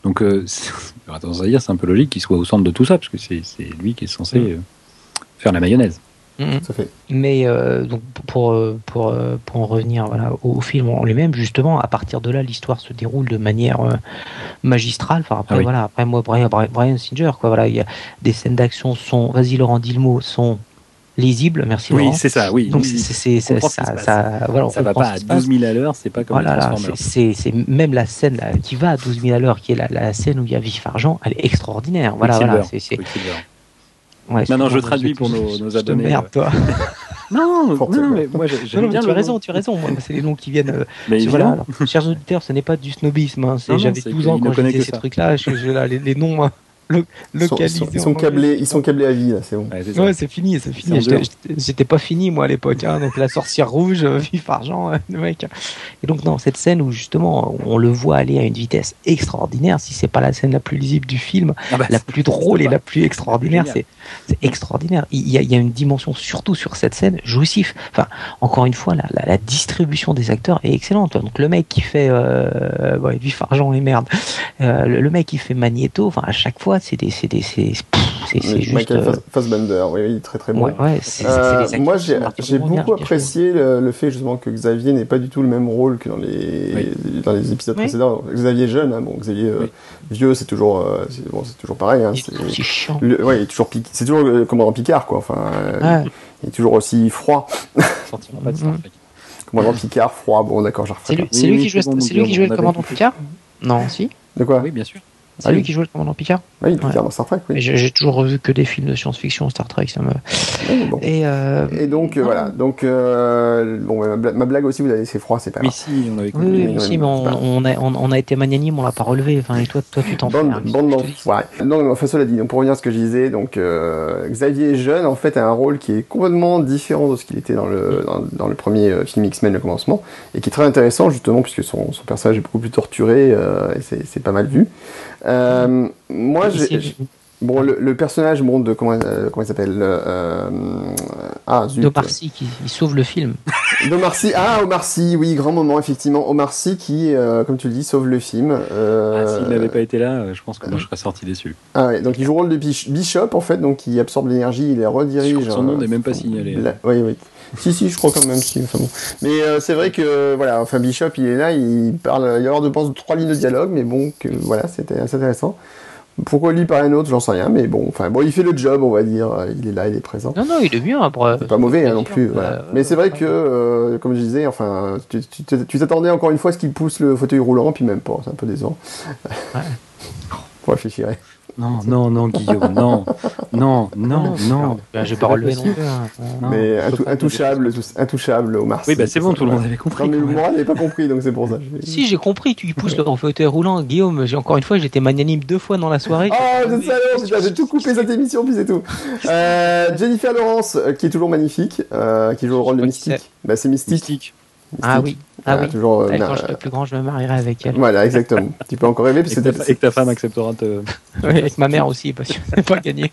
Donc, tendance à dire, c'est un peu logique qu'il soit au centre de tout ça, parce que c'est lui qui est censé faire la mayonnaise. Mhm. Mais euh, donc pour, euh, pour, euh, pour en revenir voilà, au, film en lui-même, justement, à partir de là, l'histoire se déroule de manière magistrale. Enfin, après, ah voilà, après moi, Brian, Brian Singer, quoi, voilà, il y a des scènes d'action sont, vas-y Laurent, dis le mot, sont lisibles, merci Oui, c'est ça, oui. Donc c'est ça, ça, voilà, ça va pas à 12 000 à l'heure, c'est pas comme voilà, c'est même la scène qui va à 12 000 à l'heure, qui est la, la scène où il y a Vif Argent, elle est extraordinaire. Voilà, voilà, c'est Ouais, Maintenant, je traduis pour nos, nos abonnés. Merde, toi. non, non, mais moi, j'aime bien. Tu as raison, tu as raison. c'est les noms qui viennent. Euh, mais voilà. Alors, chers auditeurs, ce n'est pas du snobisme. Hein, J'avais 12 ans quand je disais ces trucs-là. Les, les noms. Ils, sont, ils, sont, câblés, ils sont câblés à vie là, c'est bon. Ouais, c'est fini, c'est fini. J'étais pas fini moi à l'époque. Hein, donc la sorcière rouge, euh, vif argent, euh, le mec. Et donc dans cette scène où justement on le voit aller à une vitesse extraordinaire, si c'est pas la scène la plus lisible du film, ah bah, la plus drôle et la plus extraordinaire, c'est extraordinaire. Il y, a, il y, a, une dimension surtout sur cette scène jouissif. Enfin, encore une fois, la, la, distribution des acteurs est excellente. Donc le mec qui fait euh, ouais, vif argent et merde, euh, le, le, mec qui fait Magneto, enfin à chaque fois c'est des, c'est des, c'est, c'est juste. Michael euh... Fassbender, oui, très très bon. Ouais, euh, moi, j'ai, j'ai beaucoup apprécié le, fait justement que Xavier n'ait pas du tout le même rôle que dans les, dans les épisodes précédents. Xavier jeune, hein, bon, Xavier euh, vieux, c'est toujours, euh, c'est, bon, c'est toujours pareil. Hein, c'est chiant. ouais, il est toujours, c'est toujours le commandant Picard, quoi. Enfin, il est toujours aussi froid. Sentiment pas de Star Commandant Picard, froid. Bon, d'accord, j'en C'est lui, c'est lui qui jouait, c'est lui qui jouait le commandant Picard? Non, si. De quoi? Oui, bien sûr. C'est lui qui jouait le commandant Picard Oui, Picard dans Star Trek, oui. J'ai toujours revu que des films de science-fiction Star Trek, ça me... et, euh... et, donc, euh, voilà. Donc, euh, bon, ma blague aussi, vous avez laissé froid, c'est pas grave. Mais si, on avait compris. Oui, oui, si, mais on, on, a, on, a été magnanime, on l'a pas relevé. Enfin, et toi, toi tu t'en fais. Bande, bande ouais. Non, enfin, cela dit, donc, pour revenir à ce que je disais, donc, Xavier Jeune, en fait, a un rôle qui est complètement différent de ce qu'il était dans le, dans, dans, le premier film X-Men, le commencement, et qui est très intéressant, justement, puisque son, son personnage est beaucoup plus torturé, et c'est pas mal vu. Euh, moi, j'ai. Bon, le, personnage bon, de comment, euh, comment il s'appelle euh, Ah, zut. Omar Sy qui sauve le film. Omar Sy, ah Omar Sy, oui, grand moment effectivement. Omar Sy qui, comme tu le dis, sauve le film. Ah, S'il n'avait pas été là, je pense que moi je serais sorti déçu. Ah ouais, donc il joue le rôle de Bishop en fait, donc il absorbe l'énergie, il les redirige. Son nom n'est même pas signalé. Oui, oui. Si, si, je crois quand même. Si, enfin bon. Mais euh, c'est vrai que, voilà, enfin, Bishop, il est là, il parle, il y a de pense trois lignes de dialogue, mais bon, que, voilà, c'était assez intéressant. Pourquoi lui par un autre, j'en sais rien, mais bon, enfin, bon, il fait le job, on va dire, il est là, il est présent. Non, non, il est bien, après. C'est pas mauvais, hein, non plus, voilà. mais c'est vrai que, euh, comme je disais, enfin, tu t'attendais encore une fois à ce qu'il pousse le fauteuil roulant, puis même pas, c'est un peu décevant. Ouais. Faut réfléchir. Non, non, non, Guillaume, non, non, non, non. Ben, je vais pas non plus. Hein. Mais intouchable, intouchable au Mars. Oui, bah c'est bon, tout le monde avait compris. Non, mais le moral n'avait pas compris, donc c'est pour ça. Si, j'ai compris, tu pousses le fauteuil roulant. Guillaume, j'ai encore une fois, j'étais magnanime deux fois dans la soirée. Oh, c'est salaud, j'ai tout coupé cette émission, puis c'est tout. Euh, Jennifer Lawrence, euh, qui est toujours magnifique, euh, qui joue le rôle de Mystique. Bah, c'est Mystique. Ah oui. Ah oui. Toujours, euh, quand je serai plus grand, je me marierai avec elle. Voilà, exactement. tu peux encore rêver. Parce et, que ta, et que ta femme acceptera de. oui, avec ma mère aussi, parce qu'elle n'a pas gagné.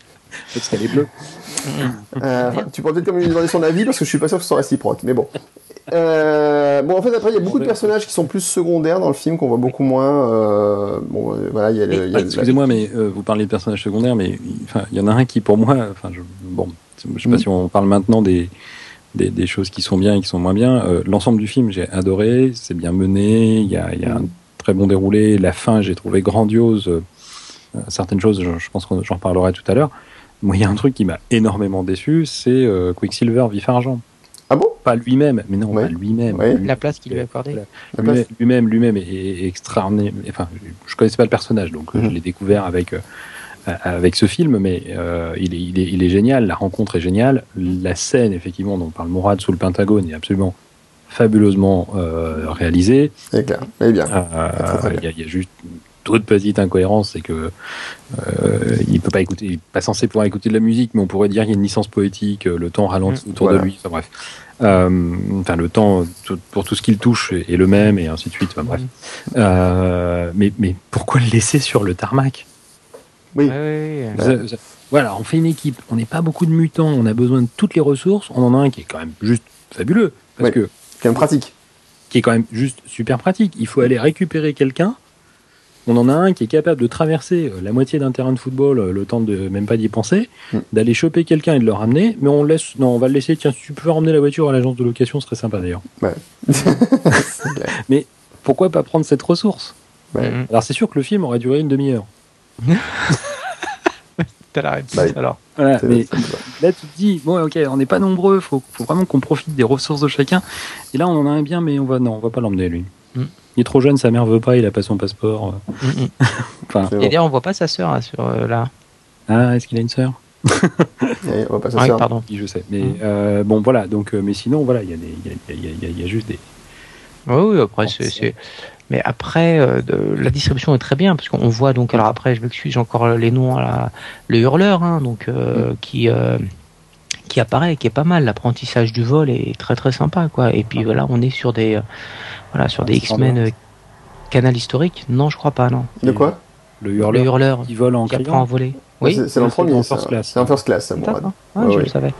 Parce qu'elle est bleue. Euh, tu pourrais peut-être quand même lui demander son avis, parce que je suis pas sûr que ce soit réciproque. Mais bon. Euh, bon, en fait, après, il y a beaucoup de personnages qui sont plus secondaires dans le film, qu'on voit beaucoup moins. Euh, bon, voilà, il y a, le, ah, Excusez-moi, mais euh, vous parlez de personnages secondaires, mais il y en a un qui, pour moi, enfin, je, bon, je sais pas mm. si on parle maintenant des, des, des, choses qui sont bien et qui sont moins bien. Euh, L'ensemble du film, j'ai adoré, c'est bien mené, il y a, y a, un très bon déroulé. La fin, j'ai trouvé grandiose. Euh, certaines choses, je, je pense que j'en reparlerai tout à l'heure. Moi, il y a un truc qui m'a énormément déçu, c'est euh, Quicksilver vif argent. Ah bon? Pas lui-même, mais non, pas lui-même. Ouais. La place qu'il lui a accordée. Lui-même, lui-même est, est, extraordinaire. Enfin, je connaissais pas le personnage, donc -hmm. je l'ai découvert avec euh, avec ce film, mais euh, il, est, il, est, il, est, génial, la rencontre est géniale, la scène effectivement dont parle Mourad sous le Pentagone est absolument fabuleusement euh, réalisée. C'est clair, mais bien. Il y, y, a juste toute petite incohérence, c'est que euh, il peut pas écouter, il est pas censé pouvoir écouter de la musique, mais on pourrait dire qu'il y a une licence poétique, le temps ralentit mmh. autour de lui. Enfin bref, enfin le temps pour tout ce qu'il touche est, le même et ainsi de suite. Enfin, bref, mmh. mais mais pourquoi le laisser sur le tarmac? Oui. Voilà, on fait une équipe, on n'est pas beaucoup de mutants, on a besoin de toutes les ressources, on en a un qui est quand même juste fabuleux. Parce que. Qui est pratique. Qui est quand même juste super pratique. Il faut aller récupérer quelqu'un. On en a un qui est capable de traverser euh, la moitié d'un terrain de football, euh, le temps de même pas d'y penser, hmm. d'aller choper quelqu'un et de le ramener, mais on laisse, non, on va le laisser, tiens, si tu peux ramener la voiture à l'agence de location, ce serait sympa d'ailleurs. Ouais. mais pourquoi pas prendre cette ressource? Alors c'est sûr que le film aurait duré une demi-heure. la bah, alors. mais là, tu te dis, bon, ok, on n'est pas nombreux, faut, faut vraiment qu'on profite des ressources de chacun. Et là, on en a un bien, mais on va, non, on va pas l'emmener, lui. Mm. Il est trop jeune, sa mère veut pas, il a pas son passeport. Mm, mm. enfin, Et d'ailleurs, on voit pas sa sœur hein, sur euh, là. Ah, est-ce qu'il a une sœur? On voit pas sa sœur. pardon. Je sais. Mais euh, bon, voilà. Donc, euh, mais sinon, voilà, il y, y, y, y, a juste des. Oui, oui après, c'est mais après, euh, la distribution est très bien parce qu'on voit donc alors après, je m'excuse, j'ai encore les noms à la, le hurleur, hein, donc euh, mm. qui euh, qui apparaît, qui est pas mal. L'apprentissage du vol est très très sympa, quoi. Et puis ah. voilà, on est sur des voilà sur des X-Men canal historique. Non, je crois pas, non. De quoi le hurleur, le hurleur qui vole en qui apprend à voler. Oui, c'est le premier. C'est en first class. C'est en first class, moi. Ah, je le savais.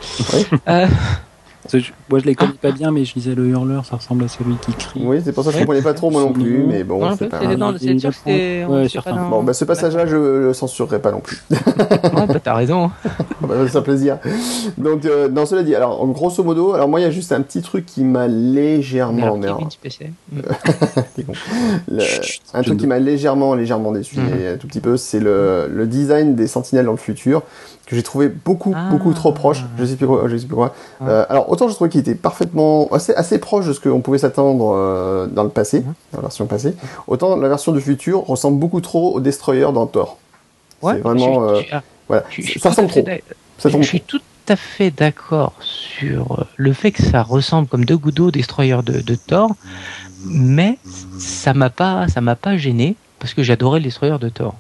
Moi, je les connais pas bien, mais je disais le hurleur, ça ressemble à celui qui crie. Oui, c'est pour ça que je ne comprenais pas trop, moi non plus, mais bon, c'est pas grave. Bon, bah, ce passage-là, je le censurerai pas non plus. bah, t'as raison. bah, ça plaisir. Donc, euh, dans cela dit, alors, grosso modo, alors moi, il y a juste un petit truc qui m'a légèrement. Mais un truc qui m'a légèrement, légèrement déçu, mhm. un tout petit peu, c'est le, le design des sentinelles dans le futur que j'ai trouvé beaucoup, beaucoup trop proche. Je sais plus quoi. Je sais plus quoi. Euh, alors, autant je trouvais qu'il était parfaitement, assez, assez proche de ce qu'on pouvait s'attendre euh, dans le passé, dans la version passée. Autant la version du futur ressemble beaucoup trop au Destroyer dans Thor. Ouais, c'est vraiment, euh, voilà. ça ressemble trop. je suis tout à fait d'accord sur le fait que ça ressemble comme deux gouttes d'eau au Destroyer de, de Thor, mais ça m'a pas, ça m'a pas gêné parce que j'adorais le Destroyer de Thor.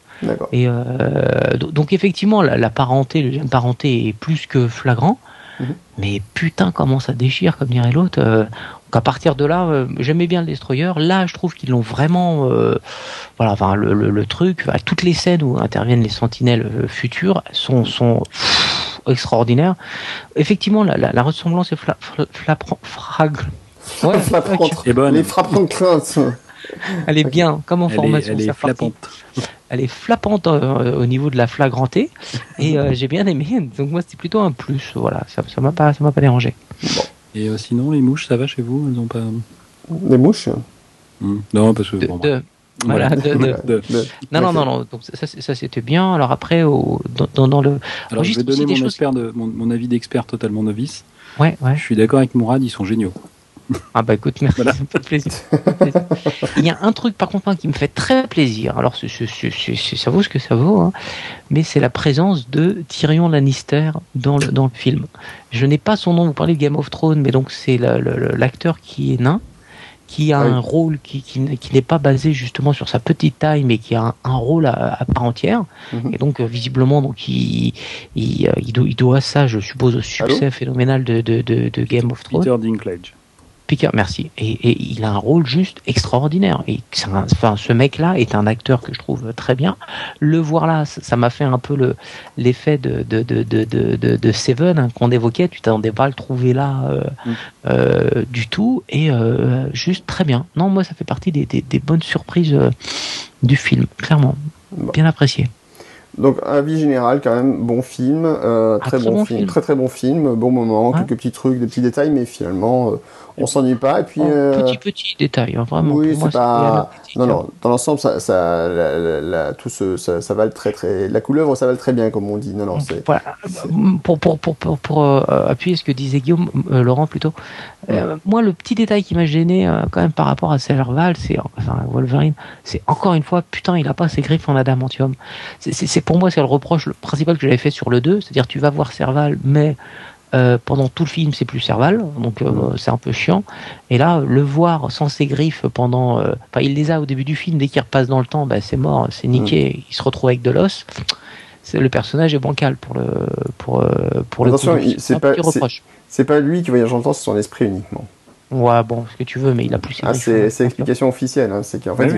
Et euh, donc effectivement, la, parenté, le lien de parenté est plus que flagrant. Mhm. Mais putain, comment ça déchire, comme dirait l'autre. Euh, donc à partir de là, euh, j'aimais bien le Destroyer. Là, je trouve qu'ils l'ont vraiment, voilà, enfin le, truc, toutes les scènes où interviennent les Sentinelles futures sont sont extraordinaires. Effectivement, la, ressemblance est fla, frag. Ouais, Les frappantes Elle est bien, comme en formation. elle est flappante elle est flappante euh, au niveau de la flagrantée et euh, j'ai bien aimé. Donc moi c'est plutôt un plus. Voilà, ça ça m'a pas ça m'a pas dérangé. Et euh, sinon les mouches ça va chez vous? Elles ont pas Les mouches? Hmm. Non parce que voilà, non, non, non, non, donc ça, ça c'était bien. Alors après, au, dans, dans, le. Alors, je vais donner mon, expert de, mon, mon avis d'expert totalement novice. Ouais, ouais. Je suis d'accord avec Mourad, ils sont géniaux. Ah bah écoute, merci, ça me fait plaisir. Il y a un truc par contre qui me fait très plaisir. Alors ça vaut ce que ça vaut, hein, mais c'est la présence de Tyrion Lannister dans le, dans le film. Je n'ai pas son nom, vous parlez de Game of Thrones, mais donc c'est l'acteur qui est nain, qui a un rôle qui, qui, n'est pas basé justement sur sa petite taille, mais qui a un, rôle à, part entière. Mhm. Et donc euh, visiblement, donc il, il, euh, il, doit, ça, je suppose, au succès phénoménal de, de, de, Game of Thrones. Peter Dinklage merci. Et, il a un rôle juste extraordinaire. Et enfin, ce mec-là est un acteur que je trouve très bien. Le voir là, ça m'a fait un peu le l'effet de de, de, de, de Seven hein, qu'on évoquait. Tu t'attendais pas à le trouver là euh, mm. euh, du tout. Et euh, juste très bien. Non, moi, ça fait partie des, des, bonnes surprises du film, clairement. Bien apprécié. Donc avis général quand même bon film, euh, très, bon, film, très très bon film, bon moment, quelques petits trucs, des petits détails, mais finalement euh, on s'ennuie pas. Et puis euh, petit petit détail, hein, vraiment. Oui, c'est pas. Non non, dans l'ensemble ça, ça, la, tout ce, ça, ça va très très. La couleuvre ça très bien comme on dit. Non non c'est. Voilà. Pour pour pour pour, pour appuyer ce que disait Guillaume Laurent plutôt. moi le petit détail qui m'a gêné quand même par rapport à Serval, c'est enfin Wolverine, c'est encore une fois putain il a pas ses griffes en adamantium. C'est pour moi, c'est le reproche le principal que j'avais fait sur le 2, c'est-à-dire tu vas voir Serval, mais euh, pendant tout le film, c'est plus Serval, donc euh, mm. c'est un peu chiant. Et là, le voir sans ses griffes pendant, euh, enfin, il les a au début du film. Dès qu'il repasse dans le temps, bah, c'est mort, c'est niqué. Mm. Il se retrouve avec de l'os. Le personnage est bancal pour le pour pour Attention, le c'est pas c'est pas lui qui voyage dans le temps, c'est son esprit uniquement. Ouais, bon, ce que tu veux, mais il a plus ses ah, C'est l'explication officielle. Hein, c'est qu'en fait,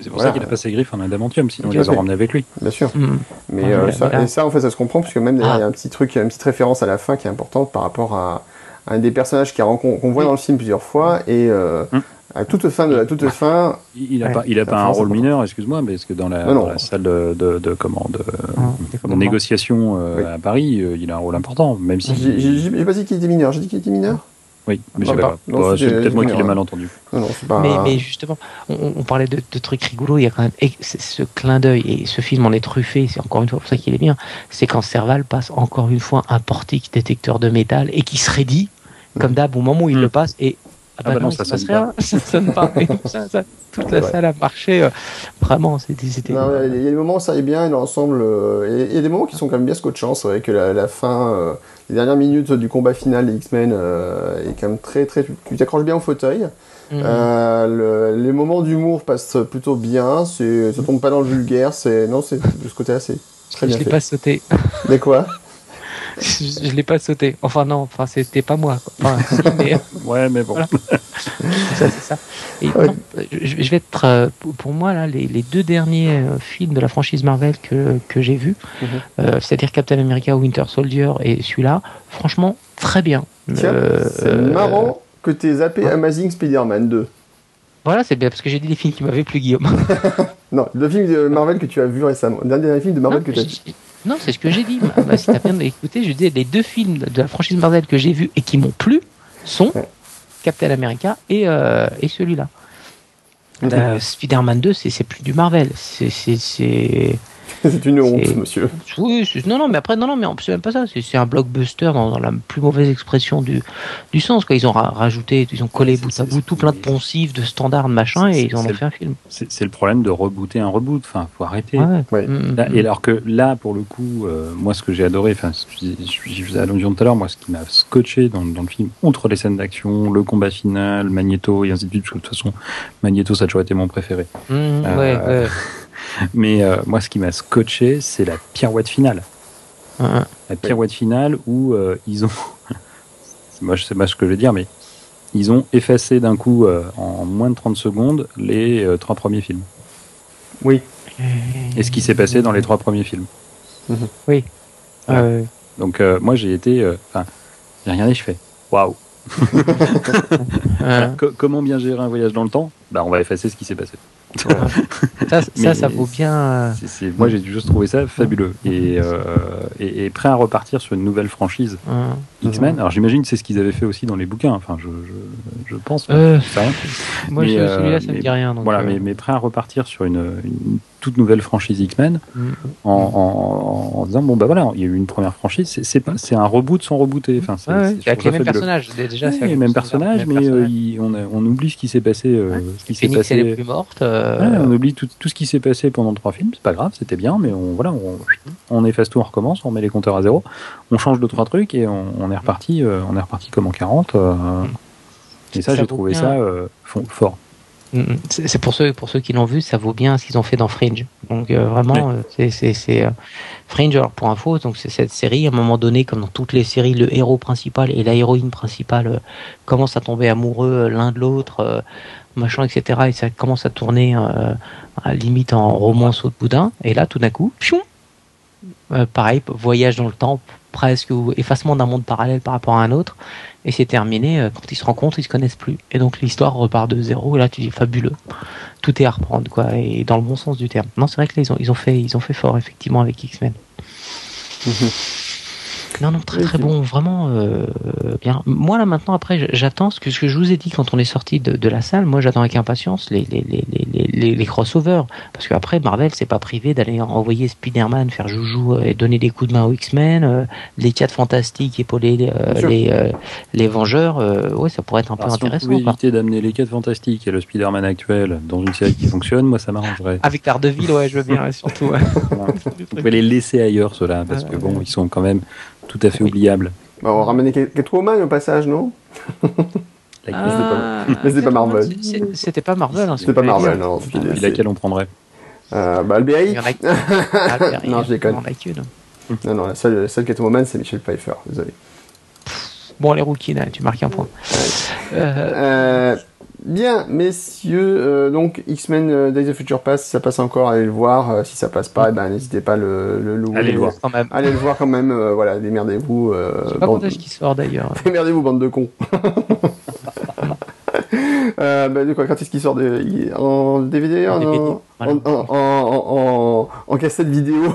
c'est pour ça qu'il a pas ses griffes en adamantium, sinon il les a ramenées avec lui. Bien sûr. Mm. Mais euh, ça, et ça, en fait, ça se comprend, puisque même derrière, il y a ah. un petit truc, une petite référence à la fin qui est importante par rapport à, un des personnages qu'on voit dans le film plusieurs fois et euh, mm. à toute fin de la toute fin. Il n'a pas, il a pas un rôle mineur, excuse-moi, parce que dans la, dans la salle de, de, de, de, négociation euh, à Paris, il a un rôle important, même si. J'ai pas dit qu'il était mineur, j'ai dit qu'il était mineur. Oui, mais c'est pas, peut-être moi qui l'ai mal entendu. mais, justement, on, parlait de, trucs rigolos, il y a quand même ce clin d'œil, et ce film en est truffé, c'est encore une fois pour ça qu'il est bien, c'est quand Serval passe encore une fois un portique détecteur de métal et qui se rédit, comme d'hab, au moment où il le passe, et ah, bah, ah bah non, ça, sonne pas. ça sonne pas. toute la salle a marché. Euh, vraiment, c'était. Il y a des moments où ça est bien, et l'ensemble. Euh, il y a des moments qui sont quand même bien scotchants. C'est vrai que la, fin, euh, les dernières minutes du combat final des X-Men est quand même très, très. Tu t'accroches bien au fauteuil. Mhm. les moments d'humour passent plutôt bien. Ça tombe pas dans le vulgaire. C'est non, c'est de ce côté-là, c'est très bien. Je l'ai pas sauté. Mais quoi? je, ne l'ai pas sauté. Enfin non, enfin c'était pas moi. ouais, mais bon. c'est ça. je, vais être euh, pour moi là les, deux derniers euh, films de la franchise Marvel que, que j'ai vus, mhm. euh, c'est-à-dire Captain America, Winter Soldier et celui-là, franchement très bien. c'est marrant que tu aies zappé Amazing Spider-Man 2. Voilà, c'est bien parce que j'ai dit les films qui m'avaient plu, Guillaume. non, le film de Marvel que tu as vu récemment. Le dernier film de Marvel que tu as vu. Non, c'est ce que j'ai dit. bah, si t'as bien écouté, je dis les deux films de la franchise Marvel que j'ai vus et qui m'ont plu sont Captain America et, euh, et celui-là. Euh, Spider-Man 2, c'est plus du Marvel. C'est c'est une honte, monsieur. Oui, non, non, mais après, non, non, mais c'est même pas ça. C'est un blockbuster dans, la plus mauvaise expression du, du sens. Quoi. Ils ont rajouté, ils ont collé bout à bout tout plein de poncifs, de standards, de machin, et ils en ont fait un film. C'est le problème de rebooter un reboot. Enfin, faut arrêter. Mm, mm, et mm. alors que là, pour le coup, euh, moi, ce que j'ai adoré, enfin, je faisais allusion tout à l'heure, moi, ce qui m'a scotché dans, dans, le film, outre les scènes d'action, le combat final, Magneto et ainsi de suite, parce que de toute façon, Magneto, ça a toujours été mon préféré. Euh, ouais, Mais euh, moi, ce qui m'a scotché, c'est la pirouette finale. La pirouette finale où euh, ils ont. moi, je sais pas ce que je veux dire, mais ils ont effacé d'un coup, euh, en moins de 30 secondes, les trois premiers films. Oui. Et ce qui s'est passé dans les trois premiers films. Mhm. Oui. Donc, moi, j'ai été. Enfin, j'ai regardé, je fais waouh! Comment bien gérer un voyage dans le temps? Bah, on va effacer ce qui s'est passé ça, ça, vaut bien. Euh, moi, j'ai juste trouvé ça fabuleux euh, et, et, prêt à repartir sur une nouvelle franchise X-Men. Alors, j'imagine que c'est ce qu'ils avaient fait aussi dans les bouquins. Enfin, je, je, pense. Euh, moi, celui-là, ça me dit rien. voilà, mais, mais, prêt à repartir sur une, toute nouvelle franchise X-Men mm. en, en, disant bon bah voilà, il y a eu une première franchise. C'est pas, c'est un reboot sans rebooter. Enfin, c'est avec les mêmes personnages. Déjà, les mêmes personnages, mais on, on, oublie ce qui s'est passé. ce qui s'est passé. Les plus mortes. Euh, on oublie tout, ce qui s'est passé pendant trois films, c'est pas grave, c'était bien, mais on, voilà, on, efface tout, on recommence, on met les compteurs à zéro, on change deux trois trucs et on, est reparti, euh, on est reparti comme en 40. Euh, et ça, j'ai trouvé ça fort. C'est pour ceux pour ceux qui l'ont vu, ça vaut bien ce qu'ils ont fait dans Fringe. Donc vraiment, c'est Fringe. Alors pour info, donc c'est cette série. À un moment donné, comme dans toutes les séries, le héros principal et la héroïne principale commencent à tomber amoureux l'un de l'autre machin, etc. Et ça commence à tourner euh, à limite en romance au boudin. Et là, tout d'un coup, euh, pareil, voyage dans le temps, presque, ou effacement d'un monde parallèle par rapport à un autre. Et c'est terminé. Euh, quand ils se rencontrent, ils se connaissent plus. Et donc l'histoire repart de zéro. Et là, tu dis fabuleux. Tout est à reprendre, quoi. Et dans le bon sens du terme. Non, c'est vrai que ils ont, ils ont fait, ils ont fait fort effectivement avec X-Men. Non, non, très très bon, vraiment euh, bien. Moi là maintenant, après, j'attends ce que, ce que je vous ai dit quand on est sorti de, de la salle. Moi, j'attends avec impatience les les, les, les, les crossovers, parce qu'après Marvel, c'est pas privé d'aller envoyer Spider-Man faire joujou et donner des coups de main aux X-Men, euh, les 4 fantastiques épauler les euh, les, les Vengeurs. ouais, ça pourrait être un peu intéressant. Si vous éviter d'amener les 4 fantastiques et le Spider-Man actuel dans une série qui fonctionne, moi ça m'arrangerait. Avec Daredevil, ouais, je veux bien, surtout. vous pouvez les laisser ailleurs ceux-là, parce que bon, ils sont quand même tout à fait oubliable. Bah, on ramenait Catwoman au passage, non? Ah, Mais c'était pas Marvel. C'était pas Marvel. Hein, c'était pas Marvel, non. Et laquelle on prendrait euh, Bah, Alberi. non, je déconne. Non, non, la seule, seule Catwoman, c'est Michel Pfeiffer, désolé. Bon, les rookies, là, tu marques un point. Euh, bien, messieurs, euh, donc X-Men Days of Future Past, si ça passe encore, allez le voir. si ça passe pas, eh ben, n'hésitez pas à le, le louer. Allez le voir quand même. Allez le voir quand même, voilà, démerdez-vous. Euh, je sais pas quand est-ce qu'il sort d'ailleurs. Démerdez-vous, bande de cons. euh, bah, de quoi, quand est-ce qu'il sort de, en DVD, en, en, en, en, cassette vidéo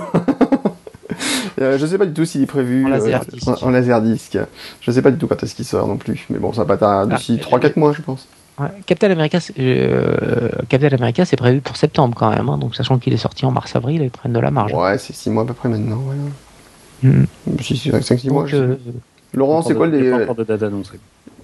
euh, Je sais pas du tout s'il est prévu en laser, euh, en, laser disque. Je sais pas du tout quand est-ce qu'il sort non plus. Mais bon, ça va pas tarder ah, d'ici 3-4 mois, je pense. Ouais. Captain America, euh, Captain America, c'est prévu pour septembre quand même. Hein, donc, sachant qu'il est sorti en mars-avril, ils prennent de la marge. Ouais, c'est 6 mois à peu près maintenant. Voilà. Mm. 5-6 mois. Laurent, c'est quoi les.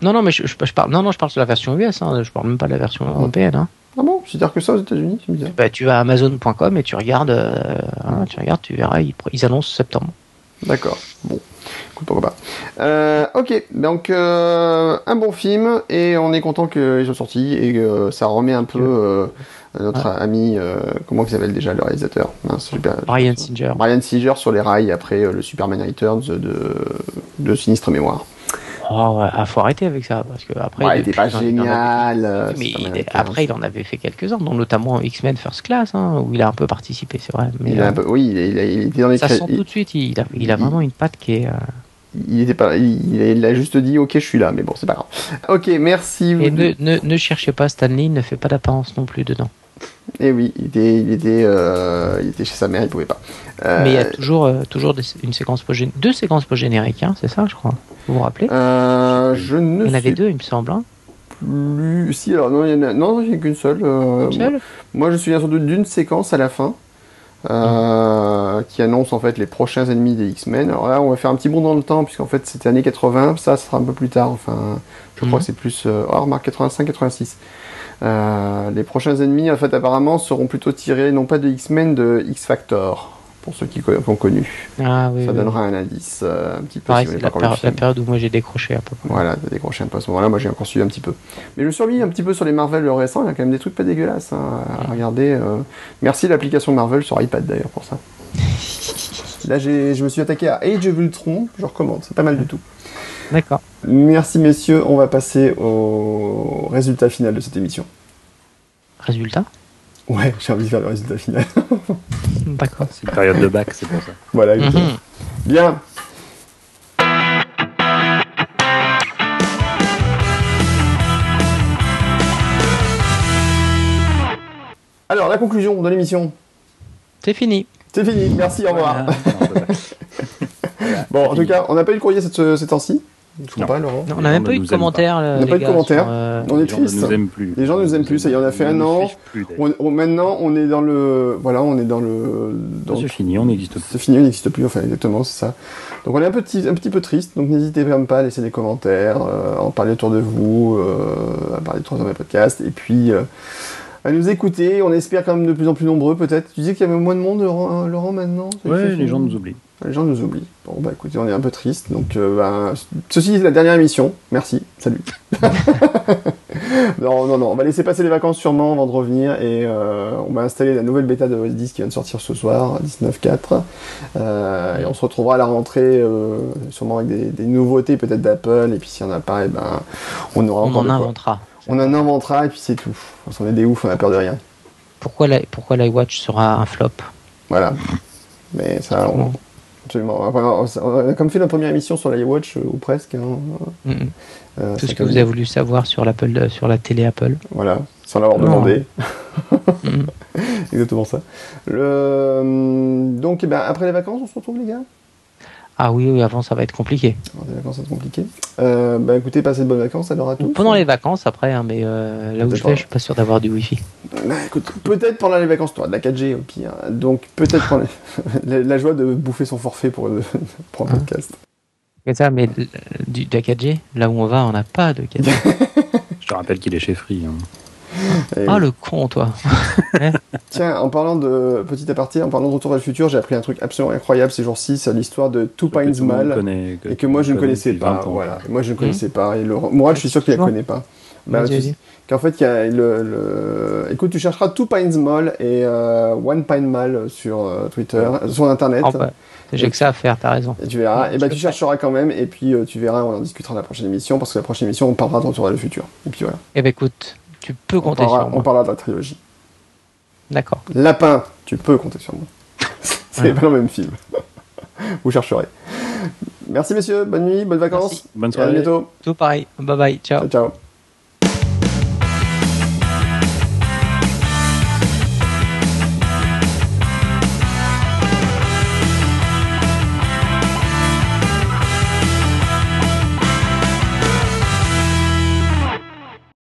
Non, non, mais je, je, parle, non, non, je parle de la version US, hein, je parle même pas de la version européenne. Hein. Ah bon? C'est-à-dire que ça aux États-Unis, tu me dis bah, Tu vas à Amazon.com et tu regardes, euh, hein, tu regardes, tu verras, ils, ils annoncent septembre. D'accord. Bon. Écoute, pourquoi pas. Euh, ok, donc euh, un bon film et on est content qu'ils soient sortis et que ça remet un peu notre ami, comment il s'appelle déjà le réalisateur? Brian Singer. Brian Singer sur les rails après le Superman Returns de, de Sinistre Mémoire. Oh, ouais, faut arrêter avec ça parce que après. il était pas génial. Euh, mais après, il en avait fait quelques-uns, dont notamment X-Men First Class, hein, où il a un peu participé, c'est vrai. Mais, il oui, il, il, était dans les. Ça sent tout de suite. Il a, il a vraiment une patte qui est. Euh, il était pas, il, a juste dit ok je suis là, mais bon c'est pas grave. Ok merci. Et ne, ne, ne, cherchez pas Stanley, ne fait pas d'apparence non plus dedans. Et eh oui, il était, il était, euh, il était chez sa mère, il pouvait pas. Mais il y a toujours, toujours une séquence deux séquences post génériques, hein, c'est ça je crois. Vous vous rappelez? Euh, Je ne. Il y en avait deux, il me semble. Hein. plus. Si, alors non, il n'y en a, non, il a qu'une seule. Euh, seule? moi, je suis surtout d'une séquence à la fin. Euh, qui annonce en fait les prochains ennemis des X-Men. Alors là, on va faire un petit bond dans le temps, puisqu'en fait c'était années 80, ça sera un peu plus tard, enfin, je crois mhm. que c'est plus. Euh, oh, remarque 85-86. Euh, les prochains ennemis, en fait, apparemment, seront plutôt tirés non pas de X-Men, de X-Factor pour ceux qui ont connu. Ah, oui, ça donnera un indice euh, un petit peu. Pareil, c'est la, la, période où moi j'ai décroché à peu près. Voilà, t'as décroché un peu à ce moment-là. Moi j'ai encore suivi un petit peu. Mais je survis un petit peu sur les Marvel récents. Il y a quand même des trucs pas dégueulasses hein, à regarder. Euh. Merci l'application Marvel sur iPad d'ailleurs pour ça. Là je me suis attaqué à Age of Ultron. Je recommande, c'est pas mal du tout. D'accord. Merci messieurs. On va passer au résultat final de cette émission. Résultat? Ouais, j'ai envie de faire le résultat final. D'accord. C'est une période de bac, c'est pour ça. Voilà. Mhm. Bien. Alors, la conclusion de l'émission. C'est fini. C'est fini, merci, au revoir. bon, en tout cas, on n'a pas eu le courrier cette, cette temps-ci on n'a même pas eu de commentaires. On n'a pas eu de commentaires. Euh, on est triste. Les gens nous aiment plus. Ça y est, on a fait un an. maintenant, on est dans le. Voilà, on est dans le. C'est fini, on n'existe plus. C'est fini, on n'existe plus. Enfin, exactement, c'est ça. Donc, on est un petit, un petit peu triste. Donc, n'hésitez même pas à laisser des commentaires, euh, à en parler autour de vous, euh, à parler de 3 heures de podcast. Et puis. À nous écouter, on espère quand même de plus en plus nombreux peut-être. Tu disais qu'il y avait moins de monde, Laurent, maintenant Ouais, les gens nous oublient. Les gens nous oublient. Bon, bah écoutez, on est un peu triste. Donc, euh, bah, ceci est la dernière émission. Merci. Salut. non, non, non. On va laisser passer les vacances sûrement avant de revenir. Et euh, on va installer la nouvelle bêta de OS 10 qui vient de sortir ce soir, 19.4. Euh, et on se retrouvera à la rentrée, sûrement avec des, nouveautés peut-être d'Apple. Et puis s'il n'y en a pas, et eh ben, on aura on en inventera. On en inventera et puis c'est tout. On est des ouf, on a peur de rien. Pourquoi l'iWatch sera un flop? Voilà. Mais ça, on, Absolument. on a comme fait la première émission sur l'iWatch, euh, ou presque. Hein. Euh, Tout ce que vous avez voulu savoir sur, l'Apple, euh, sur la télé Apple. Voilà, sans l'avoir demandé. Mm-hmm. Exactement ça. Le... Donc, eh ben, après les vacances, on se retrouve, les gars? Ah oui, oui, avant ça va être compliqué. les vacances, ça va être compliqué. Euh, bah écoutez, passez de bonnes vacances alors à tous. Pendant les vacances après, hein, mais euh, là où je vais, je suis pas sûr d'avoir du wifi. Bah écoute, peut-être pendant les vacances, toi, de la 4G au pire. Donc peut-être pendant la, joie de bouffer son forfait pour, pour un hein. podcast. C'est ça, mais du, de la 4G, là où on va, on n'a pas de 4G. je te rappelle qu'il est chez Free. Hein. Ah, le con, toi. Tiens, en parlant de petit aparté, en parlant de Retour vers le futur, j'ai appris un truc absolument incroyable ces jours-ci, c'est l'histoire de Two Pines Mal, et que moi je ne connaissais pas. Voilà, moi je ne connaissais pas. Et le... Moi, je suis sûr qu'il ne la connaît pas. Bah, qu'en fait, il y a le, Écoute, tu chercheras Two Pines Mall et euh, One Pine Mall sur euh, Twitter, sur Internet. J'ai que ça à faire, t'as raison. Et tu verras. Et bah, tu chercheras quand même, et puis euh, tu verras, on en discutera dans la prochaine émission, parce que la prochaine émission, on parlera de Retour vers le futur. Et puis voilà. Et eh ben écoute, tu peux compter sur moi. On parlera de la trilogie. D'accord. Lapin, tu peux compter sur moi. C'est pas le même film. Vous chercherez. Merci messieurs, bonne nuit, bonnes vacances. Bonne soirée. à bientôt. Tout pareil. Bye bye. Ciao. ciao. ciao.